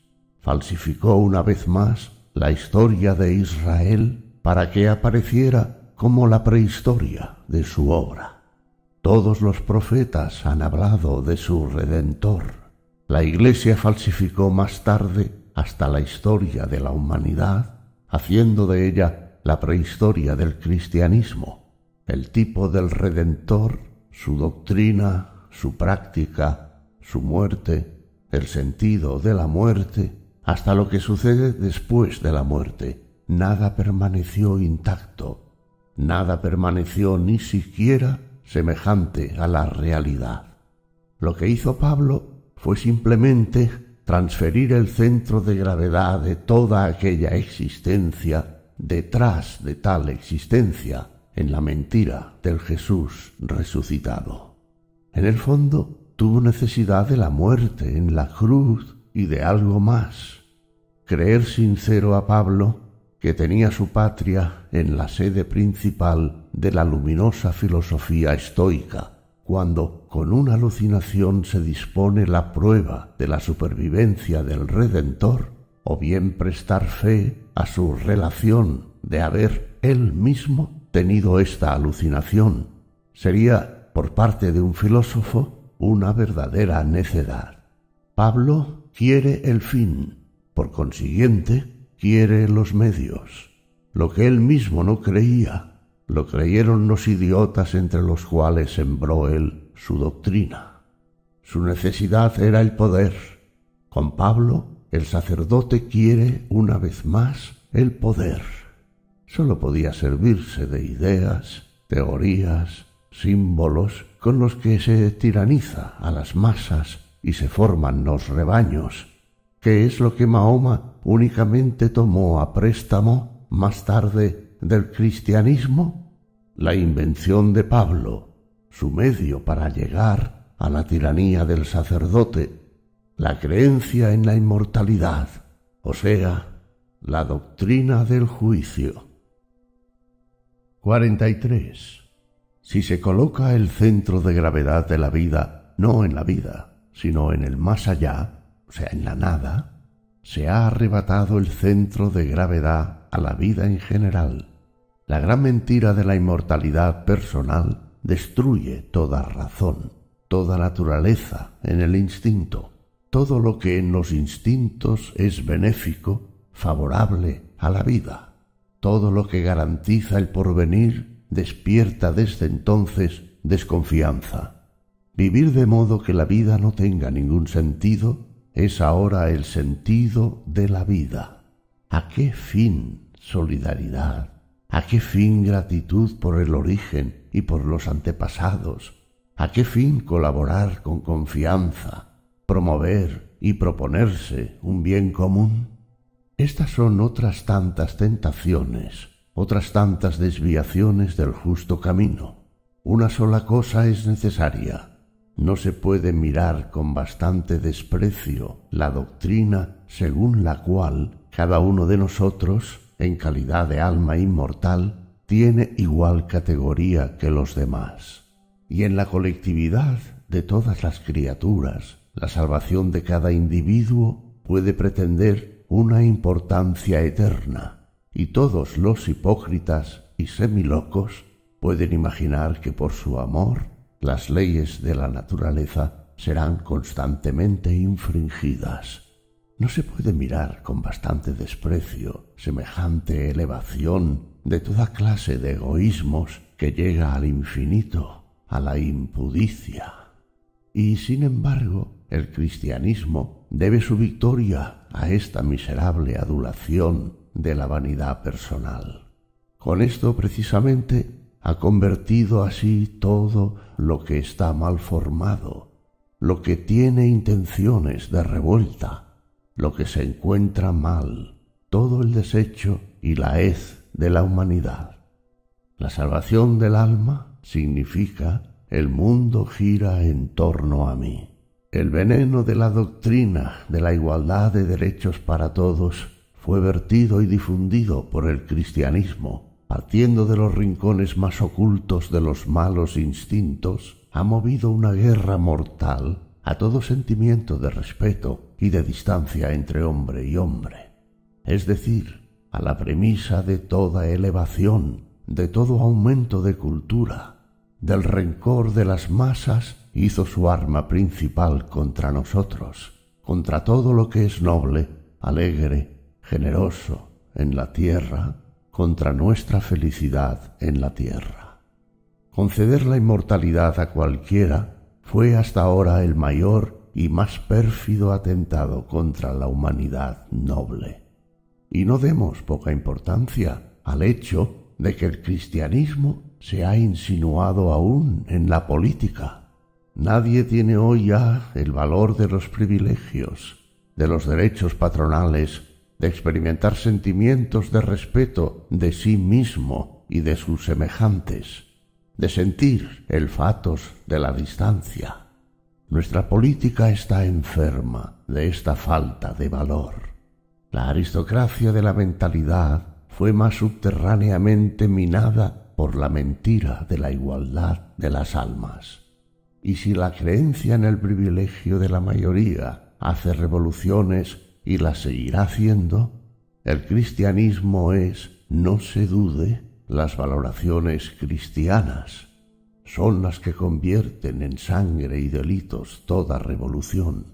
falsificó una vez más la historia de Israel para que apareciera como la prehistoria de su obra. Todos los profetas han hablado de su Redentor. La Iglesia falsificó más tarde hasta la historia de la humanidad, haciendo de ella la prehistoria del cristianismo, el tipo del Redentor, su doctrina, su práctica, su muerte, el sentido de la muerte, hasta lo que sucede después de la muerte. Nada permaneció intacto, nada permaneció ni siquiera semejante a la realidad. Lo que hizo Pablo fue simplemente transferir el centro de gravedad de toda aquella existencia detrás de tal existencia en la mentira del Jesús resucitado. En el fondo, tuvo necesidad de la muerte en la cruz y de algo más. Creer sincero a Pablo que tenía su patria en la sede principal de la luminosa filosofía estoica, cuando con una alucinación se dispone la prueba de la supervivencia del Redentor, o bien prestar fe a su relación de haber él mismo tenido esta alucinación, sería, por parte de un filósofo, una verdadera necedad. Pablo quiere el fin, por consiguiente, quiere los medios. Lo que él mismo no creía, lo creyeron los idiotas entre los cuales sembró él su doctrina. Su necesidad era el poder. Con Pablo, el sacerdote quiere una vez más el poder. Sólo podía servirse de ideas, teorías, símbolos con los que se tiraniza a las masas y se forman los rebaños, que es lo que Mahoma únicamente tomó a préstamo más tarde del cristianismo, la invención de Pablo, su medio para llegar a la tiranía del sacerdote, la creencia en la inmortalidad, o sea, la doctrina del juicio. 43. Si se coloca el centro de gravedad de la vida no en la vida, sino en el más allá, sea, en la nada, se ha arrebatado el centro de gravedad a la vida en general. La gran mentira de la inmortalidad personal destruye toda razón, toda naturaleza en el instinto, todo lo que en los instintos es benéfico, favorable a la vida, todo lo que garantiza el porvenir despierta desde entonces desconfianza. Vivir de modo que la vida no tenga ningún sentido es ahora el sentido de la vida. ¿A qué fin solidaridad? ¿A qué fin gratitud por el origen y por los antepasados? ¿A qué fin colaborar con confianza, promover y proponerse un bien común? Estas son otras tantas tentaciones, otras tantas desviaciones del justo camino. Una sola cosa es necesaria. No se puede mirar con bastante desprecio la doctrina según la cual cada uno de nosotros en calidad de alma inmortal, tiene igual categoría que los demás. Y en la colectividad de todas las criaturas, la salvación de cada individuo puede pretender una importancia eterna, y todos los hipócritas y semilocos pueden imaginar que por su amor las leyes de la naturaleza serán constantemente infringidas. No se puede mirar con bastante desprecio semejante elevación de toda clase de egoísmos que llega al infinito, a la impudicia. Y sin embargo, el cristianismo debe su victoria a esta miserable adulación de la vanidad personal. Con esto precisamente ha convertido así todo lo que está mal formado, lo que tiene intenciones de revuelta, lo que se encuentra mal, todo el desecho y la hez de la humanidad. La salvación del alma significa el mundo gira en torno a mí. El veneno de la doctrina de la igualdad de derechos para todos fue vertido y difundido por el cristianismo, partiendo de los rincones más ocultos de los malos instintos, ha movido una guerra mortal a todo sentimiento de respeto y de distancia entre hombre y hombre. Es decir, a la premisa de toda elevación, de todo aumento de cultura, del rencor de las masas, hizo su arma principal contra nosotros, contra todo lo que es noble, alegre, generoso en la tierra, contra nuestra felicidad en la tierra. Conceder la inmortalidad a cualquiera fue hasta ahora el mayor y más pérfido atentado contra la humanidad noble. Y no demos poca importancia al hecho de que el cristianismo se ha insinuado aún en la política. Nadie tiene hoy ya el valor de los privilegios, de los derechos patronales, de experimentar sentimientos de respeto de sí mismo y de sus semejantes, de sentir el fatos de la distancia. Nuestra política está enferma de esta falta de valor. La aristocracia de la mentalidad fue más subterráneamente minada por la mentira de la igualdad de las almas. Y si la creencia en el privilegio de la mayoría hace revoluciones y las seguirá haciendo, el cristianismo es, no se dude, las valoraciones cristianas. Son las que convierten en sangre y delitos toda revolución.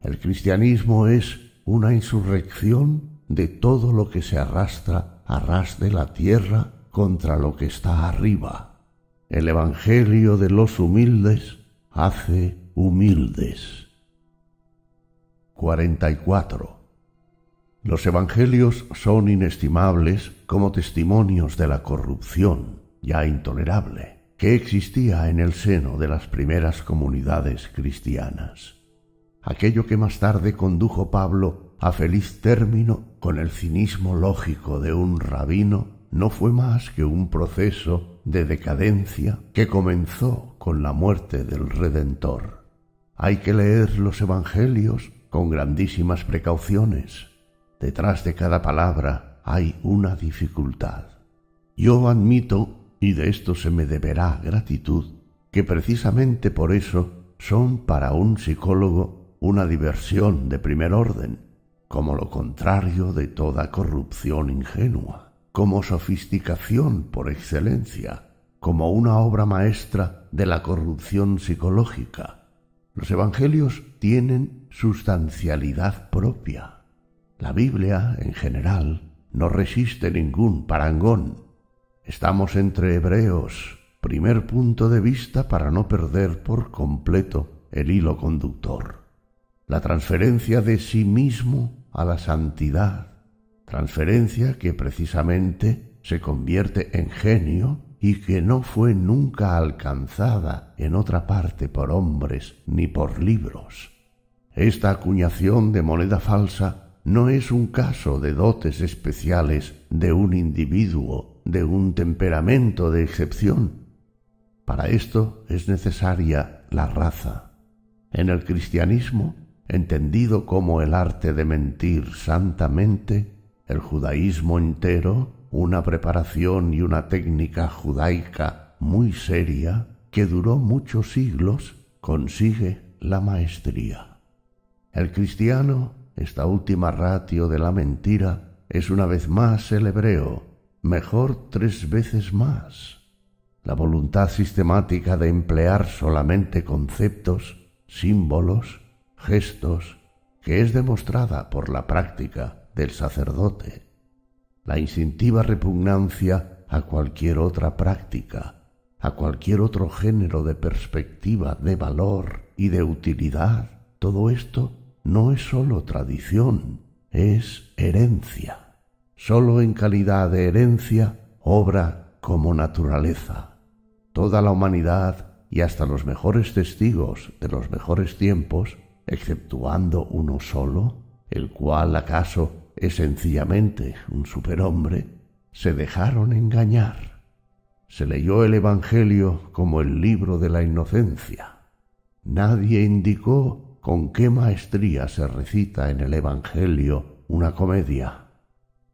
El cristianismo es una insurrección de todo lo que se arrastra a ras de la tierra contra lo que está arriba. El Evangelio de los humildes hace humildes. 44. Los Evangelios son inestimables como testimonios de la corrupción, ya intolerable, que existía en el seno de las primeras comunidades cristianas. Aquello que más tarde condujo Pablo a feliz término con el cinismo lógico de un rabino no fue más que un proceso de decadencia que comenzó con la muerte del Redentor. Hay que leer los Evangelios con grandísimas precauciones. Detrás de cada palabra hay una dificultad. Yo admito, y de esto se me deberá gratitud, que precisamente por eso son para un psicólogo una diversión de primer orden, como lo contrario de toda corrupción ingenua, como sofisticación por excelencia, como una obra maestra de la corrupción psicológica. Los Evangelios tienen sustancialidad propia. La Biblia, en general, no resiste ningún parangón. Estamos entre hebreos, primer punto de vista para no perder por completo el hilo conductor. La transferencia de sí mismo a la santidad, transferencia que precisamente se convierte en genio y que no fue nunca alcanzada en otra parte por hombres ni por libros. Esta acuñación de moneda falsa no es un caso de dotes especiales de un individuo, de un temperamento de excepción. Para esto es necesaria la raza. En el cristianismo entendido como el arte de mentir santamente, el judaísmo entero, una preparación y una técnica judaica muy seria que duró muchos siglos, consigue la maestría. El cristiano, esta última ratio de la mentira, es una vez más el hebreo, mejor tres veces más. La voluntad sistemática de emplear solamente conceptos, símbolos, gestos que es demostrada por la práctica del sacerdote, la instintiva repugnancia a cualquier otra práctica, a cualquier otro género de perspectiva, de valor y de utilidad, todo esto no es sólo tradición, es herencia. Sólo en calidad de herencia obra como naturaleza. Toda la humanidad y hasta los mejores testigos de los mejores tiempos exceptuando uno solo, el cual acaso es sencillamente un superhombre, se dejaron engañar. Se leyó el Evangelio como el libro de la inocencia. Nadie indicó con qué maestría se recita en el Evangelio una comedia.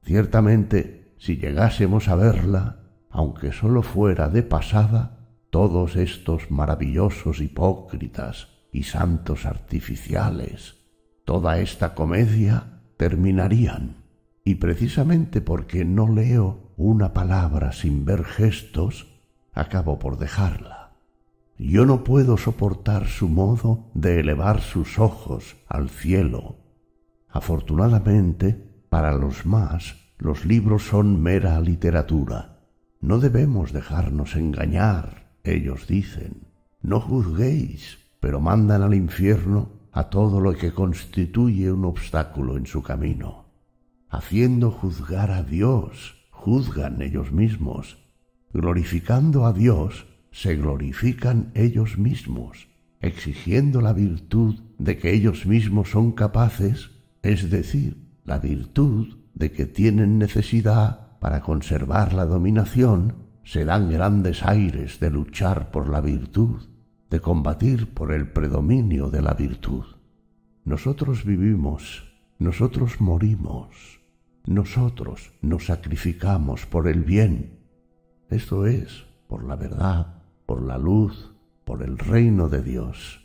Ciertamente, si llegásemos a verla, aunque sólo fuera de pasada, todos estos maravillosos hipócritas y santos artificiales, toda esta comedia terminarían. y precisamente porque no leo una palabra sin ver gestos, acabo por dejarla. Yo no puedo soportar su modo de elevar sus ojos al cielo. Afortunadamente, para los más, los libros son mera literatura. No debemos dejarnos engañar, ellos dicen. No juzguéis, pero mandan al infierno a todo lo que constituye un obstáculo en su camino. Haciendo juzgar a Dios, juzgan ellos mismos. Glorificando a Dios, se glorifican ellos mismos, exigiendo la virtud de que ellos mismos son capaces, es decir, la virtud de que tienen necesidad para conservar la dominación, se dan grandes aires de luchar por la virtud, de combatir por el predominio de la virtud. Nosotros vivimos, nosotros morimos, nosotros nos sacrificamos por el bien, esto es, por la verdad, por la luz, por el reino de Dios.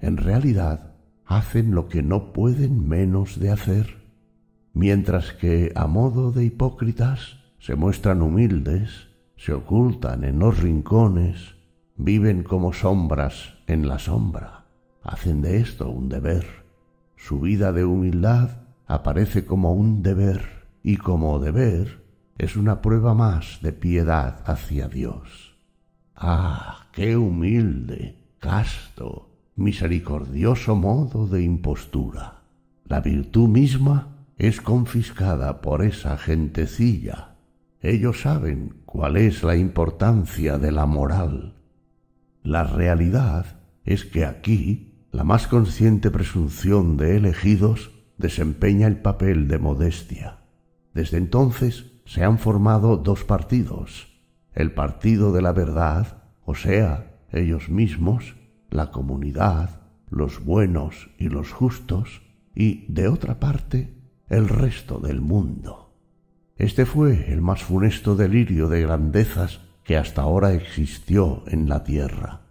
En realidad, hacen lo que no pueden menos de hacer mientras que a modo de hipócritas se muestran humildes, se ocultan en los rincones, viven como sombras en la sombra, hacen de esto un deber. Su vida de humildad aparece como un deber y como deber es una prueba más de piedad hacia Dios. Ah, qué humilde, casto, misericordioso modo de impostura. La virtud misma es confiscada por esa gentecilla. Ellos saben cuál es la importancia de la moral. La realidad es que aquí la más consciente presunción de elegidos desempeña el papel de modestia. Desde entonces se han formado dos partidos, el partido de la verdad, o sea, ellos mismos, la comunidad, los buenos y los justos, y, de otra parte, el resto del mundo. Este fue el más funesto delirio de grandezas que hasta ahora existió en la tierra.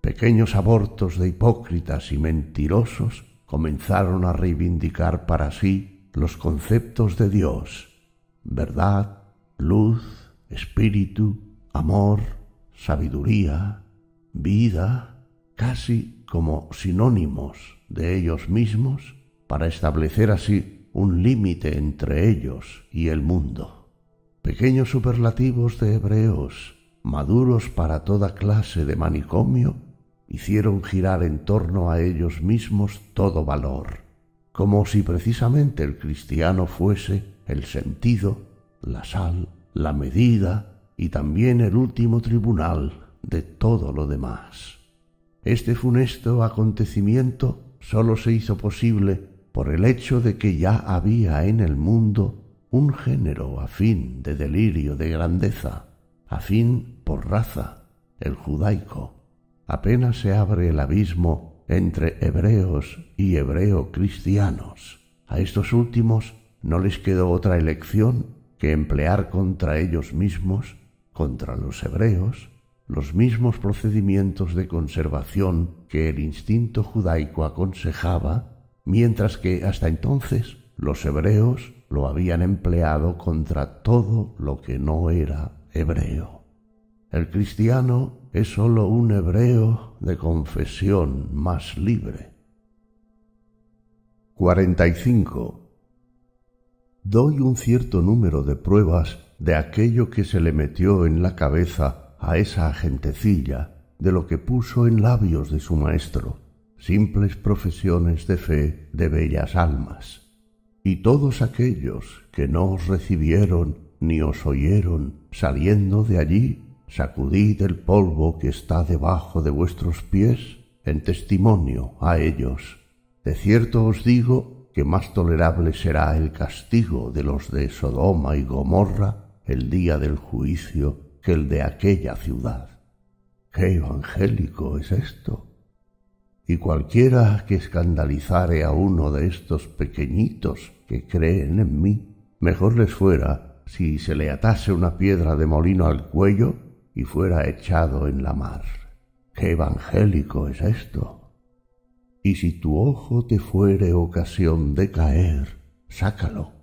Pequeños abortos de hipócritas y mentirosos comenzaron a reivindicar para sí los conceptos de Dios, verdad, luz, espíritu, amor, sabiduría, vida, casi como sinónimos de ellos mismos, para establecer así un límite entre ellos y el mundo. Pequeños superlativos de hebreos, maduros para toda clase de manicomio, hicieron girar en torno a ellos mismos todo valor, como si precisamente el cristiano fuese el sentido, la sal, la medida y también el último tribunal de todo lo demás. Este funesto acontecimiento sólo se hizo posible por el hecho de que ya había en el mundo un género afín de delirio de grandeza, afín por raza, el judaico. Apenas se abre el abismo entre hebreos y hebreo cristianos. A estos últimos no les quedó otra elección que emplear contra ellos mismos, contra los hebreos, los mismos procedimientos de conservación que el instinto judaico aconsejaba mientras que hasta entonces los hebreos lo habían empleado contra todo lo que no era hebreo. El cristiano es sólo un hebreo de confesión más libre. 45. Doy un cierto número de pruebas de aquello que se le metió en la cabeza a esa gentecilla de lo que puso en labios de su maestro simples profesiones de fe de bellas almas. Y todos aquellos que no os recibieron ni os oyeron saliendo de allí, sacudid el polvo que está debajo de vuestros pies en testimonio a ellos. De cierto os digo que más tolerable será el castigo de los de Sodoma y Gomorra el día del juicio que el de aquella ciudad. ¿Qué evangélico es esto? y cualquiera que escandalizare a uno de estos pequeñitos que creen en mí, mejor les fuera si se le atase una piedra de molino al cuello y fuera echado en la mar. ¡Qué evangélico es esto! Y si tu ojo te fuere ocasión de caer, sácalo,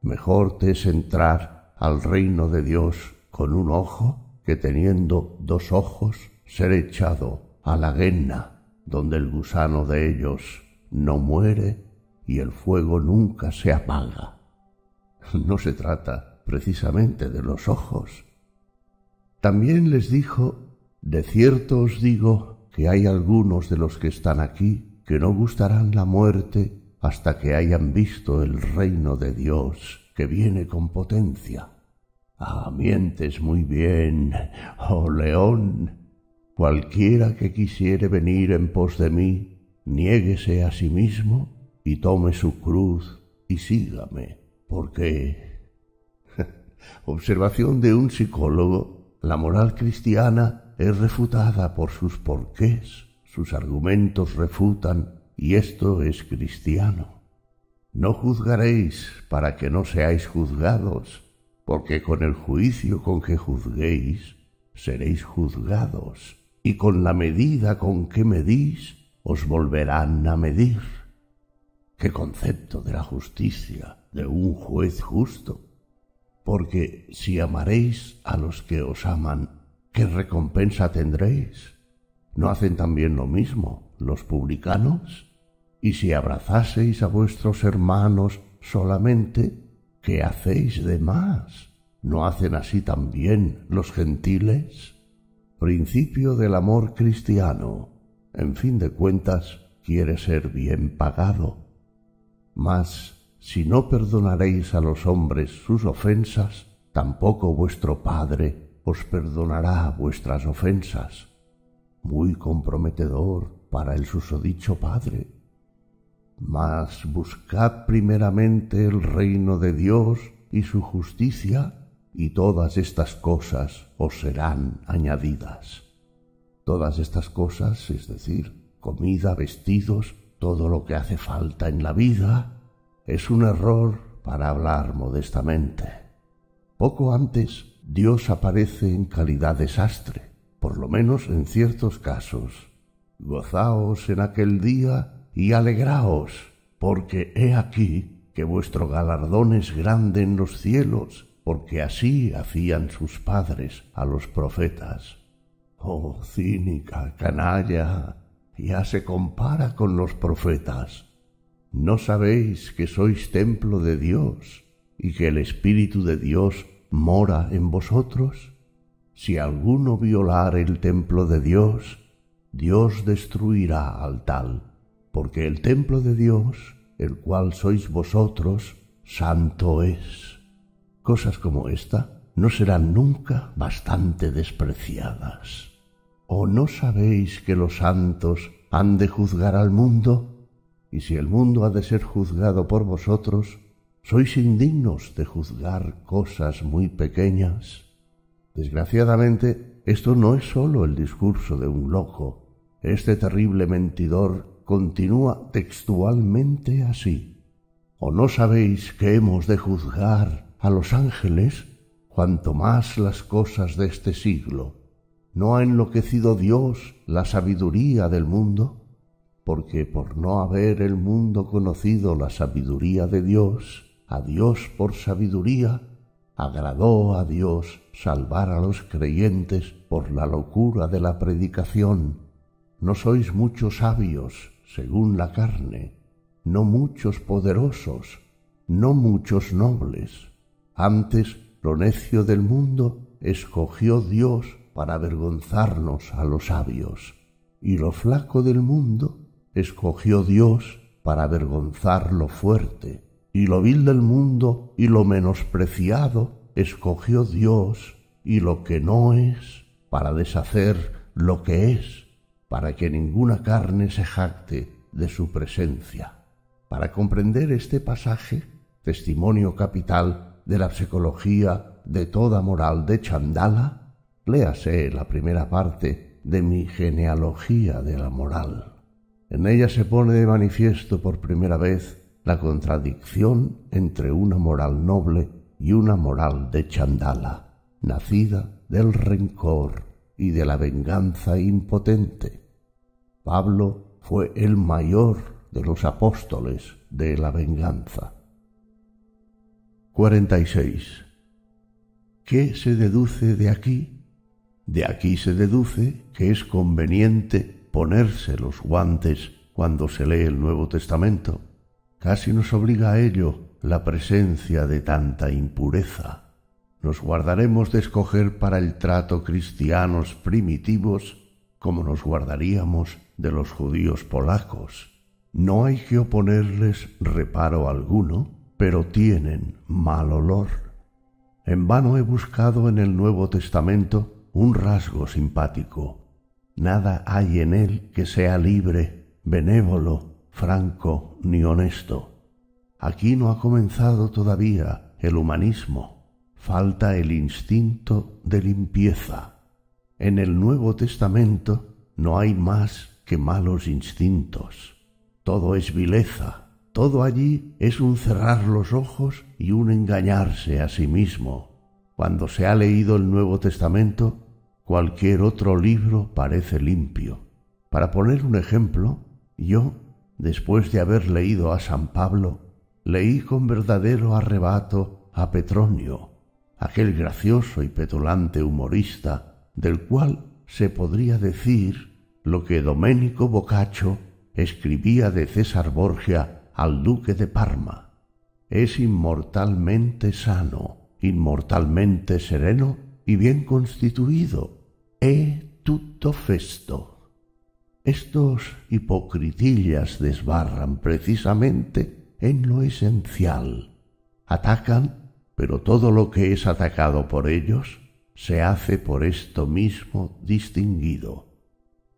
Mejor te es entrar al reino de Dios con un ojo que teniendo dos ojos ser echado a la guena, donde el gusano de ellos no muere y el fuego nunca se apaga. *laughs* No se trata precisamente de los ojos. También les dijo, de cierto os digo que hay algunos de los que están aquí que no gustarán la muerte hasta que hayan visto el reino de Dios que viene con potencia. Ah, mientes muy bien, oh león. Cualquiera que quisiere venir en pos de mí, niéguese a sí mismo y tome su cruz y sígame, porque... *laughs* Observación de un psicólogo, la moral cristiana es refutada por sus porqués, sus argumentos refutan y esto es cristiano. No juzgaréis para que no seáis juzgados, porque con el juicio con que juzguéis seréis juzgados, y con la medida con que medís os volverán a medir. ¿Qué concepto de la justicia de un juez justo? Porque si amaréis a los que os aman, ¿qué recompensa tendréis? ¿No hacen también lo mismo los publicanos? Y si abrazaseis a vuestros hermanos solamente, ¿qué hacéis de más? ¿No hacen así también los gentiles? Principio del amor cristiano. En fin de cuentas, quiere ser bien pagado. Mas, si no perdonaréis a los hombres sus ofensas, tampoco vuestro Padre os perdonará vuestras ofensas. Muy comprometedor para el susodicho Padre. Mas buscad primeramente el reino de Dios y su justicia, y todas estas cosas os serán añadidas. Todas estas cosas, es decir, comida, vestidos, todo lo que hace falta en la vida, es un error para hablar modestamente. Poco antes, Dios aparece en calidad de sastre, por lo menos en ciertos casos. Gozaos en aquel día y alegraos, porque he aquí que vuestro galardón es grande en los cielos, porque así hacían sus padres a los profetas. Oh, cínica, canalla, ya se compara con los profetas. ¿No sabéis que sois templo de Dios y que el Espíritu de Dios mora en vosotros? Si alguno violar el templo de Dios, Dios destruirá al tal porque el templo de Dios, el cual sois vosotros, santo es. Cosas como esta no serán nunca bastante despreciadas. ¿O no sabéis que los santos han de juzgar al mundo? Y si el mundo ha de ser juzgado por vosotros, ¿sois indignos de juzgar cosas muy pequeñas? Desgraciadamente, esto no es sólo el discurso de un loco. Este terrible mentidor continúa textualmente así. ¿O no sabéis que hemos de juzgar a los ángeles cuanto más las cosas de este siglo? ¿No ha enloquecido Dios la sabiduría del mundo? Porque por no haber el mundo conocido la sabiduría de Dios, a Dios por sabiduría, agradó a Dios salvar a los creyentes por la locura de la predicación. No sois muchos sabios, según la carne, no muchos poderosos, no muchos nobles. Antes lo necio del mundo escogió Dios para avergonzarnos a los sabios, y lo flaco del mundo escogió Dios para avergonzar lo fuerte, y lo vil del mundo y lo menospreciado escogió Dios, y lo que no es, para deshacer lo que es para que ninguna carne se jacte de su presencia. Para comprender este pasaje, testimonio capital de la psicología de toda moral de Chandala, léase la primera parte de mi genealogía de la moral. En ella se pone de manifiesto por primera vez la contradicción entre una moral noble y una moral de Chandala, nacida del rencor y de la venganza impotente, Pablo fue el mayor de los apóstoles de la venganza. 46. ¿Qué se deduce de aquí? De aquí se deduce que es conveniente ponerse los guantes cuando se lee el Nuevo Testamento. Casi nos obliga a ello la presencia de tanta impureza. Nos guardaremos de escoger para el trato cristianos primitivos como nos guardaríamos de los judíos polacos. No hay que oponerles reparo alguno, pero tienen mal olor. En vano he buscado en el Nuevo Testamento un rasgo simpático. Nada hay en él que sea libre, benévolo, franco ni honesto. Aquí no ha comenzado todavía el humanismo, falta el instinto de limpieza. En el Nuevo Testamento no hay más que malos instintos. Todo es vileza, todo allí es un cerrar los ojos y un engañarse a sí mismo. Cuando se ha leído el Nuevo Testamento, cualquier otro libro parece limpio. Para poner un ejemplo, yo, después de haber leído a San Pablo, leí con verdadero arrebato a Petronio, aquel gracioso y petulante humorista del cual se podría decir lo que Domenico Boccaccio escribía de César Borgia al duque de Parma. Es inmortalmente sano, inmortalmente sereno y bien constituido. E tutto festo. Estos hipocritillas desbarran precisamente en lo esencial. Atacan, pero todo lo que es atacado por ellos se hace por esto mismo distinguido.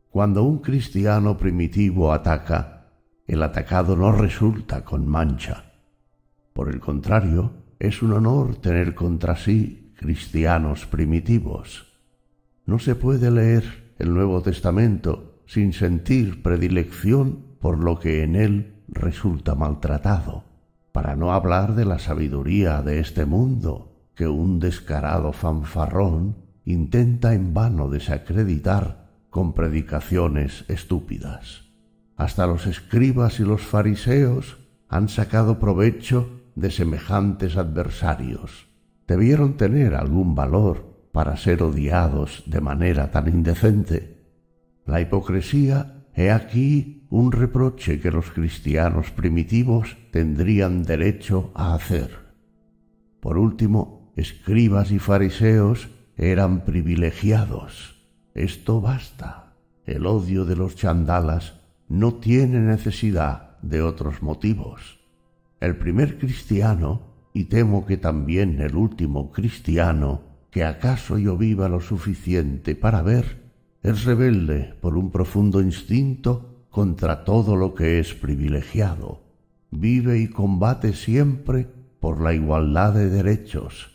Cuando un cristiano primitivo ataca, el atacado no resulta con mancha. Por el contrario, es un honor tener contra sí cristianos primitivos. No se puede leer el Nuevo Testamento sin sentir predilección por lo que en él resulta maltratado, para no hablar de la sabiduría de este mundo que un descarado fanfarrón intenta en vano desacreditar con predicaciones estúpidas. Hasta los escribas y los fariseos han sacado provecho de semejantes adversarios. Debieron tener algún valor para ser odiados de manera tan indecente. La hipocresía he aquí un reproche que los cristianos primitivos tendrían derecho a hacer. Por último, escribas y fariseos eran privilegiados. Esto basta. El odio de los chandalas no tiene necesidad de otros motivos. El primer cristiano, y temo que también el último cristiano, que acaso yo viva lo suficiente para ver, es rebelde por un profundo instinto contra todo lo que es privilegiado. Vive y combate siempre por la igualdad de derechos.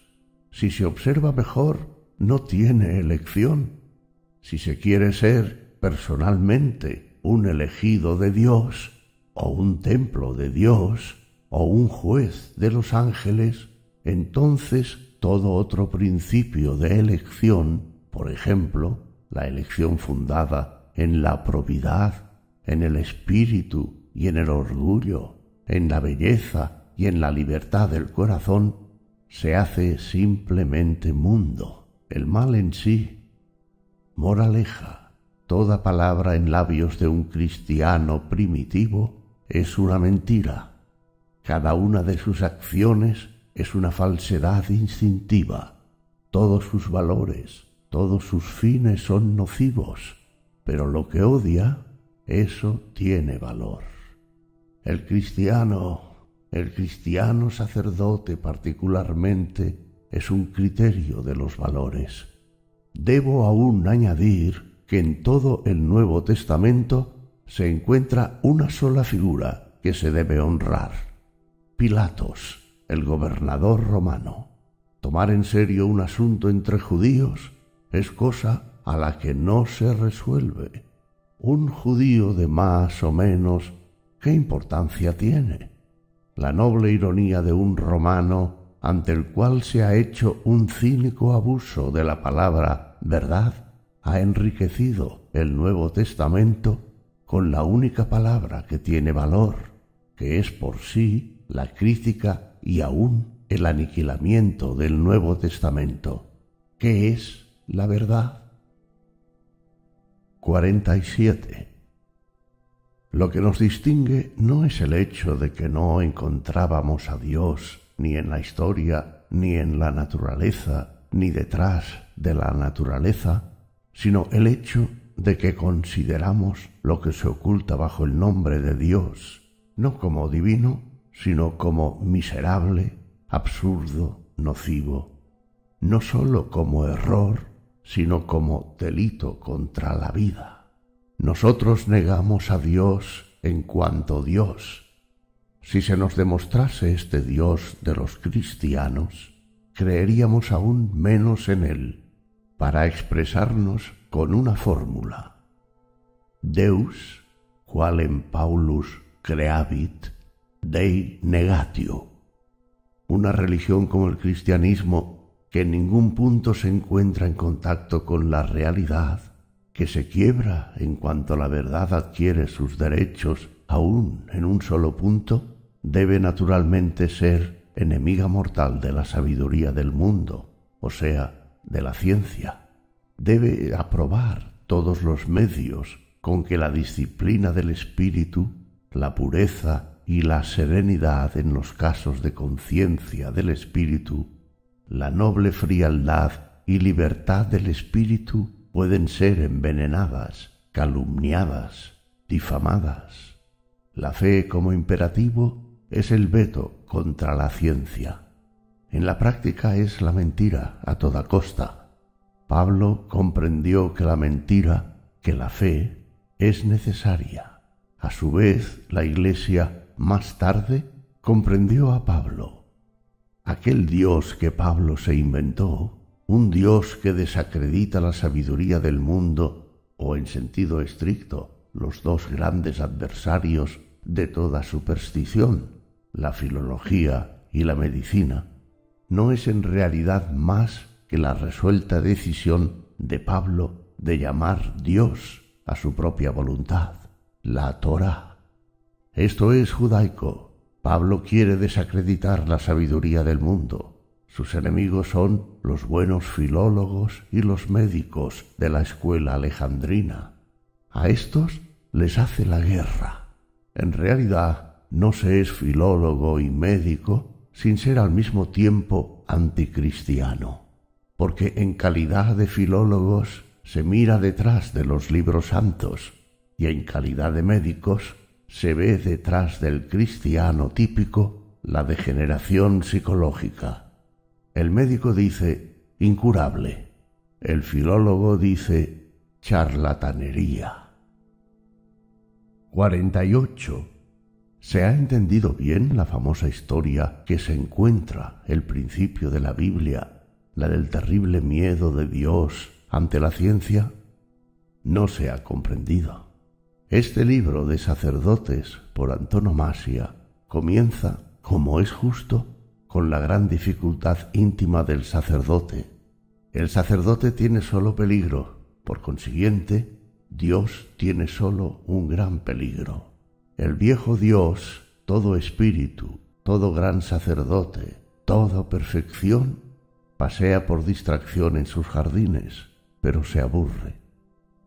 Si se observa mejor, no tiene elección. Si se quiere ser personalmente un elegido de Dios, o un templo de Dios, o un juez de los ángeles, entonces todo otro principio de elección, por ejemplo, la elección fundada en la probidad, en el espíritu y en el orgullo, en la belleza y en la libertad del corazón, se hace simplemente mundo, el mal en sí. Moraleja, toda palabra en labios de un cristiano primitivo es una mentira. Cada una de sus acciones es una falsedad instintiva. Todos sus valores, todos sus fines son nocivos, pero lo que odia eso tiene valor. El cristiano, el cristiano sacerdote particularmente, es un criterio de los valores. Debo aún añadir que en todo el Nuevo Testamento se encuentra una sola figura que se debe honrar. Pilatos, el gobernador romano. Tomar en serio un asunto entre judíos es cosa a la que no se resuelve un judío de más o menos, ¿qué importancia tiene? La noble ironía de un romano ante el cual se ha hecho un cínico abuso de la palabra verdad ha enriquecido el Nuevo Testamento con la única palabra que tiene valor, que es por sí la crítica y aún el aniquilamiento del Nuevo Testamento. ¿Qué es la verdad? 47. Lo que nos distingue no es el hecho de que no encontrábamos a Dios ni en la historia, ni en la naturaleza, ni detrás de la naturaleza, sino el hecho de que consideramos lo que se oculta bajo el nombre de Dios, no como divino, sino como miserable, absurdo, nocivo, no sólo como error, sino como delito contra la vida. Nosotros negamos a Dios en cuanto Dios. Si se nos demostrase este Dios de los cristianos, creeríamos aún menos en Él, para expresarnos con una fórmula. Deus, qualem Paulus creavit, Dei negatio. Una religión como el cristianismo que en ningún punto se encuentra en contacto con la realidad, que se quiebra en cuanto la verdad adquiere sus derechos aún en un solo punto, debe naturalmente ser enemiga mortal de la sabiduría del mundo, o sea, de la ciencia. Debe aprobar todos los medios con que la disciplina del espíritu, la pureza y la serenidad en los casos de conciencia del espíritu la noble frialdad y libertad del espíritu pueden ser envenenadas, calumniadas, difamadas. La fe como imperativo es el veto contra la ciencia. En la práctica es la mentira a toda costa. Pablo comprendió que la mentira, que la fe, es necesaria. A su vez, la Iglesia más tarde comprendió a Pablo aquel Dios que Pablo se inventó, un Dios que desacredita la sabiduría del mundo, o en sentido estricto, los dos grandes adversarios de toda superstición, la filología y la medicina, no es en realidad más que la resuelta decisión de Pablo de llamar Dios a su propia voluntad, la Torah. Esto es judaico, Pablo quiere desacreditar la sabiduría del mundo. Sus enemigos son los buenos filólogos y los médicos de la escuela alejandrina. A estos les hace la guerra. En realidad no se es filólogo y médico sin ser al mismo tiempo anticristiano, porque en calidad de filólogos se mira detrás de los libros santos y en calidad de médicos se ve detrás del cristiano típico la degeneración psicológica. El médico dice incurable, el filólogo dice charlatanería. 48. ¿Se ha entendido bien la famosa historia que se encuentra el principio de la Biblia, la del terrible miedo de Dios ante la ciencia? No se ha comprendido. Este libro de sacerdotes por antonomasia comienza, como es justo, con la gran dificultad íntima del sacerdote. El sacerdote tiene solo peligro, por consiguiente, Dios tiene solo un gran peligro. El viejo Dios, todo espíritu, todo gran sacerdote, toda perfección, pasea por distracción en sus jardines, pero se aburre.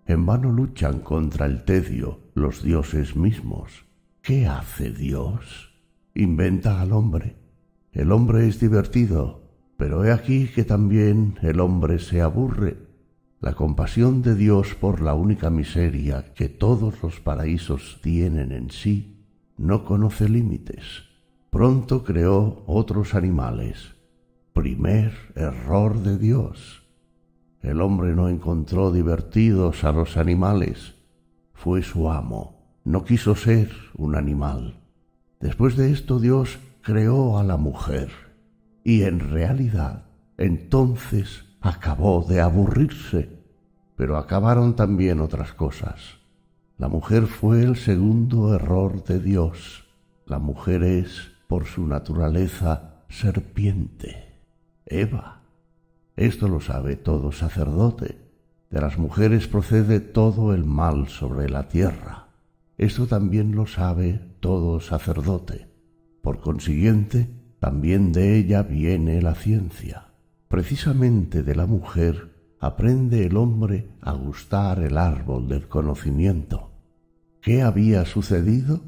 En vano luchan contra el tedio los dioses mismos. ¿Qué hace Dios? Inventa al hombre. El hombre es divertido, pero he aquí que también el hombre se aburre. La compasión de Dios por la única miseria que todos los paraísos tienen en sí no conoce límites. Pronto creó otros animales. Primer error de Dios. El hombre no encontró divertidos a los animales. Fue su amo. No quiso ser un animal. Después de esto Dios creó a la mujer. Y en realidad entonces acabó de aburrirse. Pero acabaron también otras cosas. La mujer fue el segundo error de Dios. La mujer es, por su naturaleza, serpiente. Eva esto lo sabe todo sacerdote. De las mujeres procede todo el mal sobre la tierra. Esto también lo sabe todo sacerdote. Por consiguiente, también de ella viene la ciencia. Precisamente de la mujer aprende el hombre a gustar el árbol del conocimiento. ¿Qué había sucedido?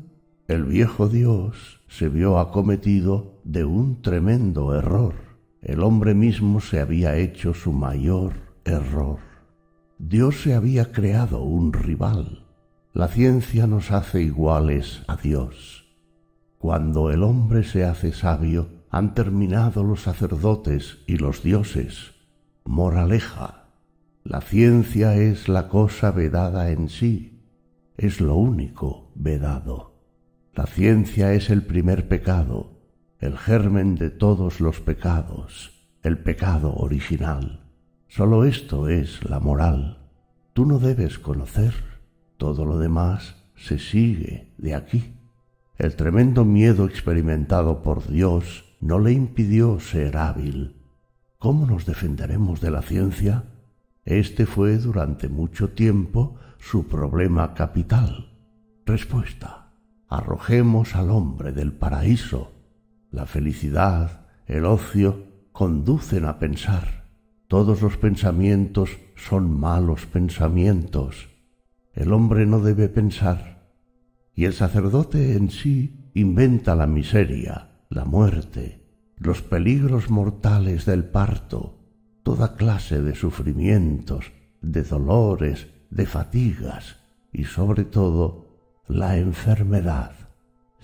El viejo Dios se vio acometido de un tremendo error. El hombre mismo se había hecho su mayor error. Dios se había creado un rival. La ciencia nos hace iguales a Dios. Cuando el hombre se hace sabio, han terminado los sacerdotes y los dioses. Moraleja. La ciencia es la cosa vedada en sí, es lo único vedado. La ciencia es el primer pecado, el germen de todos los pecados, el pecado original. Solo esto es la moral. Tú no debes conocer, todo lo demás se sigue de aquí. El tremendo miedo experimentado por Dios no le impidió ser hábil. ¿Cómo nos defenderemos de la ciencia? Este fue durante mucho tiempo su problema capital. Respuesta. Arrojemos al hombre del paraíso. La felicidad, el ocio, conducen a pensar. Todos los pensamientos son malos pensamientos. El hombre no debe pensar. Y el sacerdote en sí inventa la miseria, la muerte, los peligros mortales del parto, toda clase de sufrimientos, de dolores, de fatigas y sobre todo la enfermedad,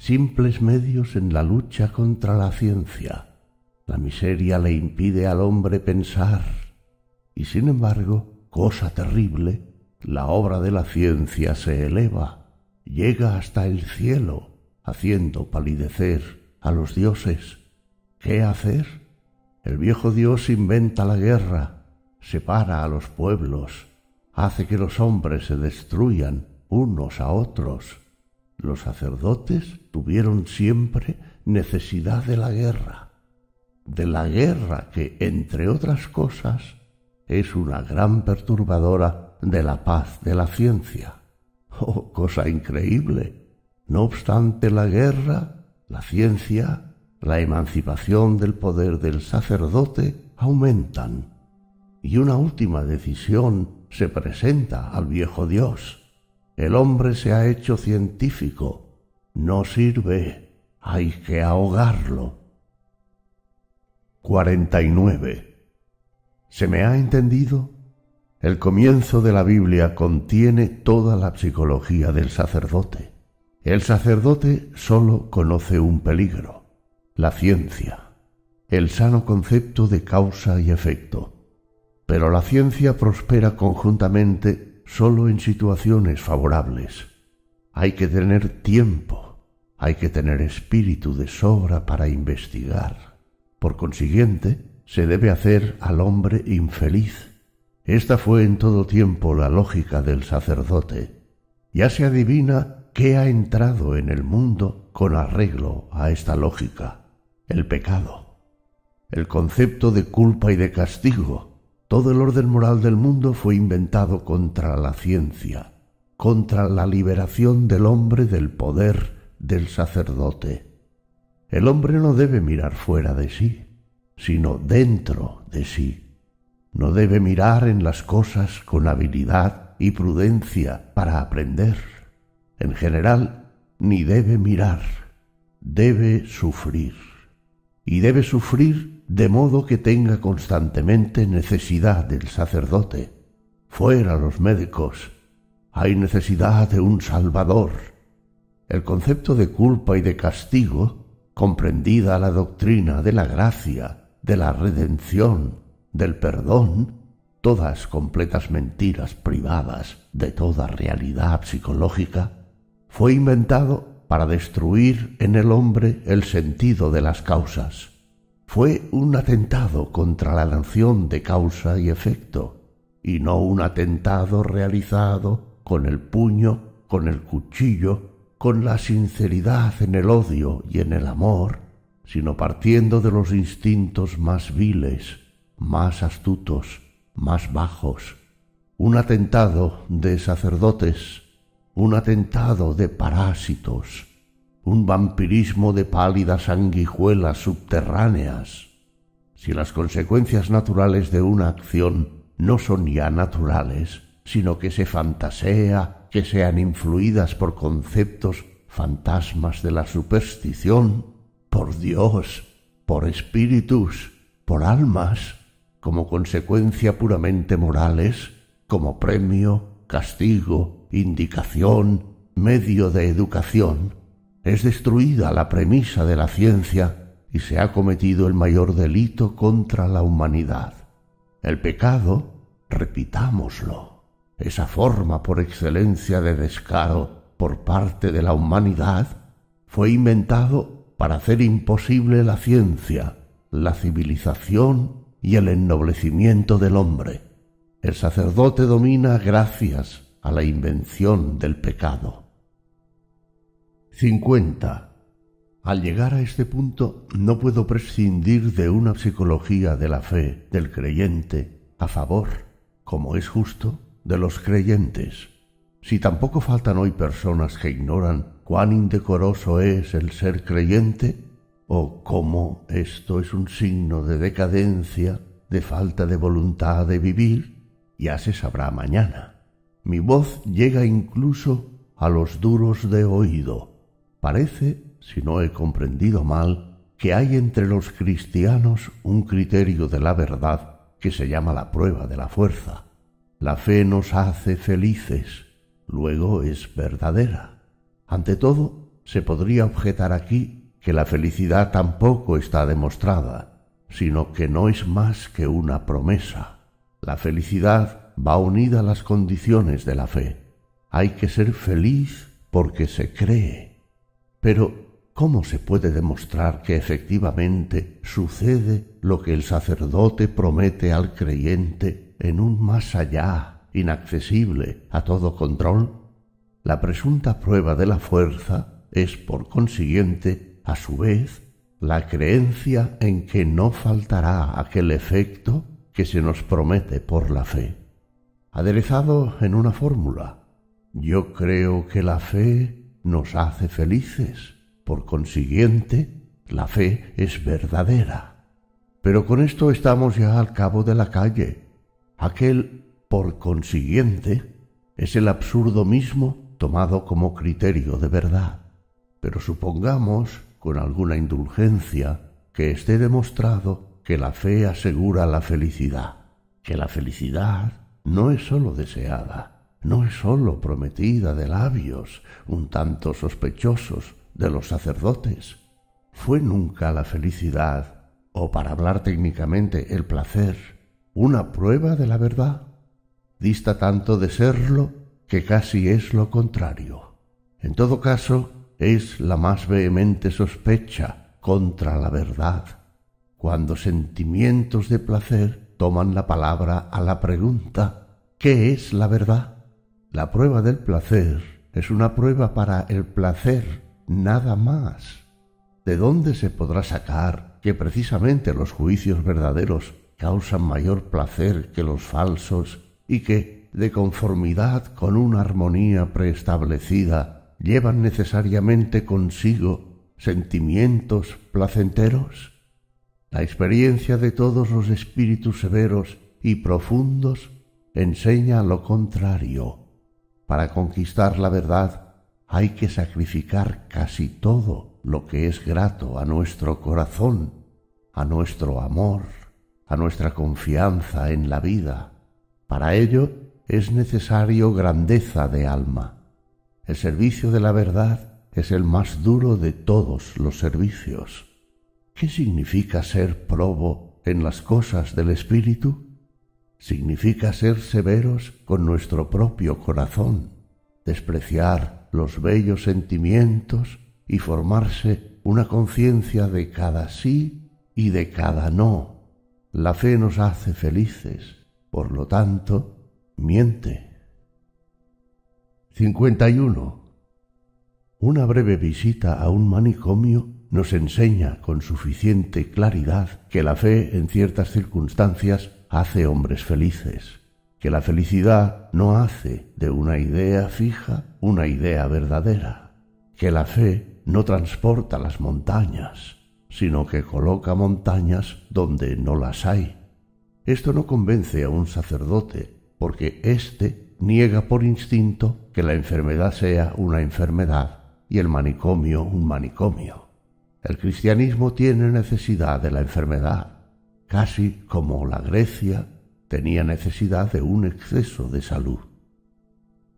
simples medios en la lucha contra la ciencia la miseria le impide al hombre pensar, y sin embargo, cosa terrible, la obra de la ciencia se eleva, llega hasta el cielo, haciendo palidecer a los dioses. ¿Qué hacer? El viejo dios inventa la guerra, separa a los pueblos, hace que los hombres se destruyan unos a otros. Los sacerdotes tuvieron siempre necesidad de la guerra de la guerra que, entre otras cosas, es una gran perturbadora de la paz de la ciencia. Oh, cosa increíble. No obstante la guerra, la ciencia, la emancipación del poder del sacerdote aumentan. Y una última decisión se presenta al viejo Dios. El hombre se ha hecho científico. No sirve. Hay que ahogarlo 49. ¿Se me ha entendido? El comienzo de la Biblia contiene toda la psicología del sacerdote. El sacerdote sólo conoce un peligro, la ciencia, el sano concepto de causa y efecto. Pero la ciencia prospera conjuntamente sólo en situaciones favorables. Hay que tener tiempo, hay que tener espíritu de sobra para investigar por consiguiente, se debe hacer al hombre infeliz. Esta fue en todo tiempo la lógica del sacerdote. Ya se adivina qué ha entrado en el mundo con arreglo a esta lógica, el pecado. El concepto de culpa y de castigo. Todo el orden moral del mundo fue inventado contra la ciencia, contra la liberación del hombre del poder del sacerdote. El hombre no debe mirar fuera de sí, sino dentro de sí. No debe mirar en las cosas con habilidad y prudencia para aprender. En general, ni debe mirar, debe sufrir. Y debe sufrir de modo que tenga constantemente necesidad del sacerdote. Fuera los médicos. Hay necesidad de un Salvador. El concepto de culpa y de castigo comprendida la doctrina de la gracia, de la redención, del perdón, todas completas mentiras privadas de toda realidad psicológica, fue inventado para destruir en el hombre el sentido de las causas. Fue un atentado contra la nación de causa y efecto, y no un atentado realizado con el puño, con el cuchillo con la sinceridad en el odio y en el amor, sino partiendo de los instintos más viles, más astutos, más bajos, un atentado de sacerdotes, un atentado de parásitos, un vampirismo de pálidas sanguijuelas subterráneas. Si las consecuencias naturales de una acción no son ya naturales, sino que se fantasea que sean influidas por conceptos fantasmas de la superstición, por Dios, por espíritus, por almas, como consecuencia puramente morales, como premio, castigo, indicación, medio de educación, es destruida la premisa de la ciencia y se ha cometido el mayor delito contra la humanidad. El pecado, repitámoslo, esa forma por excelencia de descaro por parte de la humanidad, fue inventado para hacer imposible la ciencia, la civilización y el ennoblecimiento del hombre. El sacerdote domina gracias a la invención del pecado. 50. Al llegar a este punto no puedo prescindir de una psicología de la fe del creyente a favor, como es justo, de los creyentes. Si tampoco faltan hoy personas que ignoran cuán indecoroso es el ser creyente, o cómo esto es un signo de decadencia, de falta de voluntad de vivir, ya se sabrá mañana. Mi voz llega incluso a los duros de oído Parece, si no he comprendido mal, que hay entre los cristianos un criterio de la verdad que se llama la prueba de la fuerza. La fe nos hace felices, luego es verdadera. Ante todo, se podría objetar aquí que la felicidad tampoco está demostrada, sino que no es más que una promesa. La felicidad va unida a las condiciones de la fe. Hay que ser feliz porque se cree. Pero, ¿cómo se puede demostrar que efectivamente sucede lo que el sacerdote promete al creyente en un más allá, inaccesible a todo control? La presunta prueba de la fuerza es, por consiguiente, a su vez, la creencia en que no faltará aquel efecto que se nos promete por la fe. Aderezado en una fórmula, yo creo que la fe nos hace felices. Por consiguiente, la fe es verdadera. Pero con esto estamos ya al cabo de la calle. Aquel por consiguiente es el absurdo mismo tomado como criterio de verdad. Pero supongamos, con alguna indulgencia, que esté demostrado que la fe asegura la felicidad, que la felicidad no es sólo deseada, no es sólo prometida de labios un tanto sospechosos de los sacerdotes. ¿Fue nunca la felicidad, o para hablar técnicamente el placer, una prueba de la verdad? Dista tanto de serlo que casi es lo contrario. En todo caso, es la más vehemente sospecha contra la verdad, cuando sentimientos de placer toman la palabra a la pregunta ¿qué es la verdad? La prueba del placer es una prueba para el placer, nada más. ¿De dónde se podrá sacar que precisamente los juicios verdaderos causan mayor placer que los falsos y que, de conformidad con una armonía preestablecida, llevan necesariamente consigo sentimientos placenteros? La experiencia de todos los espíritus severos y profundos enseña lo contrario. Para conquistar la verdad hay que sacrificar casi todo lo que es grato a nuestro corazón, a nuestro amor, a nuestra confianza en la vida. Para ello es necesario grandeza de alma. El servicio de la verdad es el más duro de todos los servicios. ¿Qué significa ser probo en las cosas del Espíritu? significa ser severos con nuestro propio corazón, despreciar los bellos sentimientos y formarse una conciencia de cada sí y de cada no. La fe nos hace felices, por lo tanto, miente. 51. Una breve visita a un manicomio nos enseña con suficiente claridad que la fe en ciertas circunstancias hace hombres felices, que la felicidad no hace de una idea fija una idea verdadera, que la fe no transporta las montañas, sino que coloca montañas donde no las hay. Esto no convence a un sacerdote, porque éste niega por instinto que la enfermedad sea una enfermedad y el manicomio un manicomio. El cristianismo tiene necesidad de la enfermedad, casi como la Grecia tenía necesidad de un exceso de salud.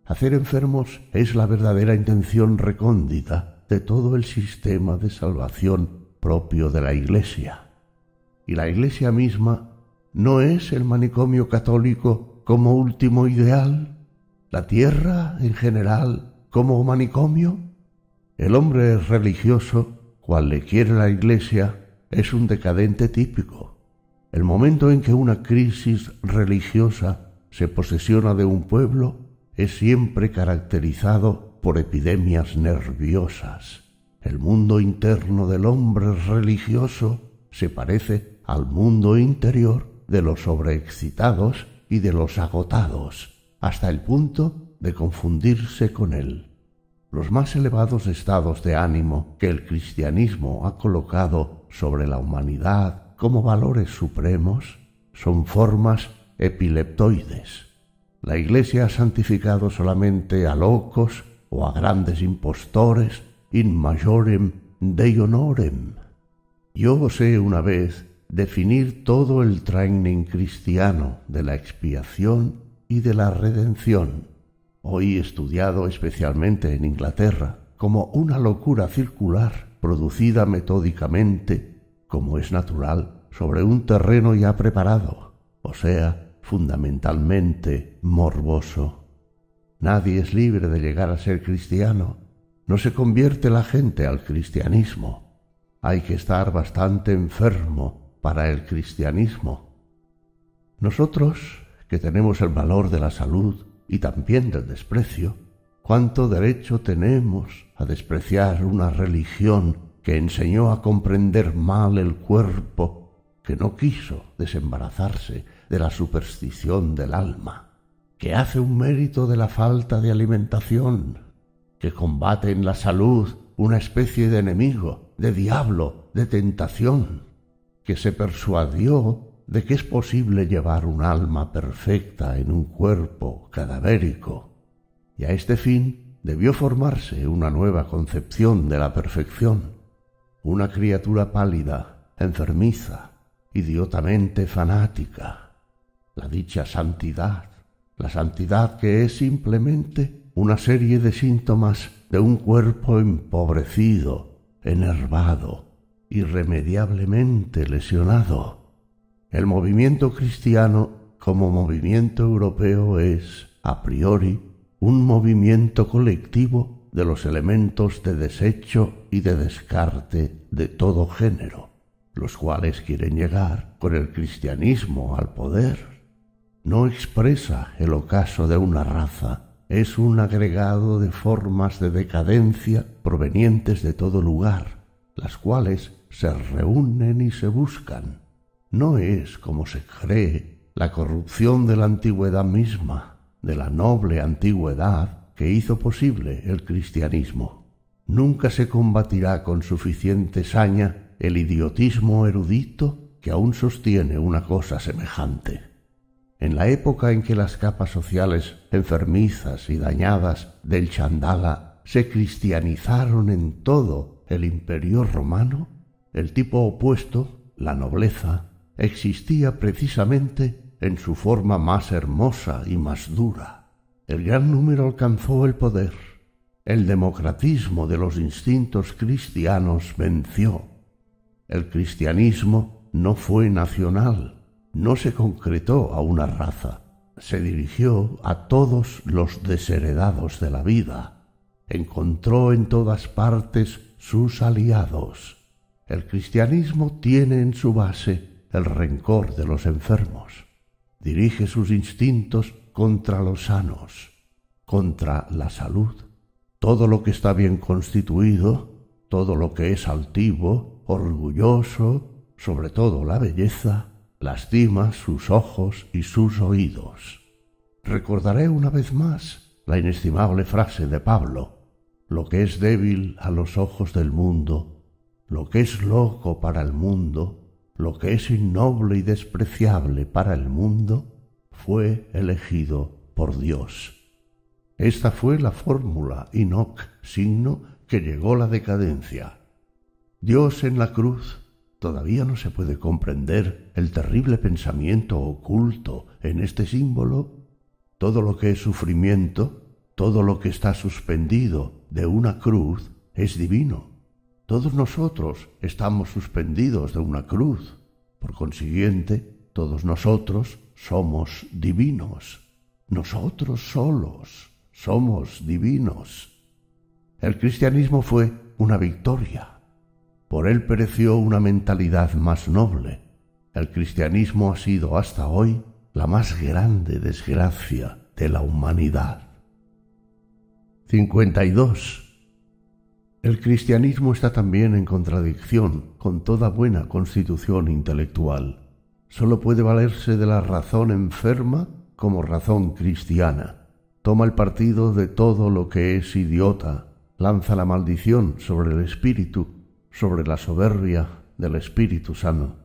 Hacer enfermos es la verdadera intención recóndita de todo el sistema de salvación propio de la Iglesia. Y la Iglesia misma no es el manicomio católico como último ideal, la tierra en general como manicomio. El hombre religioso, cual le quiere la Iglesia, es un decadente típico. El momento en que una crisis religiosa se posesiona de un pueblo es siempre caracterizado por epidemias nerviosas. El mundo interno del hombre religioso se parece al mundo interior de los sobreexcitados y de los agotados, hasta el punto de confundirse con él. Los más elevados estados de ánimo que el cristianismo ha colocado sobre la humanidad como valores supremos son formas epileptoides la Iglesia ha santificado solamente a locos o a grandes impostores in majorem dei honorem. Yo osé una vez definir todo el training cristiano de la expiación y de la redención, hoy estudiado especialmente en Inglaterra, como una locura circular producida metódicamente, como es natural, sobre un terreno ya preparado, o sea, fundamentalmente morboso. Nadie es libre de llegar a ser cristiano. No se convierte la gente al cristianismo. Hay que estar bastante enfermo para el cristianismo. Nosotros, que tenemos el valor de la salud y también del desprecio, ¿cuánto derecho tenemos a despreciar una religión que enseñó a comprender mal el cuerpo, que no quiso desembarazarse de la superstición del alma, que hace un mérito de la falta de alimentación, que combate en la salud una especie de enemigo, de diablo, de tentación, que se persuadió de que es posible llevar un alma perfecta en un cuerpo cadavérico, y a este fin debió formarse una nueva concepción de la perfección, una criatura pálida, enfermiza, idiotamente fanática, la dicha santidad, la santidad que es simplemente una serie de síntomas de un cuerpo empobrecido, enervado, irremediablemente lesionado. El movimiento cristiano como movimiento europeo es, a priori, un movimiento colectivo de los elementos de desecho y de descarte de todo género, los cuales quieren llegar con el cristianismo al poder no expresa el ocaso de una raza, es un agregado de formas de decadencia provenientes de todo lugar, las cuales se reúnen y se buscan. No es, como se cree, la corrupción de la antigüedad misma, de la noble antigüedad que hizo posible el cristianismo. Nunca se combatirá con suficiente saña el idiotismo erudito que aún sostiene una cosa semejante. En la época en que las capas sociales enfermizas y dañadas del Chandala se cristianizaron en todo el imperio romano, el tipo opuesto, la nobleza, existía precisamente en su forma más hermosa y más dura. El gran número alcanzó el poder. El democratismo de los instintos cristianos venció. El cristianismo no fue nacional, no se concretó a una raza, se dirigió a todos los desheredados de la vida, encontró en todas partes sus aliados. El cristianismo tiene en su base el rencor de los enfermos, dirige sus instintos contra los sanos, contra la salud. Todo lo que está bien constituido, todo lo que es altivo, orgulloso, sobre todo la belleza, lastima sus ojos y sus oídos. Recordaré una vez más la inestimable frase de Pablo, lo que es débil a los ojos del mundo, lo que es loco para el mundo, lo que es innoble y despreciable para el mundo, fue elegido por Dios. Esta fue la fórmula Inoc, signo que llegó la decadencia. Dios en la cruz todavía no se puede comprender el terrible pensamiento oculto en este símbolo. Todo lo que es sufrimiento, todo lo que está suspendido de una cruz, es divino. Todos nosotros estamos suspendidos de una cruz. Por consiguiente, todos nosotros somos divinos. Nosotros solos somos divinos. El cristianismo fue una victoria. Por él pereció una mentalidad más noble. El cristianismo ha sido hasta hoy la más grande desgracia de la humanidad. 52. El cristianismo está también en contradicción con toda buena constitución intelectual. Sólo puede valerse de la razón enferma como razón cristiana. Toma el partido de todo lo que es idiota, lanza la maldición sobre el espíritu, sobre la soberbia del espíritu sano.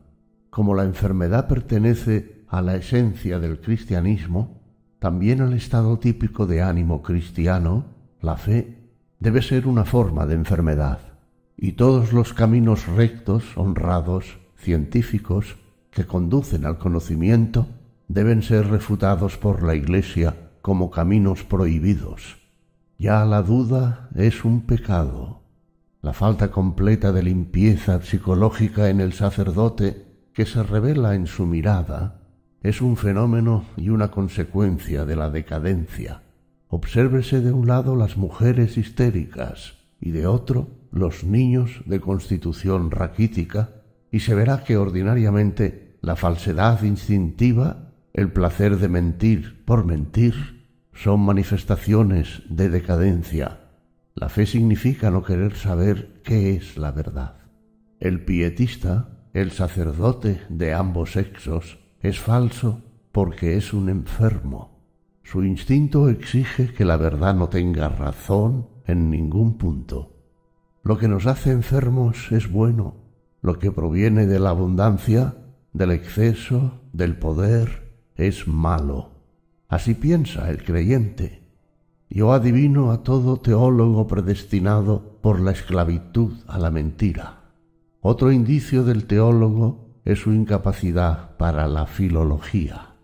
Como la enfermedad pertenece a la esencia del cristianismo, también el estado típico de ánimo cristiano, la fe, debe ser una forma de enfermedad, y todos los caminos rectos, honrados, científicos, que conducen al conocimiento, deben ser refutados por la Iglesia como caminos prohibidos. Ya la duda es un pecado. La falta completa de limpieza psicológica en el sacerdote que se revela en su mirada es un fenómeno y una consecuencia de la decadencia. Obsérvese de un lado las mujeres histéricas y de otro los niños de constitución raquítica y se verá que ordinariamente la falsedad instintiva, el placer de mentir por mentir, son manifestaciones de decadencia. La fe significa no querer saber qué es la verdad. El pietista, el sacerdote de ambos sexos, es falso porque es un enfermo su instinto exige que la verdad no tenga razón en ningún punto. Lo que nos hace enfermos es bueno, lo que proviene de la abundancia, del exceso, del poder, es malo. Así piensa el creyente. Yo adivino a todo teólogo predestinado por la esclavitud a la mentira. Otro indicio del teólogo es su incapacidad para la filología.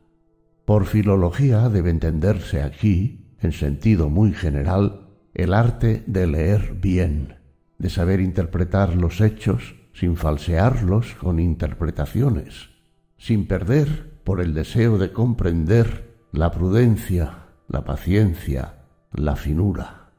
Por filología debe entenderse aquí, en sentido muy general, el arte de leer bien, de saber interpretar los hechos sin falsearlos con interpretaciones, sin perder, por el deseo de comprender, la prudencia, la paciencia, la finura.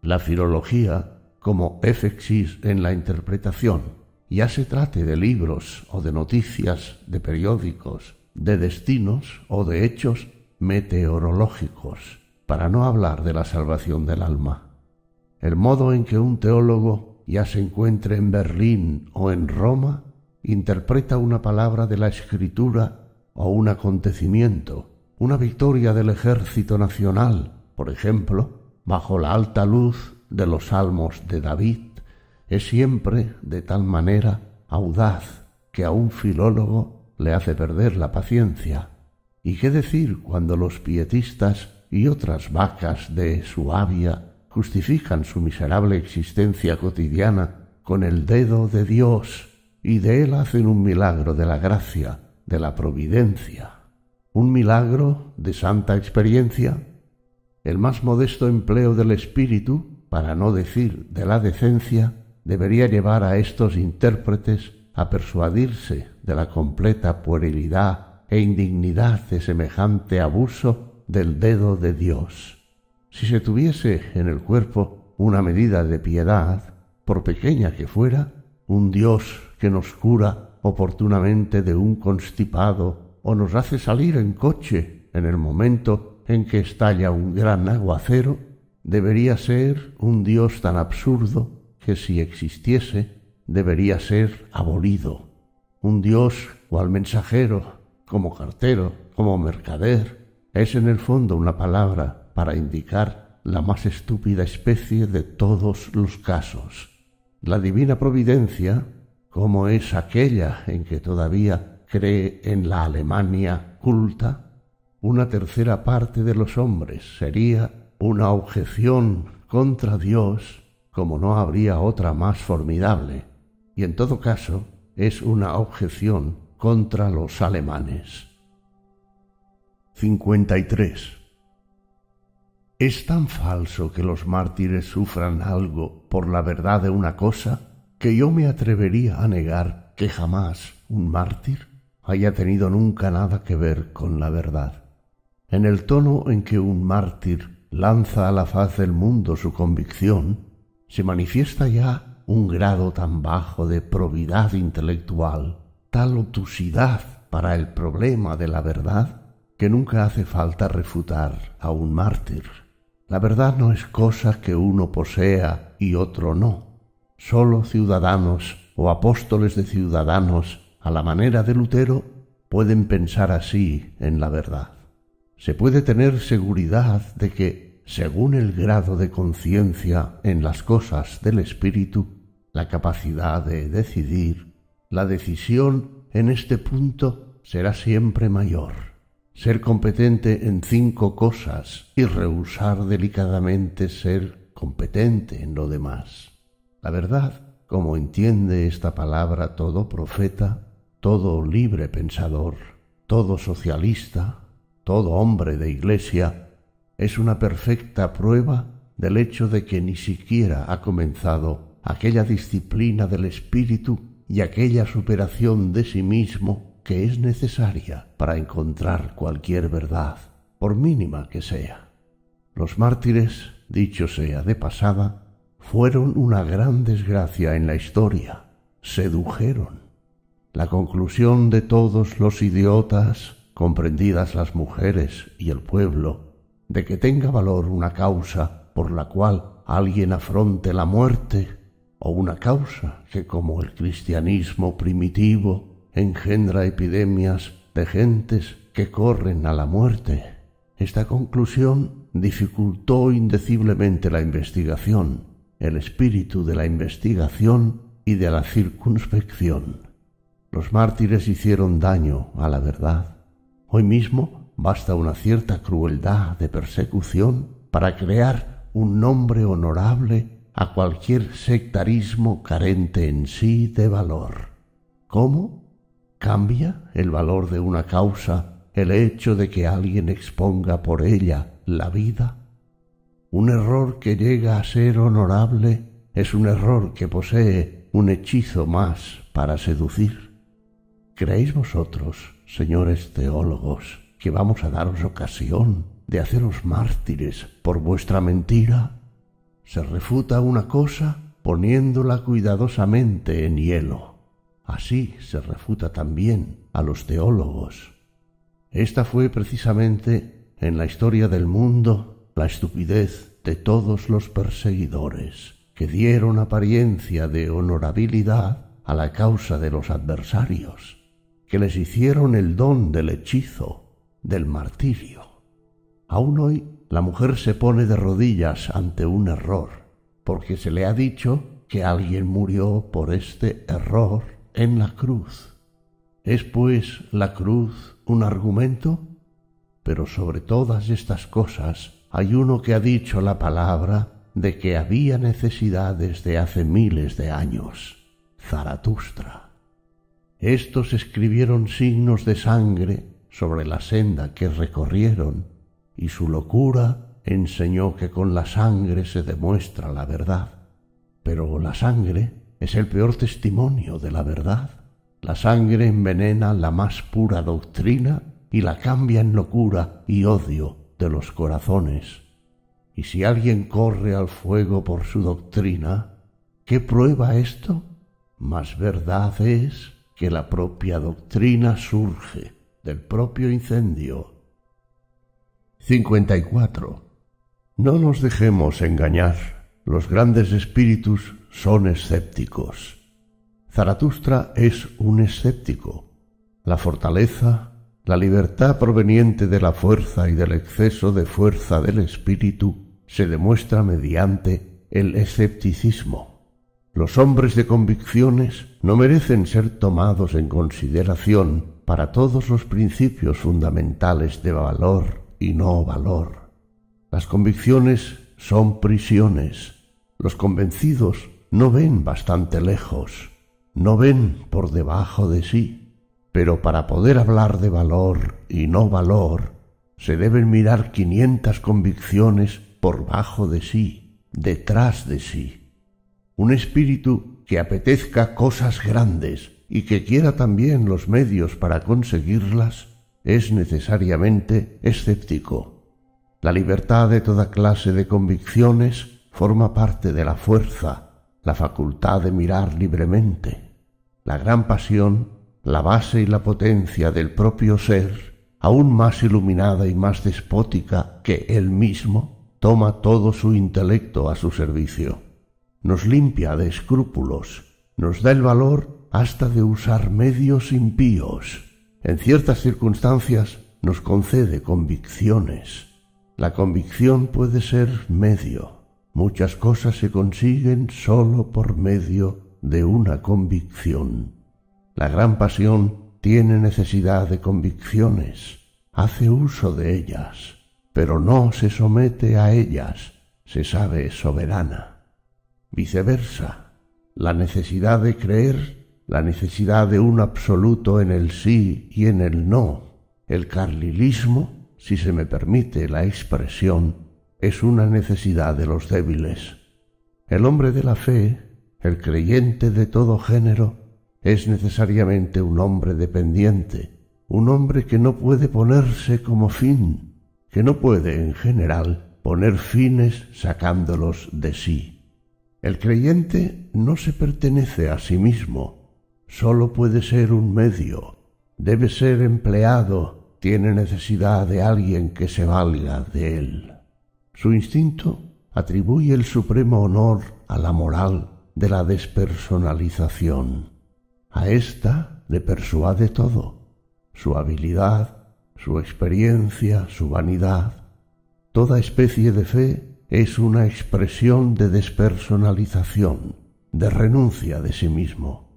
La filología, como efexis en la interpretación, ya se trate de libros o de noticias, de periódicos, de destinos o de hechos meteorológicos, para no hablar de la salvación del alma. El modo en que un teólogo, ya se encuentre en Berlín o en Roma, interpreta una palabra de la escritura o un acontecimiento, una victoria del ejército nacional, por ejemplo, bajo la alta luz de los salmos de David, es siempre de tal manera audaz que a un filólogo le hace perder la paciencia. ¿Y qué decir cuando los pietistas y otras vacas de Suabia justifican su miserable existencia cotidiana con el dedo de Dios y de él hacen un milagro de la gracia, de la providencia, un milagro de santa experiencia? El más modesto empleo del espíritu, para no decir de la decencia, debería llevar a estos intérpretes a persuadirse de la completa puerilidad e indignidad de semejante abuso del dedo de Dios. Si se tuviese en el cuerpo una medida de piedad, por pequeña que fuera, un Dios que nos cura oportunamente de un constipado o nos hace salir en coche en el momento en que estalla un gran aguacero, debería ser un Dios tan absurdo que si existiese debería ser abolido. Un Dios cual mensajero, como cartero, como mercader, es en el fondo una palabra para indicar la más estúpida especie de todos los casos. La divina providencia, como es aquella en que todavía cree en la Alemania culta, una tercera parte de los hombres sería una objeción contra Dios como no habría otra más formidable, y en todo caso es una objeción contra los alemanes. 53. Es tan falso que los mártires sufran algo por la verdad de una cosa que yo me atrevería a negar que jamás un mártir haya tenido nunca nada que ver con la verdad. En el tono en que un mártir lanza a la faz del mundo su convicción, se manifiesta ya un grado tan bajo de probidad intelectual, tal obtusidad para el problema de la verdad, que nunca hace falta refutar a un mártir. La verdad no es cosa que uno posea y otro no. Sólo ciudadanos o apóstoles de ciudadanos, a la manera de Lutero, pueden pensar así en la verdad. Se puede tener seguridad de que, según el grado de conciencia en las cosas del espíritu, la capacidad de decidir, la decisión en este punto será siempre mayor ser competente en cinco cosas y rehusar delicadamente ser competente en lo demás. La verdad, como entiende esta palabra todo profeta, todo libre pensador, todo socialista, todo hombre de iglesia, es una perfecta prueba del hecho de que ni siquiera ha comenzado aquella disciplina del espíritu y aquella superación de sí mismo que es necesaria para encontrar cualquier verdad, por mínima que sea. Los mártires, dicho sea de pasada, fueron una gran desgracia en la historia, sedujeron. La conclusión de todos los idiotas, comprendidas las mujeres y el pueblo, de que tenga valor una causa por la cual alguien afronte la muerte, o una causa que como el cristianismo primitivo engendra epidemias de gentes que corren a la muerte. Esta conclusión dificultó indeciblemente la investigación, el espíritu de la investigación y de la circunspección. Los mártires hicieron daño a la verdad. Hoy mismo basta una cierta crueldad de persecución para crear un nombre honorable a cualquier sectarismo carente en sí de valor. ¿Cómo? ¿Cambia el valor de una causa el hecho de que alguien exponga por ella la vida? Un error que llega a ser honorable es un error que posee un hechizo más para seducir. ¿Creéis vosotros, señores teólogos, que vamos a daros ocasión de haceros mártires por vuestra mentira? Se refuta una cosa poniéndola cuidadosamente en hielo. Así se refuta también a los teólogos. Esta fue precisamente en la historia del mundo la estupidez de todos los perseguidores, que dieron apariencia de honorabilidad a la causa de los adversarios, que les hicieron el don del hechizo, del martirio. Aún hoy la mujer se pone de rodillas ante un error, porque se le ha dicho que alguien murió por este error en la cruz. ¿Es pues la cruz un argumento? Pero sobre todas estas cosas hay uno que ha dicho la palabra de que había necesidad desde hace miles de años, Zaratustra. Estos escribieron signos de sangre sobre la senda que recorrieron, y su locura enseñó que con la sangre se demuestra la verdad. Pero la sangre es el peor testimonio de la verdad. La sangre envenena la más pura doctrina y la cambia en locura y odio de los corazones. Y si alguien corre al fuego por su doctrina, ¿qué prueba esto? Más verdad es que la propia doctrina surge del propio incendio. 54. No nos dejemos engañar. Los grandes espíritus son escépticos. Zaratustra es un escéptico. La fortaleza, la libertad proveniente de la fuerza y del exceso de fuerza del espíritu se demuestra mediante el escepticismo. Los hombres de convicciones no merecen ser tomados en consideración para todos los principios fundamentales de valor y no valor. Las convicciones son prisiones. Los convencidos no ven bastante lejos, no ven por debajo de sí. Pero para poder hablar de valor y no valor, se deben mirar quinientas convicciones por bajo de sí, detrás de sí. Un espíritu que apetezca cosas grandes y que quiera también los medios para conseguirlas, es necesariamente escéptico. La libertad de toda clase de convicciones forma parte de la fuerza, la facultad de mirar libremente. La gran pasión, la base y la potencia del propio ser, aún más iluminada y más despótica que él mismo, toma todo su intelecto a su servicio. Nos limpia de escrúpulos, nos da el valor hasta de usar medios impíos. En ciertas circunstancias nos concede convicciones. La convicción puede ser medio. Muchas cosas se consiguen sólo por medio de una convicción. La gran pasión tiene necesidad de convicciones, hace uso de ellas, pero no se somete a ellas, se sabe soberana. Viceversa, la necesidad de creer la necesidad de un absoluto en el sí y en el no. El carlilismo, si se me permite la expresión, es una necesidad de los débiles. El hombre de la fe, el creyente de todo género, es necesariamente un hombre dependiente, un hombre que no puede ponerse como fin, que no puede en general poner fines sacándolos de sí. El creyente no se pertenece a sí mismo, sólo puede ser un medio, debe ser empleado, tiene necesidad de alguien que se valga de él. Su instinto atribuye el supremo honor a la moral de la despersonalización. A ésta le persuade todo, su habilidad, su experiencia, su vanidad. Toda especie de fe es una expresión de despersonalización, de renuncia de sí mismo.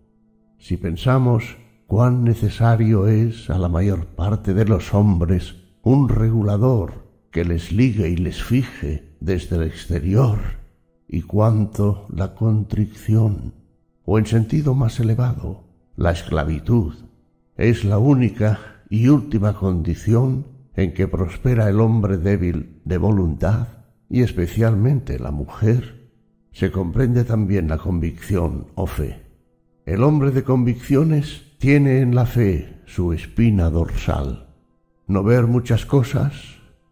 Si pensamos cuán necesario es a la mayor parte de los hombres un regulador que les ligue y les fije desde el exterior, y cuánto la contrición, o en sentido más elevado, la esclavitud, es la única y última condición en que prospera el hombre débil de voluntad, y especialmente la mujer, se comprende también la convicción o fe. El hombre de convicciones tiene en la fe su espina dorsal. No ver muchas cosas,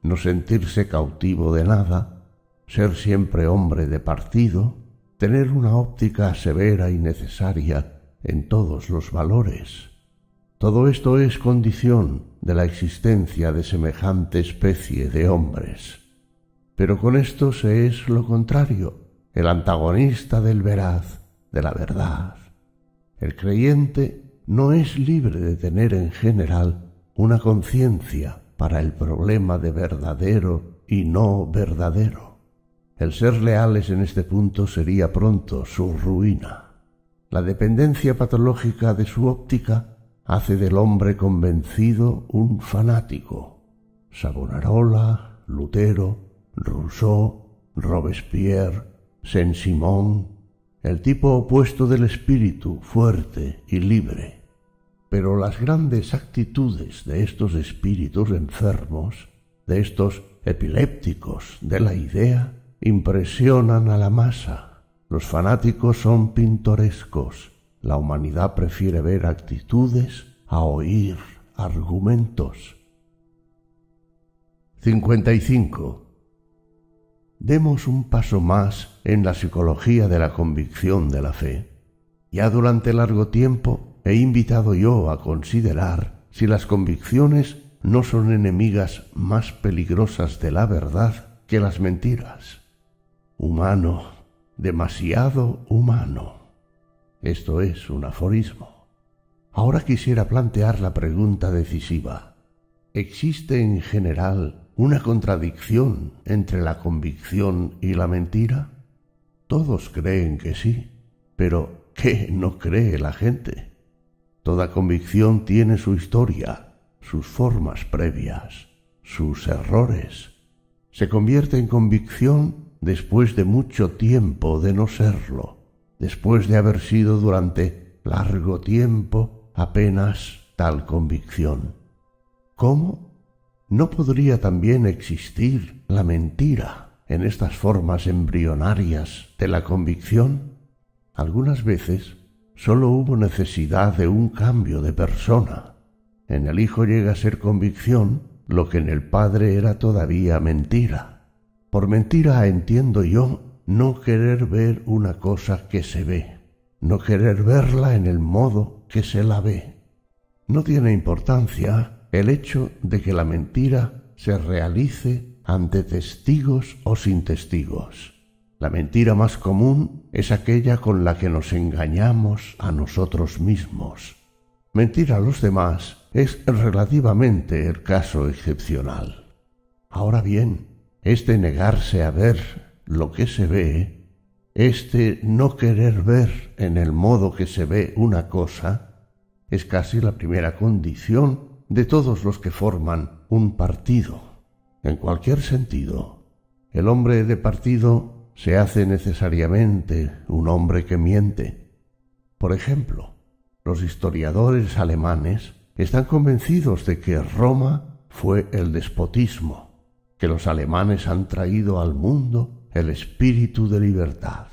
no sentirse cautivo de nada, ser siempre hombre de partido, tener una óptica severa y necesaria en todos los valores. Todo esto es condición de la existencia de semejante especie de hombres. Pero con esto se es lo contrario, el antagonista del veraz, de la verdad. El creyente no es libre de tener en general una conciencia para el problema de verdadero y no verdadero. El ser leales en este punto sería pronto su ruina. La dependencia patológica de su óptica hace del hombre convencido un fanático. Savonarola, Lutero, Rousseau, Robespierre, Saint-Simon, el tipo opuesto del espíritu fuerte y libre. Pero las grandes actitudes de estos espíritus enfermos, de estos epilépticos de la idea, impresionan a la masa. Los fanáticos son pintorescos. La humanidad prefiere ver actitudes a oír argumentos. 55. Demos un paso más en la psicología de la convicción de la fe. Ya durante largo tiempo he invitado yo a considerar si las convicciones no son enemigas más peligrosas de la verdad que las mentiras. Humano, demasiado humano. Esto es un aforismo. Ahora quisiera plantear la pregunta decisiva. ¿Existe en general una contradicción entre la convicción y la mentira? Todos creen que sí, pero ¿qué no cree la gente? Toda convicción tiene su historia, sus formas previas, sus errores. Se convierte en convicción después de mucho tiempo de no serlo, después de haber sido durante largo tiempo apenas tal convicción. ¿Cómo? ¿No podría también existir la mentira en estas formas embrionarias de la convicción? Algunas veces sólo hubo necesidad de un cambio de persona. En el Hijo llega a ser convicción lo que en el Padre era todavía mentira. Por mentira entiendo yo no querer ver una cosa que se ve, no querer verla en el modo que se la ve. No tiene importancia el hecho de que la mentira se realice ante testigos o sin testigos. La mentira más común es aquella con la que nos engañamos a nosotros mismos. Mentir a los demás es relativamente el caso excepcional. Ahora bien, este negarse a ver lo que se ve, este no querer ver en el modo que se ve una cosa, es casi la primera condición de todos los que forman un partido. En cualquier sentido, el hombre de partido se hace necesariamente un hombre que miente. Por ejemplo, los historiadores alemanes están convencidos de que Roma fue el despotismo, que los alemanes han traído al mundo el espíritu de libertad.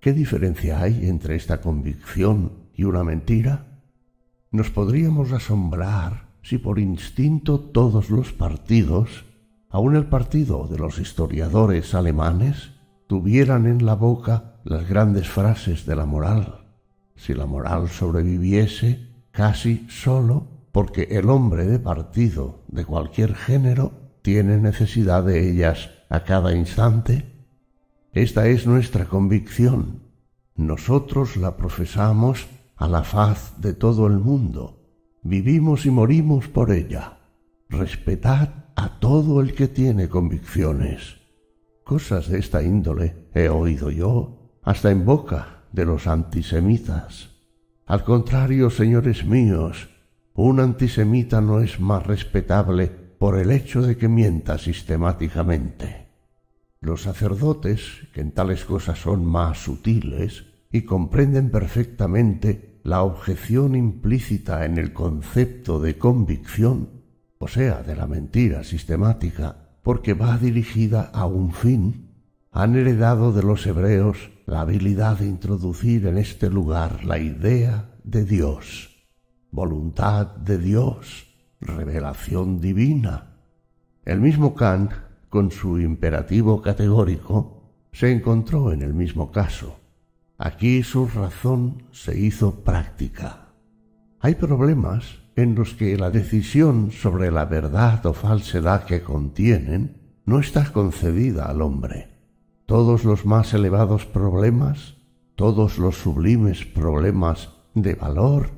¿Qué diferencia hay entre esta convicción y una mentira? Nos podríamos asombrar si por instinto todos los partidos, aun el partido de los historiadores alemanes, tuvieran en la boca las grandes frases de la moral, si la moral sobreviviese casi sólo porque el hombre de partido de cualquier género tiene necesidad de ellas a cada instante? Esta es nuestra convicción. Nosotros la profesamos a la faz de todo el mundo. Vivimos y morimos por ella. Respetad a todo el que tiene convicciones. Cosas de esta índole he oído yo, hasta en boca de los antisemitas. Al contrario, señores míos, un antisemita no es más respetable por el hecho de que mienta sistemáticamente. Los sacerdotes, que en tales cosas son más sutiles y comprenden perfectamente la objeción implícita en el concepto de convicción, o sea, de la mentira sistemática, porque va dirigida a un fin, han heredado de los hebreos la habilidad de introducir en este lugar la idea de Dios, voluntad de Dios, revelación divina. El mismo Kant, con su imperativo categórico, se encontró en el mismo caso. Aquí su razón se hizo práctica. Hay problemas en los que la decisión sobre la verdad o falsedad que contienen no está concedida al hombre. Todos los más elevados problemas, todos los sublimes problemas de valor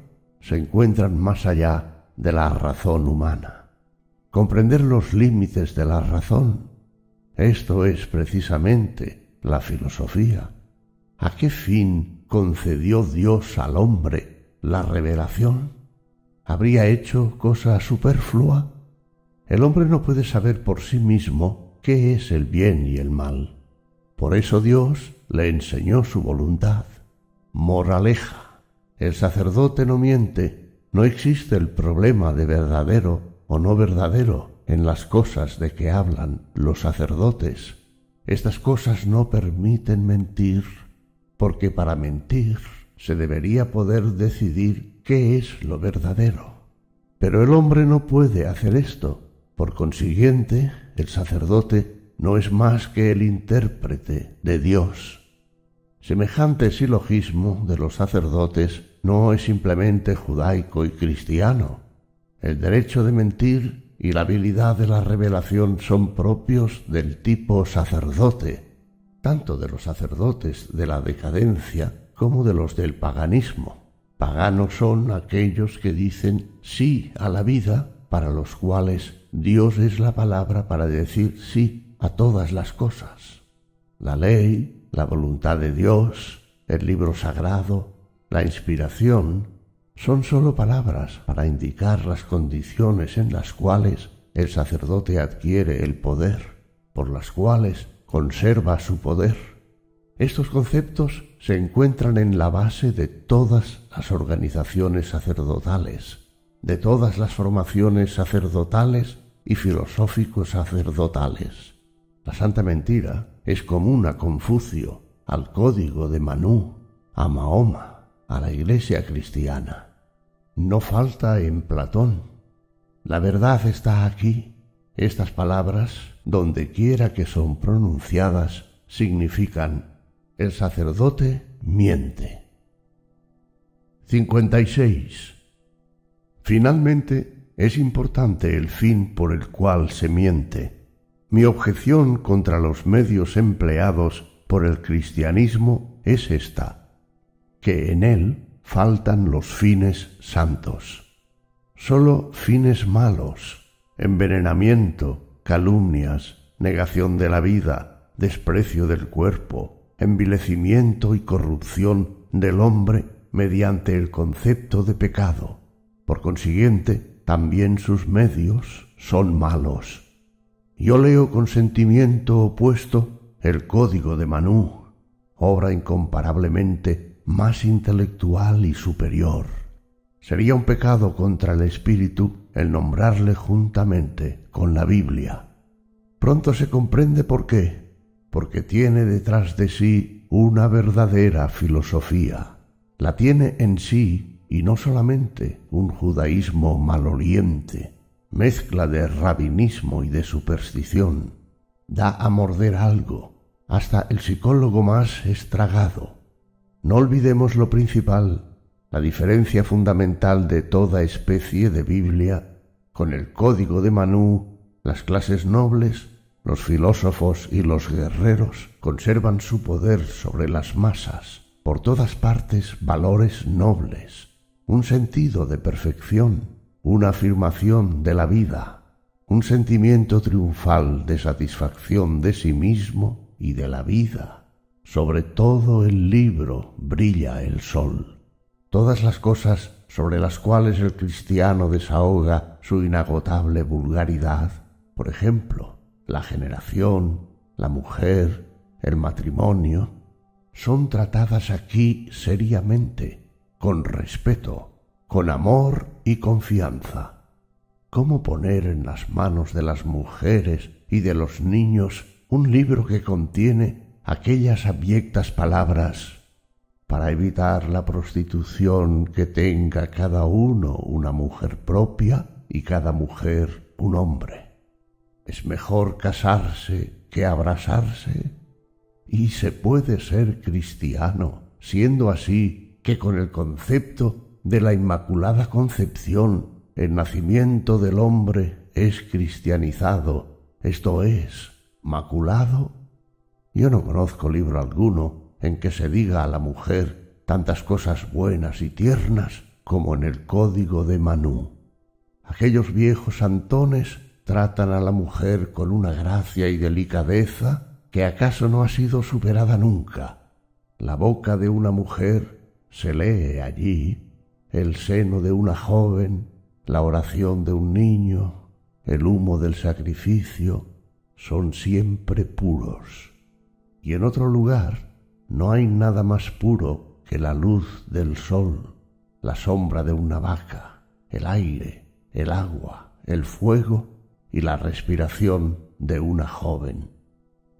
se encuentran más allá de la razón humana. Comprender los límites de la razón, esto es precisamente la filosofía. ¿A qué fin concedió Dios al hombre la revelación? ¿Habría hecho cosa superflua? El hombre no puede saber por sí mismo qué es el bien y el mal. Por eso Dios le enseñó su voluntad. Moraleja. El sacerdote no miente. No existe el problema de verdadero o no verdadero en las cosas de que hablan los sacerdotes. Estas cosas no permiten mentir porque para mentir se debería poder decidir qué es lo verdadero. Pero el hombre no puede hacer esto. Por consiguiente, el sacerdote no es más que el intérprete de Dios. Semejante silogismo de los sacerdotes no es simplemente judaico y cristiano. El derecho de mentir y la habilidad de la revelación son propios del tipo sacerdote, tanto de los sacerdotes de la decadencia como de los del paganismo. Paganos son aquellos que dicen sí a la vida, para los cuales Dios es la palabra para decir sí a todas las cosas. La ley, la voluntad de Dios, el libro sagrado, la inspiración, son sólo palabras para indicar las condiciones en las cuales el sacerdote adquiere el poder, por las cuales conserva su poder. Estos conceptos se encuentran en la base de todas las organizaciones sacerdotales, de todas las formaciones sacerdotales y filosóficos sacerdotales. La santa mentira es común a Confucio, al código de Manú, a Mahoma, a la iglesia cristiana. No falta en Platón. La verdad está aquí. Estas palabras, donde quiera que son pronunciadas, significan el sacerdote miente. 56. Finalmente, es importante el fin por el cual se miente. Mi objeción contra los medios empleados por el cristianismo es esta, que en él faltan los fines santos. Sólo fines malos, envenenamiento, calumnias, negación de la vida, desprecio del cuerpo, envilecimiento y corrupción del hombre mediante el concepto de pecado. Por consiguiente, también sus medios son malos. Yo leo con sentimiento opuesto el Código de Manú, obra incomparablemente más intelectual y superior. Sería un pecado contra el espíritu el nombrarle juntamente con la Biblia. Pronto se comprende por qué porque tiene detrás de sí una verdadera filosofía. La tiene en sí y no solamente un judaísmo maloliente, mezcla de rabinismo y de superstición. Da a morder algo, hasta el psicólogo más estragado. No olvidemos lo principal, la diferencia fundamental de toda especie de Biblia con el código de Manú, las clases nobles los filósofos y los guerreros conservan su poder sobre las masas, por todas partes valores nobles, un sentido de perfección, una afirmación de la vida, un sentimiento triunfal de satisfacción de sí mismo y de la vida. Sobre todo el libro brilla el sol. Todas las cosas sobre las cuales el cristiano desahoga su inagotable vulgaridad, por ejemplo, la generación, la mujer, el matrimonio, son tratadas aquí seriamente, con respeto, con amor y confianza. ¿Cómo poner en las manos de las mujeres y de los niños un libro que contiene aquellas abyectas palabras para evitar la prostitución que tenga cada uno una mujer propia y cada mujer un hombre? Es mejor casarse que abrazarse. Y se puede ser cristiano, siendo así que con el concepto de la Inmaculada Concepción el nacimiento del hombre es cristianizado, esto es, maculado. Yo no conozco libro alguno en que se diga a la mujer tantas cosas buenas y tiernas como en el Código de Manú. Aquellos viejos santones tratan a la mujer con una gracia y delicadeza que acaso no ha sido superada nunca. La boca de una mujer se lee allí, el seno de una joven, la oración de un niño, el humo del sacrificio, son siempre puros. Y en otro lugar no hay nada más puro que la luz del sol, la sombra de una vaca, el aire, el agua, el fuego y la respiración de una joven.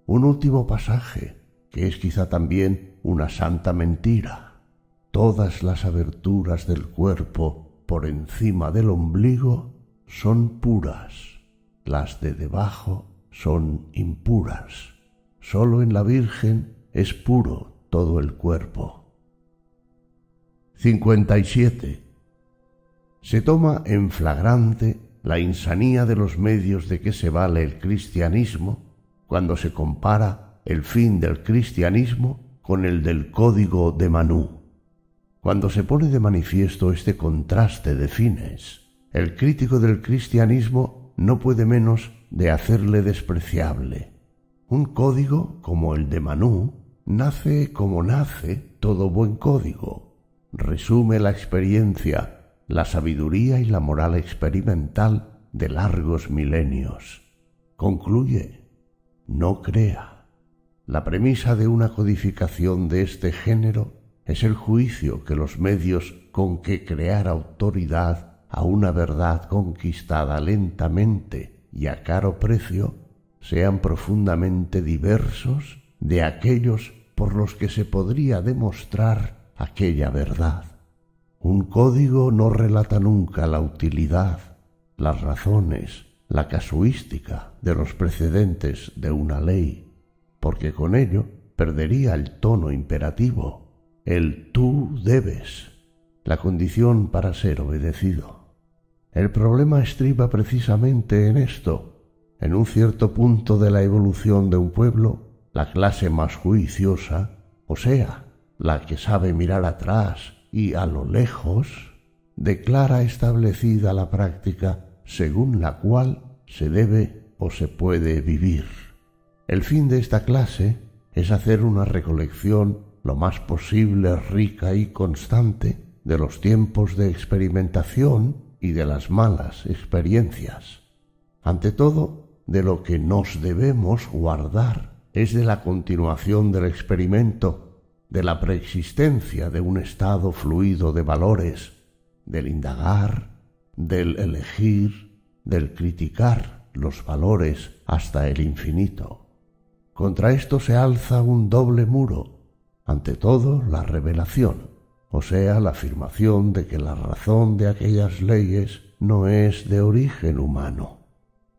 Un último pasaje, que es quizá también una santa mentira. Todas las aberturas del cuerpo por encima del ombligo son puras, las de debajo son impuras. Sólo en la Virgen es puro todo el cuerpo. 57. Se toma en flagrante la insanía de los medios de que se vale el cristianismo cuando se compara el fin del cristianismo con el del código de Manú. Cuando se pone de manifiesto este contraste de fines, el crítico del cristianismo no puede menos de hacerle despreciable. Un código como el de Manú nace como nace todo buen código. Resume la experiencia, la sabiduría y la moral experimental de largos milenios. Concluye, no crea. La premisa de una codificación de este género es el juicio que los medios con que crear autoridad a una verdad conquistada lentamente y a caro precio sean profundamente diversos de aquellos por los que se podría demostrar aquella verdad. Un código no relata nunca la utilidad, las razones, la casuística de los precedentes de una ley, porque con ello perdería el tono imperativo, el tú debes, la condición para ser obedecido. El problema estriba precisamente en esto. En un cierto punto de la evolución de un pueblo, la clase más juiciosa, o sea, la que sabe mirar atrás y a lo lejos, declara establecida la práctica según la cual se debe o se puede vivir. El fin de esta clase es hacer una recolección lo más posible rica y constante de los tiempos de experimentación y de las malas experiencias. Ante todo, de lo que nos debemos guardar es de la continuación del experimento, de la preexistencia de un estado fluido de valores, del indagar, del elegir, del criticar los valores hasta el infinito. Contra esto se alza un doble muro, ante todo la revelación, o sea, la afirmación de que la razón de aquellas leyes no es de origen humano,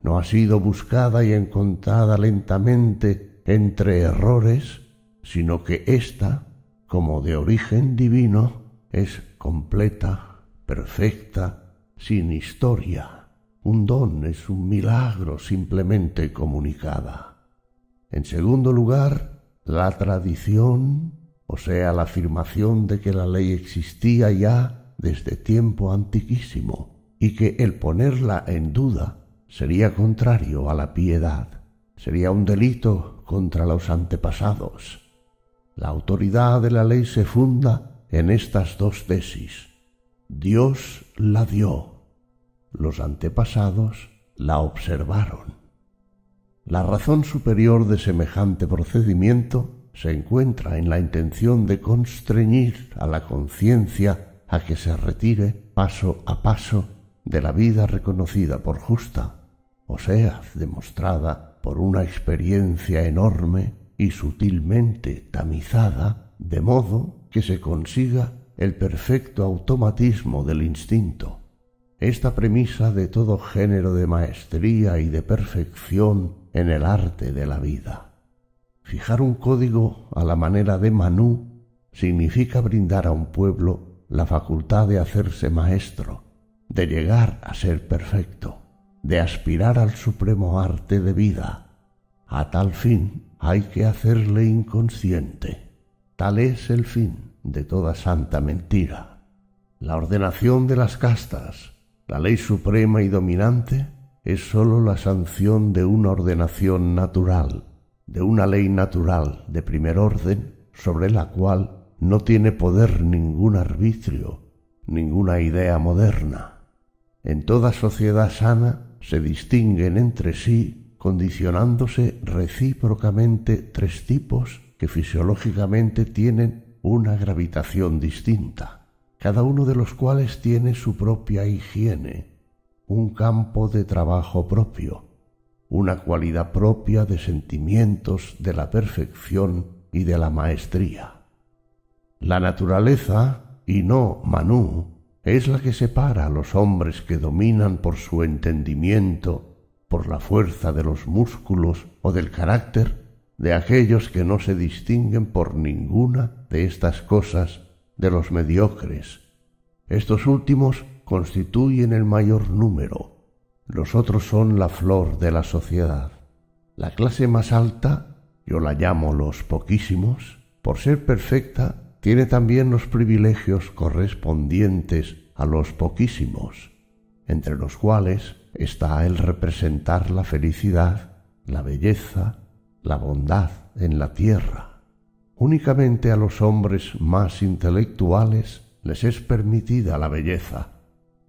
no ha sido buscada y encontrada lentamente entre errores, sino que ésta, como de origen divino, es completa, perfecta, sin historia. Un don es un milagro simplemente comunicada. En segundo lugar, la tradición, o sea, la afirmación de que la ley existía ya desde tiempo antiquísimo y que el ponerla en duda sería contrario a la piedad, sería un delito contra los antepasados. La autoridad de la ley se funda en estas dos tesis. Dios la dio, los antepasados la observaron. La razón superior de semejante procedimiento se encuentra en la intención de constreñir a la conciencia a que se retire paso a paso de la vida reconocida por justa, o sea, demostrada por una experiencia enorme y sutilmente tamizada, de modo que se consiga el perfecto automatismo del instinto. Esta premisa de todo género de maestría y de perfección en el arte de la vida. Fijar un código a la manera de Manú significa brindar a un pueblo la facultad de hacerse maestro, de llegar a ser perfecto, de aspirar al supremo arte de vida. A tal fin hay que hacerle inconsciente. Tal es el fin de toda santa mentira. La ordenación de las castas, la ley suprema y dominante, es sólo la sanción de una ordenación natural, de una ley natural de primer orden sobre la cual no tiene poder ningún arbitrio, ninguna idea moderna. En toda sociedad sana se distinguen entre sí, condicionándose recíprocamente tres tipos que fisiológicamente tienen una gravitación distinta, cada uno de los cuales tiene su propia higiene, un campo de trabajo propio, una cualidad propia de sentimientos de la perfección y de la maestría. La naturaleza, y no Manú, es la que separa a los hombres que dominan por su entendimiento, por la fuerza de los músculos o del carácter, de aquellos que no se distinguen por ninguna de estas cosas de los mediocres. Estos últimos constituyen el mayor número, los otros son la flor de la sociedad. La clase más alta, yo la llamo los poquísimos, por ser perfecta, tiene también los privilegios correspondientes a los poquísimos, entre los cuales está el representar la felicidad, la belleza, la bondad en la tierra. Únicamente a los hombres más intelectuales les es permitida la belleza.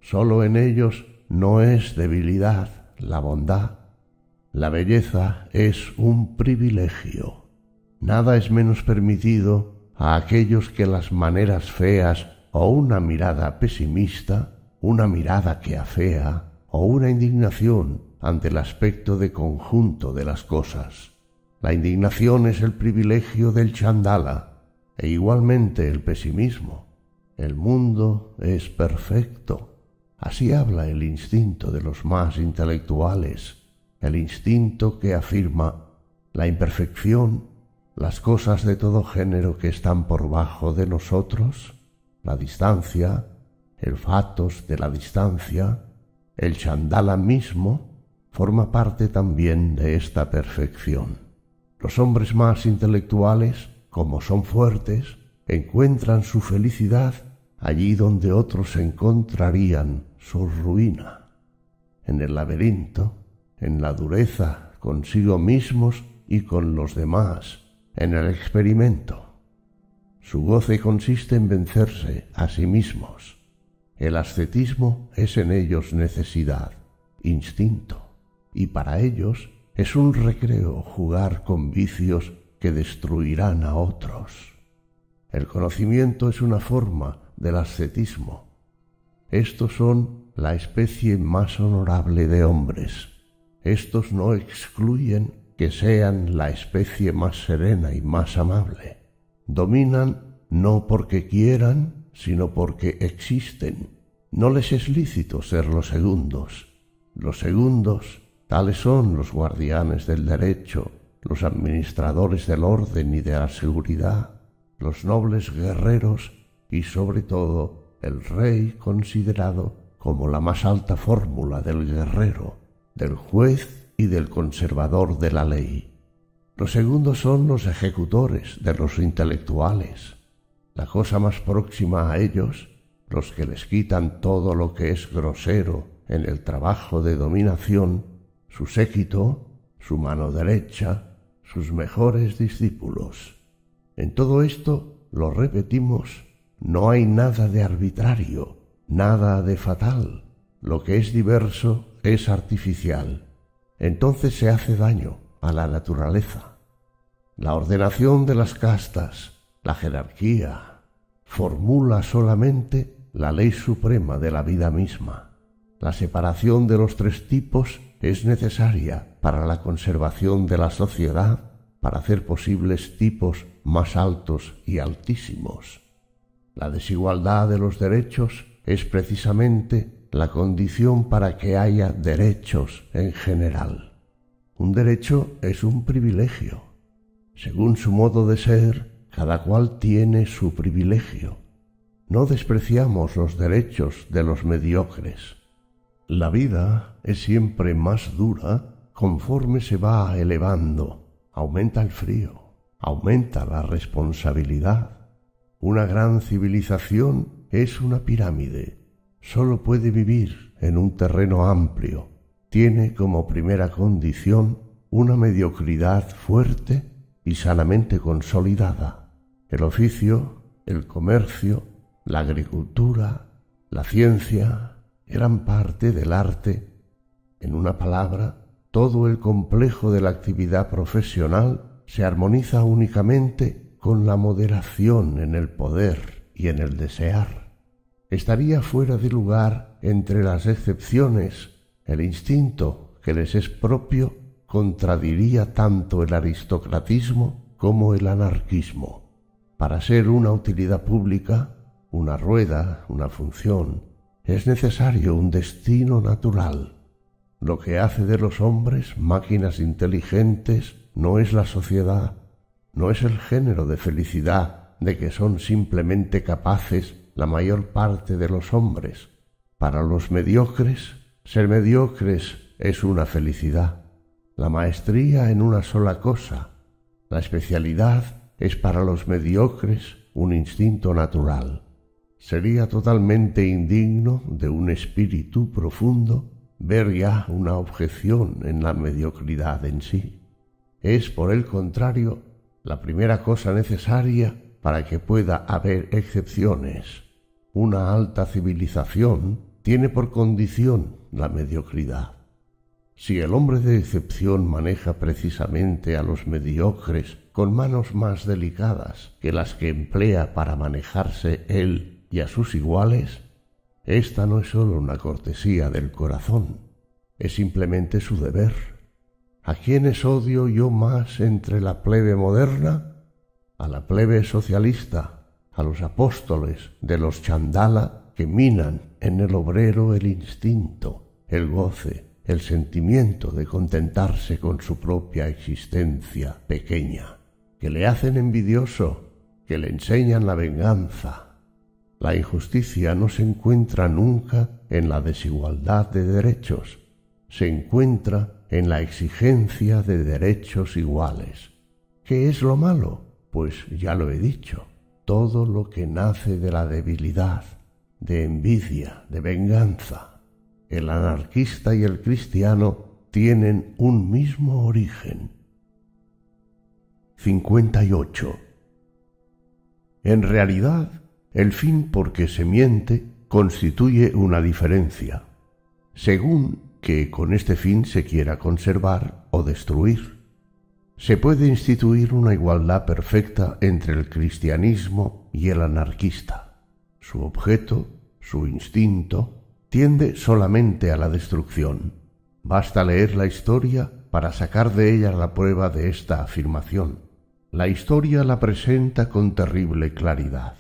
Sólo en ellos no es debilidad la bondad. La belleza es un privilegio. Nada es menos permitido a aquellos que las maneras feas o una mirada pesimista, una mirada que afea o una indignación ante el aspecto de conjunto de las cosas. La indignación es el privilegio del chandala e igualmente el pesimismo. El mundo es perfecto. Así habla el instinto de los más intelectuales, el instinto que afirma la imperfección, las cosas de todo género que están por bajo de nosotros, la distancia, el fatos de la distancia, el chandala mismo, forma parte también de esta perfección. Los hombres más intelectuales, como son fuertes, encuentran su felicidad allí donde otros encontrarían su ruina, en el laberinto, en la dureza consigo mismos y con los demás, en el experimento. Su goce consiste en vencerse a sí mismos. El ascetismo es en ellos necesidad, instinto, y para ellos es un recreo jugar con vicios que destruirán a otros. El conocimiento es una forma del ascetismo. Estos son la especie más honorable de hombres. Estos no excluyen que sean la especie más serena y más amable. Dominan no porque quieran, sino porque existen. No les es lícito ser los segundos. Los segundos Tales son los guardianes del derecho, los administradores del orden y de la seguridad, los nobles guerreros y sobre todo el rey considerado como la más alta fórmula del guerrero, del juez y del conservador de la ley. Los segundos son los ejecutores de los intelectuales, la cosa más próxima a ellos, los que les quitan todo lo que es grosero en el trabajo de dominación su séquito, su mano derecha, sus mejores discípulos. En todo esto, lo repetimos, no hay nada de arbitrario, nada de fatal. Lo que es diverso es artificial. Entonces se hace daño a la naturaleza. La ordenación de las castas, la jerarquía, formula solamente la ley suprema de la vida misma. La separación de los tres tipos es necesaria para la conservación de la sociedad para hacer posibles tipos más altos y altísimos. La desigualdad de los derechos es precisamente la condición para que haya derechos en general. Un derecho es un privilegio. Según su modo de ser, cada cual tiene su privilegio. No despreciamos los derechos de los mediocres. La vida es siempre más dura conforme se va elevando. Aumenta el frío, aumenta la responsabilidad. Una gran civilización es una pirámide. Sólo puede vivir en un terreno amplio. Tiene como primera condición una mediocridad fuerte y sanamente consolidada. El oficio, el comercio, la agricultura, la ciencia, eran parte del arte. En una palabra, todo el complejo de la actividad profesional se armoniza únicamente con la moderación en el poder y en el desear. Estaría fuera de lugar entre las excepciones el instinto que les es propio contradiría tanto el aristocratismo como el anarquismo. Para ser una utilidad pública, una rueda, una función, es necesario un destino natural. Lo que hace de los hombres máquinas inteligentes no es la sociedad, no es el género de felicidad de que son simplemente capaces la mayor parte de los hombres. Para los mediocres, ser mediocres es una felicidad. La maestría en una sola cosa, la especialidad es para los mediocres un instinto natural. Sería totalmente indigno de un espíritu profundo ver ya una objeción en la mediocridad en sí. Es, por el contrario, la primera cosa necesaria para que pueda haber excepciones. Una alta civilización tiene por condición la mediocridad. Si el hombre de excepción maneja precisamente a los mediocres con manos más delicadas que las que emplea para manejarse él y a sus iguales, esta no es sólo una cortesía del corazón, es simplemente su deber. ¿A quiénes odio yo más entre la plebe moderna? A la plebe socialista, a los apóstoles de los chandala que minan en el obrero el instinto, el goce, el sentimiento de contentarse con su propia existencia pequeña, que le hacen envidioso, que le enseñan la venganza. La injusticia no se encuentra nunca en la desigualdad de derechos, se encuentra en la exigencia de derechos iguales. ¿Qué es lo malo? Pues ya lo he dicho, todo lo que nace de la debilidad, de envidia, de venganza el anarquista y el cristiano tienen un mismo origen. 58. En realidad, el fin por que se miente constituye una diferencia, según que con este fin se quiera conservar o destruir. Se puede instituir una igualdad perfecta entre el cristianismo y el anarquista. Su objeto, su instinto, tiende solamente a la destrucción. Basta leer la historia para sacar de ella la prueba de esta afirmación. La historia la presenta con terrible claridad.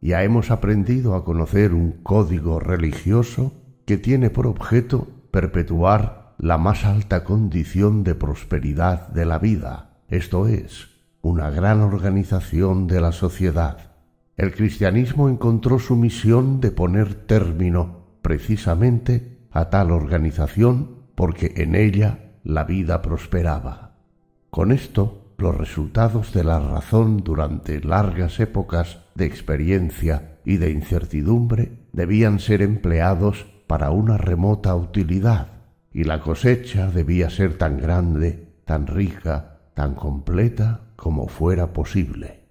Ya hemos aprendido a conocer un código religioso que tiene por objeto perpetuar la más alta condición de prosperidad de la vida, esto es, una gran organización de la sociedad. El cristianismo encontró su misión de poner término precisamente a tal organización porque en ella la vida prosperaba. Con esto, los resultados de la razón durante largas épocas de experiencia y de incertidumbre debían ser empleados para una remota utilidad, y la cosecha debía ser tan grande, tan rica, tan completa como fuera posible.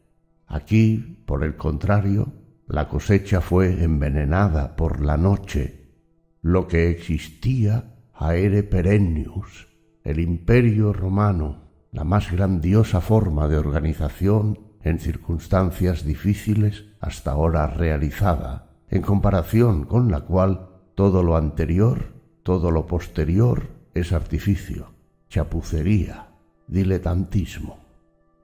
Aquí, por el contrario, la cosecha fue envenenada por la noche. Lo que existía aere perennius, el imperio romano, la más grandiosa forma de organización en circunstancias difíciles hasta ahora realizada, en comparación con la cual todo lo anterior, todo lo posterior es artificio, chapucería, diletantismo.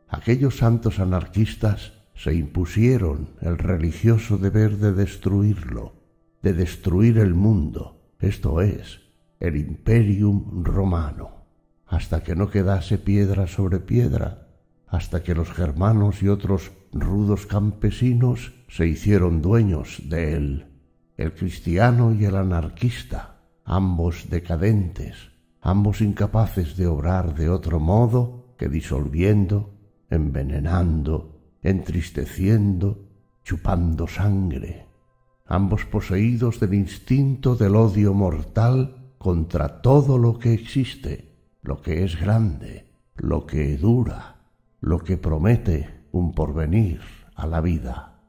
Aquellos santos anarquistas se impusieron el religioso deber de destruirlo, de destruir el mundo, esto es, el imperium romano, hasta que no quedase piedra sobre piedra, hasta que los germanos y otros rudos campesinos se hicieron dueños de él, el cristiano y el anarquista, ambos decadentes, ambos incapaces de obrar de otro modo que disolviendo, envenenando, entristeciendo, chupando sangre, ambos poseídos del instinto del odio mortal contra todo lo que existe, lo que es grande, lo que dura, lo que promete un porvenir a la vida.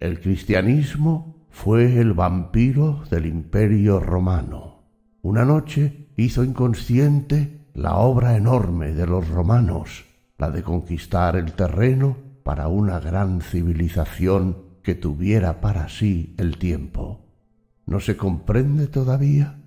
El cristianismo fue el vampiro del imperio romano. Una noche hizo inconsciente la obra enorme de los romanos, la de conquistar el terreno para una gran civilización que tuviera para sí el tiempo. ¿No se comprende todavía?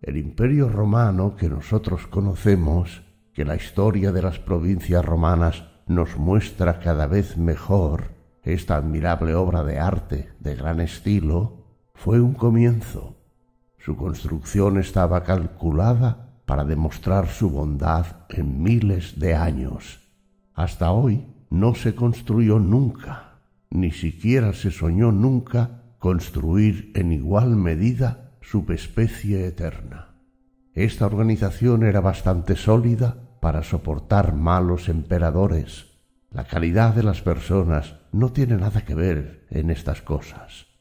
El imperio romano que nosotros conocemos, que la historia de las provincias romanas nos muestra cada vez mejor, esta admirable obra de arte de gran estilo, fue un comienzo. Su construcción estaba calculada para demostrar su bondad en miles de años. Hasta hoy no se construyó nunca, ni siquiera se soñó nunca construir en igual medida subespecie eterna. Esta organización era bastante sólida para soportar malos emperadores. La calidad de las personas no tiene nada que ver en estas cosas.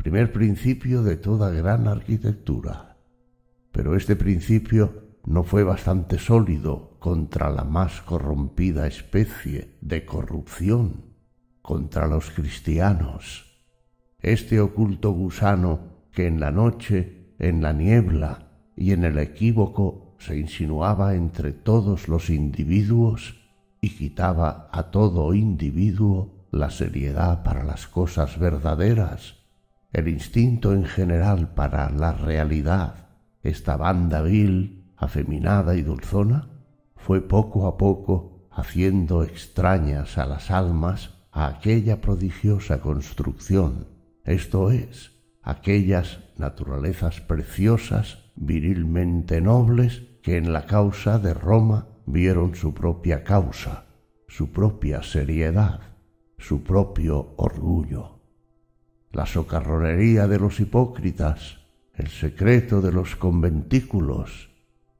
Primer principio de toda gran arquitectura. Pero este principio no fue bastante sólido contra la más corrompida especie de corrupción, contra los cristianos. Este oculto gusano que en la noche, en la niebla y en el equívoco se insinuaba entre todos los individuos y quitaba a todo individuo la seriedad para las cosas verdaderas, el instinto en general para la realidad, esta banda vil, afeminada y dulzona, fue poco a poco haciendo extrañas a las almas a aquella prodigiosa construcción, esto es, aquellas naturalezas preciosas, virilmente nobles, que en la causa de Roma vieron su propia causa, su propia seriedad, su propio orgullo. La socarronería de los hipócritas, el secreto de los conventículos,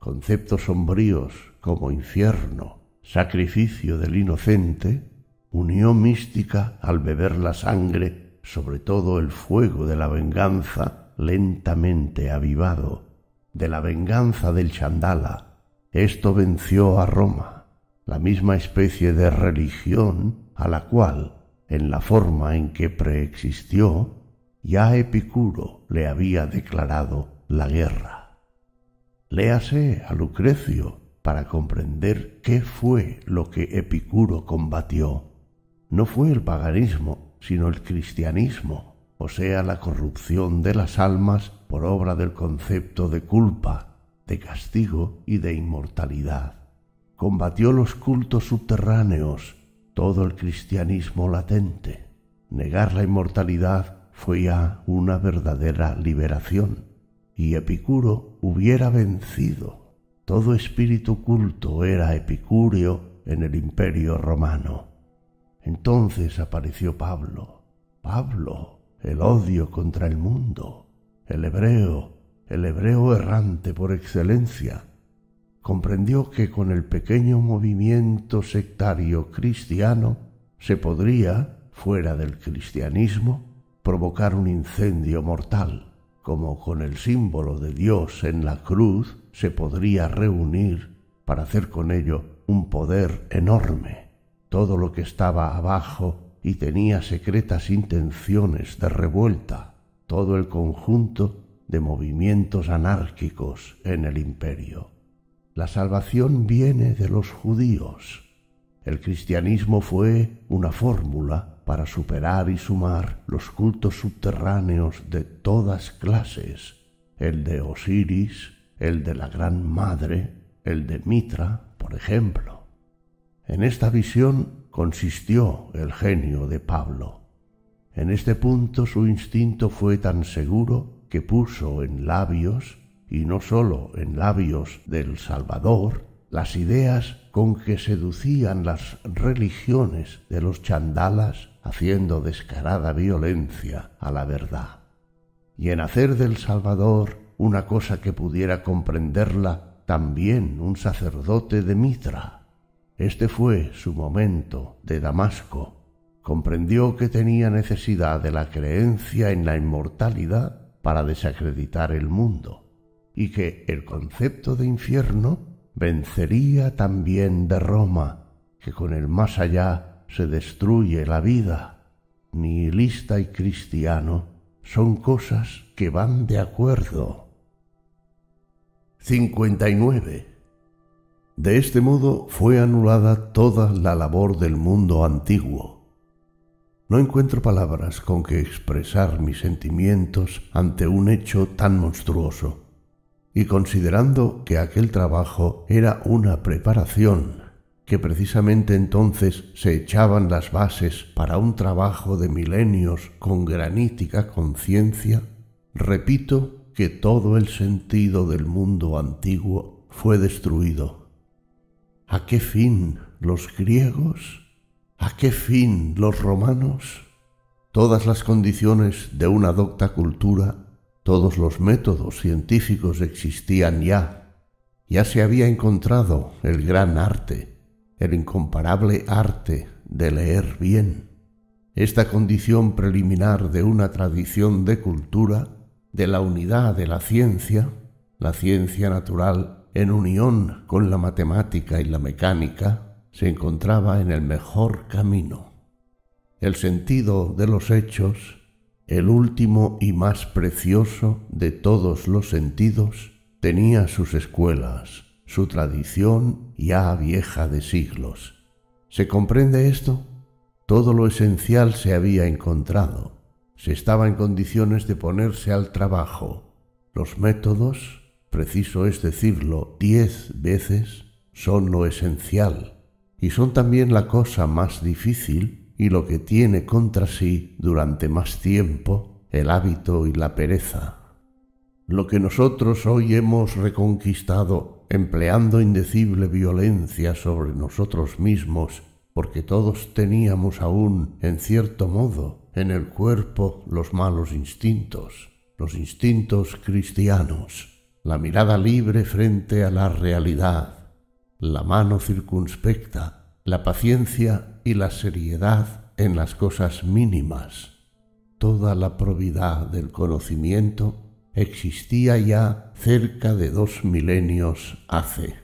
conceptos sombríos como infierno, sacrificio del inocente, unión mística al beber la sangre, sobre todo el fuego de la venganza lentamente avivado, de la venganza del Chandala. Esto venció a Roma, la misma especie de religión a la cual, en la forma en que preexistió, ya Epicuro le había declarado la guerra. Léase a Lucrecio para comprender qué fue lo que Epicuro combatió no fue el paganismo, sino el cristianismo, o sea, la corrupción de las almas por obra del concepto de culpa, de castigo y de inmortalidad. Combatió los cultos subterráneos, todo el cristianismo latente. Negar la inmortalidad fue ya una verdadera liberación, y Epicuro hubiera vencido. Todo espíritu culto era epicúreo en el imperio romano. Entonces apareció Pablo, Pablo, el odio contra el mundo, el hebreo, el hebreo errante por excelencia. Comprendió que con el pequeño movimiento sectario cristiano se podría, fuera del cristianismo, provocar un incendio mortal, como con el símbolo de Dios en la cruz se podría reunir para hacer con ello un poder enorme todo lo que estaba abajo y tenía secretas intenciones de revuelta, todo el conjunto de movimientos anárquicos en el imperio. La salvación viene de los judíos. El cristianismo fue una fórmula para superar y sumar los cultos subterráneos de todas clases, el de Osiris, el de la Gran Madre, el de Mitra, por ejemplo. En esta visión consistió el genio de Pablo. En este punto su instinto fue tan seguro que puso en labios, y no sólo en labios del Salvador, las ideas con que seducían las religiones de los chandalas haciendo descarada violencia a la verdad. Y en hacer del Salvador una cosa que pudiera comprenderla también un sacerdote de Mitra, este fue su momento de Damasco. Comprendió que tenía necesidad de la creencia en la inmortalidad para desacreditar el mundo, y que el concepto de infierno vencería también de Roma, que con el más allá se destruye la vida. Nihilista y cristiano son cosas que van de acuerdo. 59. De este modo fue anulada toda la labor del mundo antiguo. No encuentro palabras con que expresar mis sentimientos ante un hecho tan monstruoso, y considerando que aquel trabajo era una preparación, que precisamente entonces se echaban las bases para un trabajo de milenios con granítica conciencia, repito que todo el sentido del mundo antiguo fue destruido ¿A qué fin los griegos? ¿A qué fin los romanos? Todas las condiciones de una docta cultura, todos los métodos científicos existían ya. Ya se había encontrado el gran arte, el incomparable arte de leer bien. Esta condición preliminar de una tradición de cultura, de la unidad de la ciencia, la ciencia natural, en unión con la matemática y la mecánica, se encontraba en el mejor camino. El sentido de los hechos, el último y más precioso de todos los sentidos, tenía sus escuelas, su tradición ya vieja de siglos. ¿Se comprende esto? Todo lo esencial se había encontrado. Se estaba en condiciones de ponerse al trabajo. Los métodos, preciso es decirlo diez veces, son lo esencial y son también la cosa más difícil y lo que tiene contra sí durante más tiempo el hábito y la pereza. Lo que nosotros hoy hemos reconquistado empleando indecible violencia sobre nosotros mismos, porque todos teníamos aún, en cierto modo, en el cuerpo los malos instintos, los instintos cristianos, la mirada libre frente a la realidad, la mano circunspecta, la paciencia y la seriedad en las cosas mínimas. Toda la probidad del conocimiento existía ya cerca de dos milenios hace.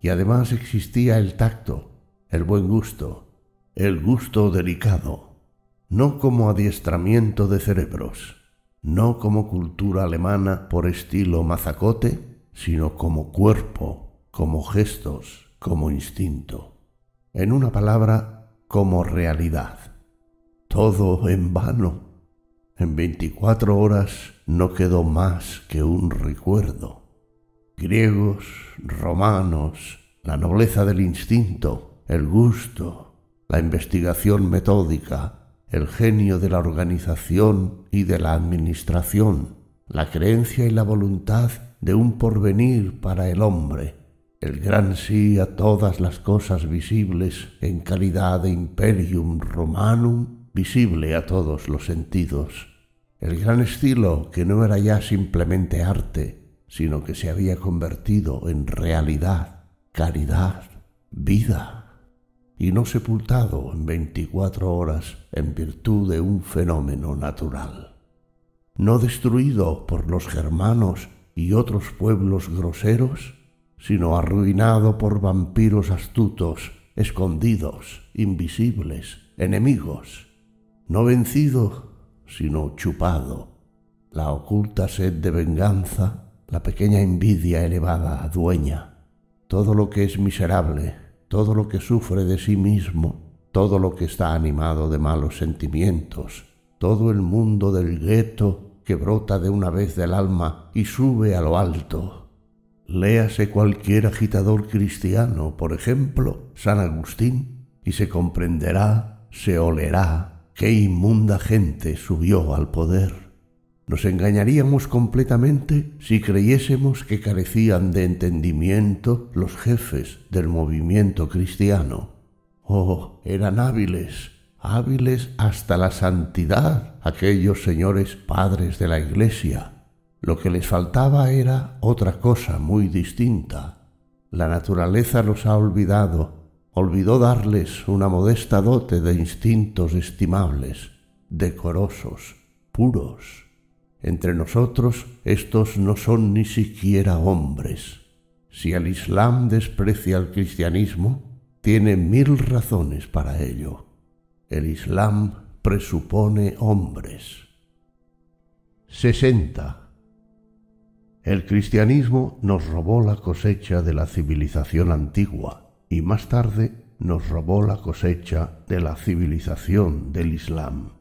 Y además existía el tacto, el buen gusto, el gusto delicado, no como adiestramiento de cerebros, no como cultura alemana por estilo mazacote, sino como cuerpo, como gestos, como instinto. En una palabra, como realidad. Todo en vano. En veinticuatro horas no quedó más que un recuerdo. Griegos, romanos, la nobleza del instinto, el gusto, la investigación metódica, el genio de la organización y de la administración, la creencia y la voluntad de un porvenir para el hombre, el gran sí a todas las cosas visibles en calidad de imperium romanum, visible a todos los sentidos el gran estilo que no era ya simplemente arte, sino que se había convertido en realidad, caridad, vida, y no sepultado en veinticuatro horas en virtud de un fenómeno natural. No destruido por los germanos y otros pueblos groseros, sino arruinado por vampiros astutos, escondidos, invisibles, enemigos, no vencido sino chupado, la oculta sed de venganza, la pequeña envidia elevada dueña, todo lo que es miserable, todo lo que sufre de sí mismo, todo lo que está animado de malos sentimientos, todo el mundo del gueto que brota de una vez del alma y sube a lo alto. Léase cualquier agitador cristiano, por ejemplo, San Agustín, y se comprenderá, se olerá qué inmunda gente subió al poder. Nos engañaríamos completamente si creyésemos que carecían de entendimiento los jefes del movimiento cristiano. Oh, eran hábiles, hábiles hasta la santidad aquellos señores padres de la Iglesia. Lo que les faltaba era otra cosa muy distinta. La naturaleza los ha olvidado olvidó darles una modesta dote de instintos estimables, decorosos, puros. Entre nosotros estos no son ni siquiera hombres. Si el Islam desprecia al cristianismo, tiene mil razones para ello. El Islam presupone hombres. 60. El cristianismo nos robó la cosecha de la civilización antigua y más tarde nos robó la cosecha de la civilización del Islam.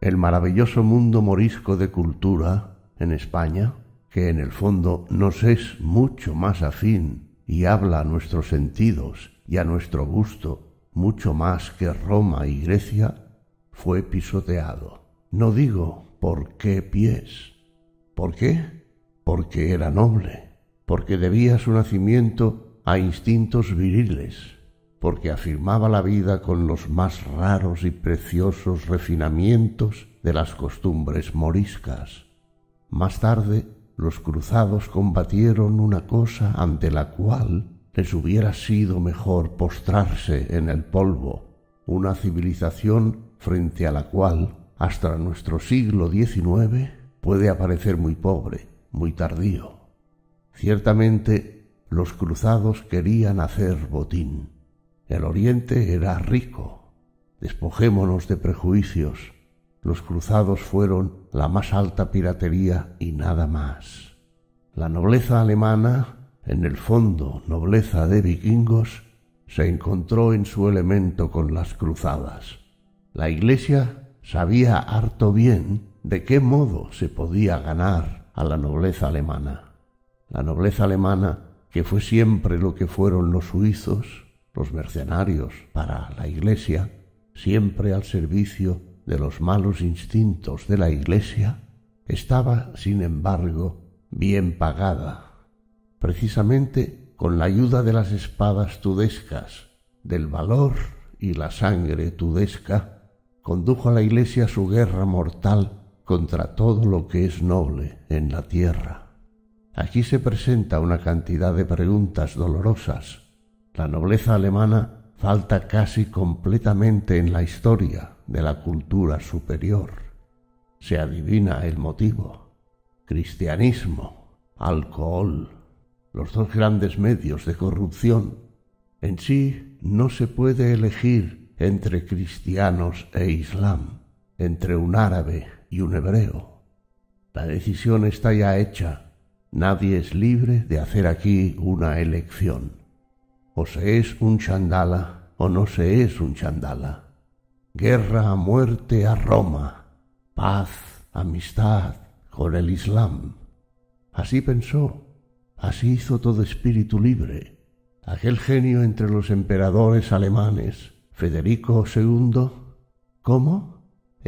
El maravilloso mundo morisco de cultura en España, que en el fondo nos es mucho más afín y habla a nuestros sentidos y a nuestro gusto mucho más que Roma y Grecia, fue pisoteado. No digo por qué pies. ¿Por qué? Porque era noble, porque debía su nacimiento a instintos viriles, porque afirmaba la vida con los más raros y preciosos refinamientos de las costumbres moriscas. Más tarde, los cruzados combatieron una cosa ante la cual les hubiera sido mejor postrarse en el polvo, una civilización frente a la cual, hasta nuestro siglo XIX, puede aparecer muy pobre, muy tardío. Ciertamente los cruzados querían hacer botín. El oriente era rico. Despojémonos de prejuicios. Los cruzados fueron la más alta piratería y nada más. La nobleza alemana, en el fondo nobleza de vikingos, se encontró en su elemento con las cruzadas. La Iglesia sabía harto bien de qué modo se podía ganar a la nobleza alemana. La nobleza alemana, que fue siempre lo que fueron los suizos, los mercenarios para la Iglesia, siempre al servicio de los malos instintos de la Iglesia, estaba, sin embargo, bien pagada, precisamente con la ayuda de las espadas tudescas, del valor y la sangre tudesca, condujo a la Iglesia su guerra mortal contra todo lo que es noble en la tierra. Aquí se presenta una cantidad de preguntas dolorosas. La nobleza alemana falta casi completamente en la historia de la cultura superior. Se adivina el motivo. Cristianismo, alcohol, los dos grandes medios de corrupción. En sí no se puede elegir entre cristianos e islam, entre un árabe y un hebreo. La decisión está ya hecha Nadie es libre de hacer aquí una elección. O se es un chandala o no se es un chandala. Guerra a muerte a Roma. Paz, amistad con el Islam. Así pensó, así hizo todo espíritu libre. Aquel genio entre los emperadores alemanes, Federico II. ¿Cómo?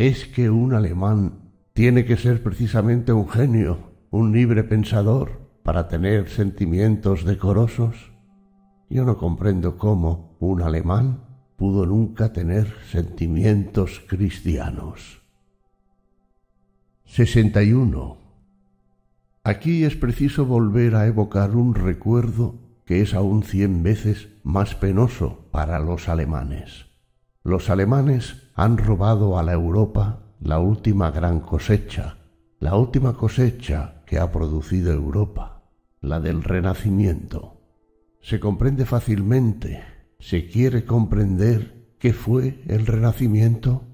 ¿Es que un alemán tiene que ser precisamente un genio un libre pensador para tener sentimientos decorosos? Yo no comprendo cómo un alemán pudo nunca tener sentimientos cristianos. 61. Aquí es preciso volver a evocar un recuerdo que es aún cien veces más penoso para los alemanes. Los alemanes han robado a la Europa la última gran cosecha, la última cosecha que ha producido Europa, la del Renacimiento. Se comprende fácilmente, se quiere comprender qué fue el Renacimiento.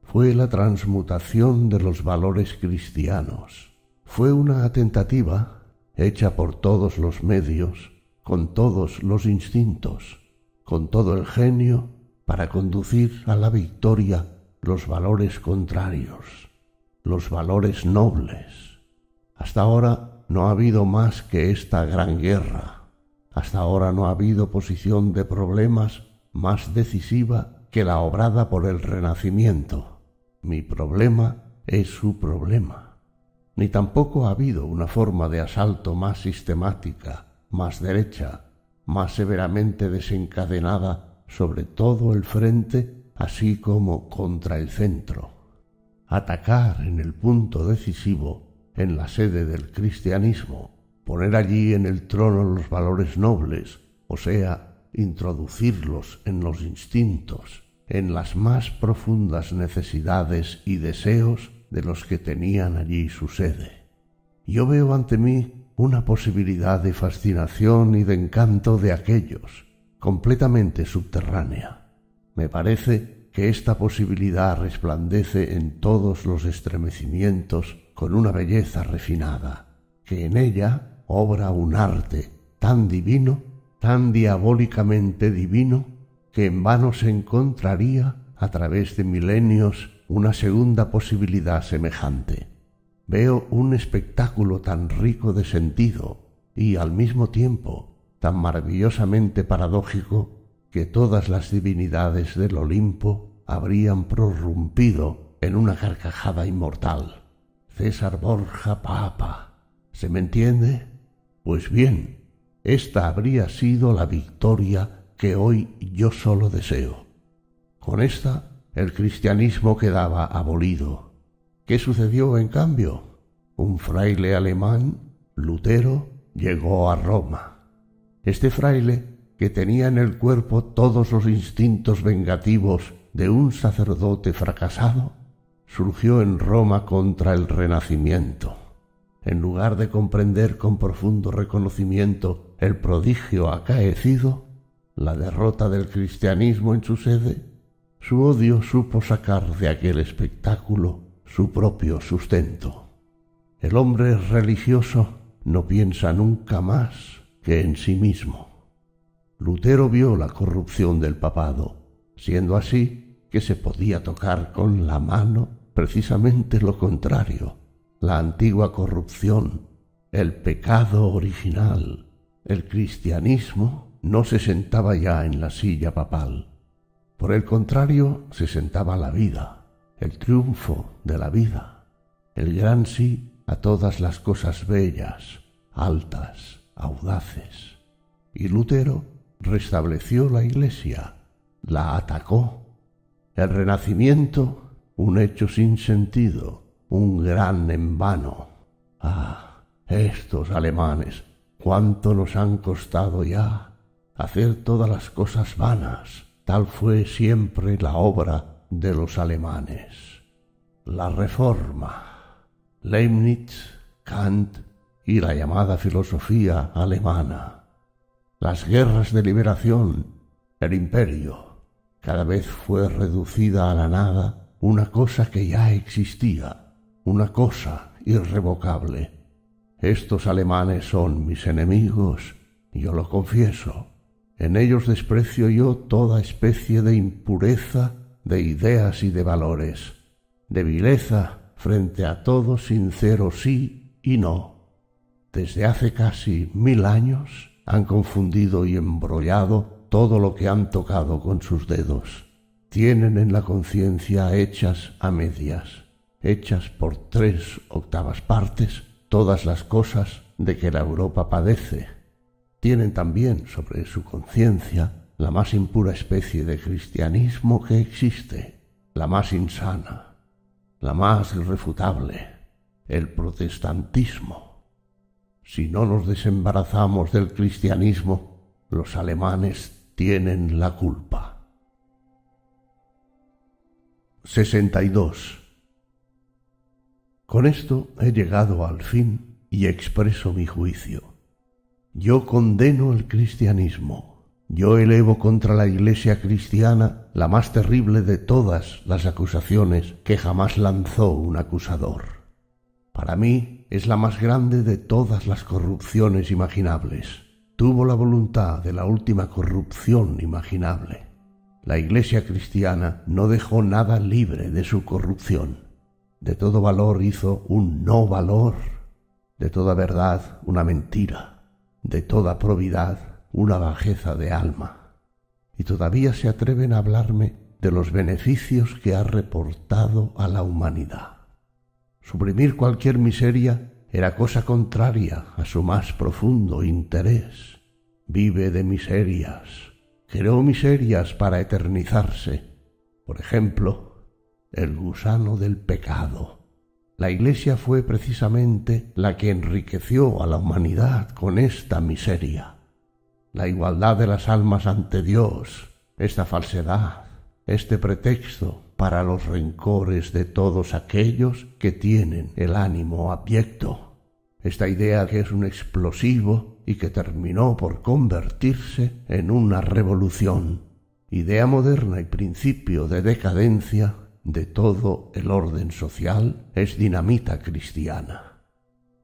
Fue la transmutación de los valores cristianos. Fue una tentativa hecha por todos los medios, con todos los instintos, con todo el genio, para conducir a la victoria los valores contrarios, los valores nobles hasta ahora no ha habido más que esta gran guerra. Hasta ahora no ha habido posición de problemas más decisiva que la obrada por el Renacimiento. Mi problema es su problema. Ni tampoco ha habido una forma de asalto más sistemática, más derecha, más severamente desencadenada sobre todo el frente, así como contra el centro. Atacar en el punto decisivo en la sede del cristianismo, poner allí en el trono los valores nobles, o sea, introducirlos en los instintos, en las más profundas necesidades y deseos de los que tenían allí su sede. Yo veo ante mí una posibilidad de fascinación y de encanto de aquellos, completamente subterránea. Me parece que esta posibilidad resplandece en todos los estremecimientos con una belleza refinada, que en ella obra un arte tan divino, tan diabólicamente divino, que en vano se encontraría a través de milenios una segunda posibilidad semejante. Veo un espectáculo tan rico de sentido y al mismo tiempo tan maravillosamente paradójico que todas las divinidades del Olimpo habrían prorrumpido en una carcajada inmortal. César Borja Papa. ¿Se me entiende? Pues bien, esta habría sido la victoria que hoy yo solo deseo. Con esta el cristianismo quedaba abolido. ¿Qué sucedió en cambio? Un fraile alemán, Lutero, llegó a Roma. Este fraile, que tenía en el cuerpo todos los instintos vengativos de un sacerdote fracasado, surgió en Roma contra el Renacimiento. en lugar de comprender con profundo reconocimiento el prodigio acaecido, la derrota del cristianismo en su sede, su odio supo sacar de aquel espectáculo su propio sustento. El hombre religioso no piensa nunca más que en sí mismo. Lutero vio la corrupción del papado, siendo así que se podía tocar con la mano precisamente lo contrario, la antigua corrupción, el pecado original. El cristianismo no se sentaba ya en la silla papal. Por el contrario, se sentaba la vida, el triunfo de la vida, el gran sí a todas las cosas bellas, altas, audaces. Y Lutero restableció la Iglesia, la atacó. El Renacimiento, un hecho sin sentido, un gran en vano. Ah, estos alemanes, cuánto nos han costado ya hacer todas las cosas vanas. Tal fue siempre la obra de los alemanes. La reforma Leibniz, Kant y la llamada filosofía alemana. Las guerras de liberación, el imperio, cada vez fue reducida a la nada una cosa que ya existía, una cosa irrevocable. Estos alemanes son mis enemigos, yo lo confieso. En ellos desprecio yo toda especie de impureza de ideas y de valores, de vileza frente a todo sincero sí y no. Desde hace casi mil años han confundido y embrollado todo lo que han tocado con sus dedos. Tienen en la conciencia hechas a medias, hechas por tres octavas partes, todas las cosas de que la Europa padece. Tienen también sobre su conciencia la más impura especie de cristianismo que existe, la más insana, la más irrefutable, el protestantismo. Si no nos desembarazamos del cristianismo, los alemanes tienen la culpa. 62. Con esto he llegado al fin y expreso mi juicio. Yo condeno el cristianismo yo elevo contra la Iglesia cristiana la más terrible de todas las acusaciones que jamás lanzó un acusador. Para mí es la más grande de todas las corrupciones imaginables. Tuvo la voluntad de la última corrupción imaginable. La Iglesia cristiana no dejó nada libre de su corrupción. De todo valor hizo un no valor, de toda verdad una mentira, de toda probidad una bajeza de alma, y todavía se atreven a hablarme de los beneficios que ha reportado a la humanidad. Suprimir cualquier miseria era cosa contraria a su más profundo interés. Vive de miserias, creó miserias para eternizarse. Por ejemplo, el gusano del pecado. La Iglesia fue precisamente la que enriqueció a la humanidad con esta miseria la igualdad de las almas ante Dios, esta falsedad, este pretexto para los rencores de todos aquellos que tienen el ánimo abyecto, esta idea que es un explosivo y que terminó por convertirse en una revolución, idea moderna y principio de decadencia de todo el orden social, es dinamita cristiana.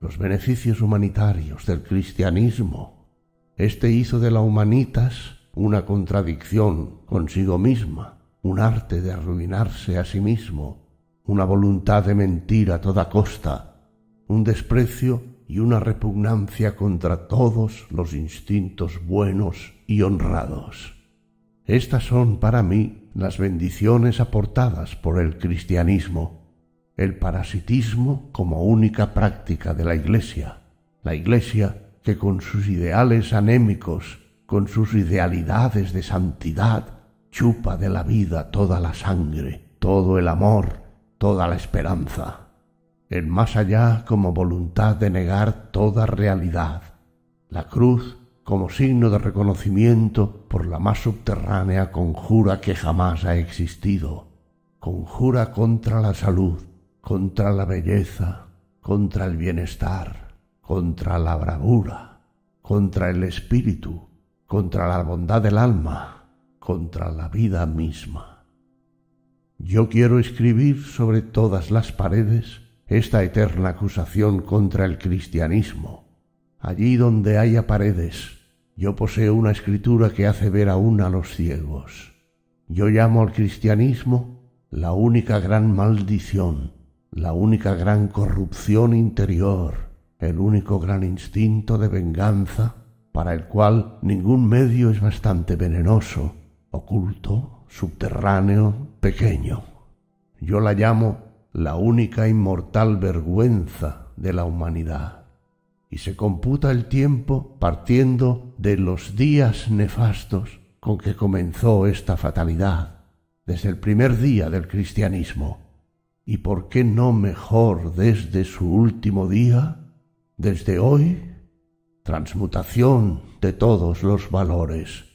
Los beneficios humanitarios del cristianismo. Este hizo de la humanitas una contradicción consigo misma, un arte de arruinarse a sí mismo, una voluntad de mentir a toda costa, un desprecio y una repugnancia contra todos los instintos buenos y honrados. Estas son para mí las bendiciones aportadas por el cristianismo, el parasitismo como única práctica de la Iglesia. La Iglesia que con sus ideales anémicos, con sus idealidades de santidad, chupa de la vida toda la sangre, todo el amor, toda la esperanza. El más allá como voluntad de negar toda realidad. La cruz como signo de reconocimiento por la más subterránea conjura que jamás ha existido. Conjura contra la salud, contra la belleza, contra el bienestar, contra la bravura, contra el espíritu, contra la bondad del alma, contra la vida misma. Yo quiero escribir sobre todas las paredes esta eterna acusación contra el cristianismo. Allí donde haya paredes, yo poseo una escritura que hace ver aún a los ciegos. Yo llamo al cristianismo la única gran maldición, la única gran corrupción interior, el único gran instinto de venganza, para el cual ningún medio es bastante venenoso, oculto, subterráneo, pequeño. Yo la llamo la única inmortal vergüenza de la humanidad. Y se computa el tiempo partiendo de los días nefastos con que comenzó esta fatalidad, desde el primer día del cristianismo. ¿Y por qué no mejor desde su último día? Desde hoy, transmutación de todos los valores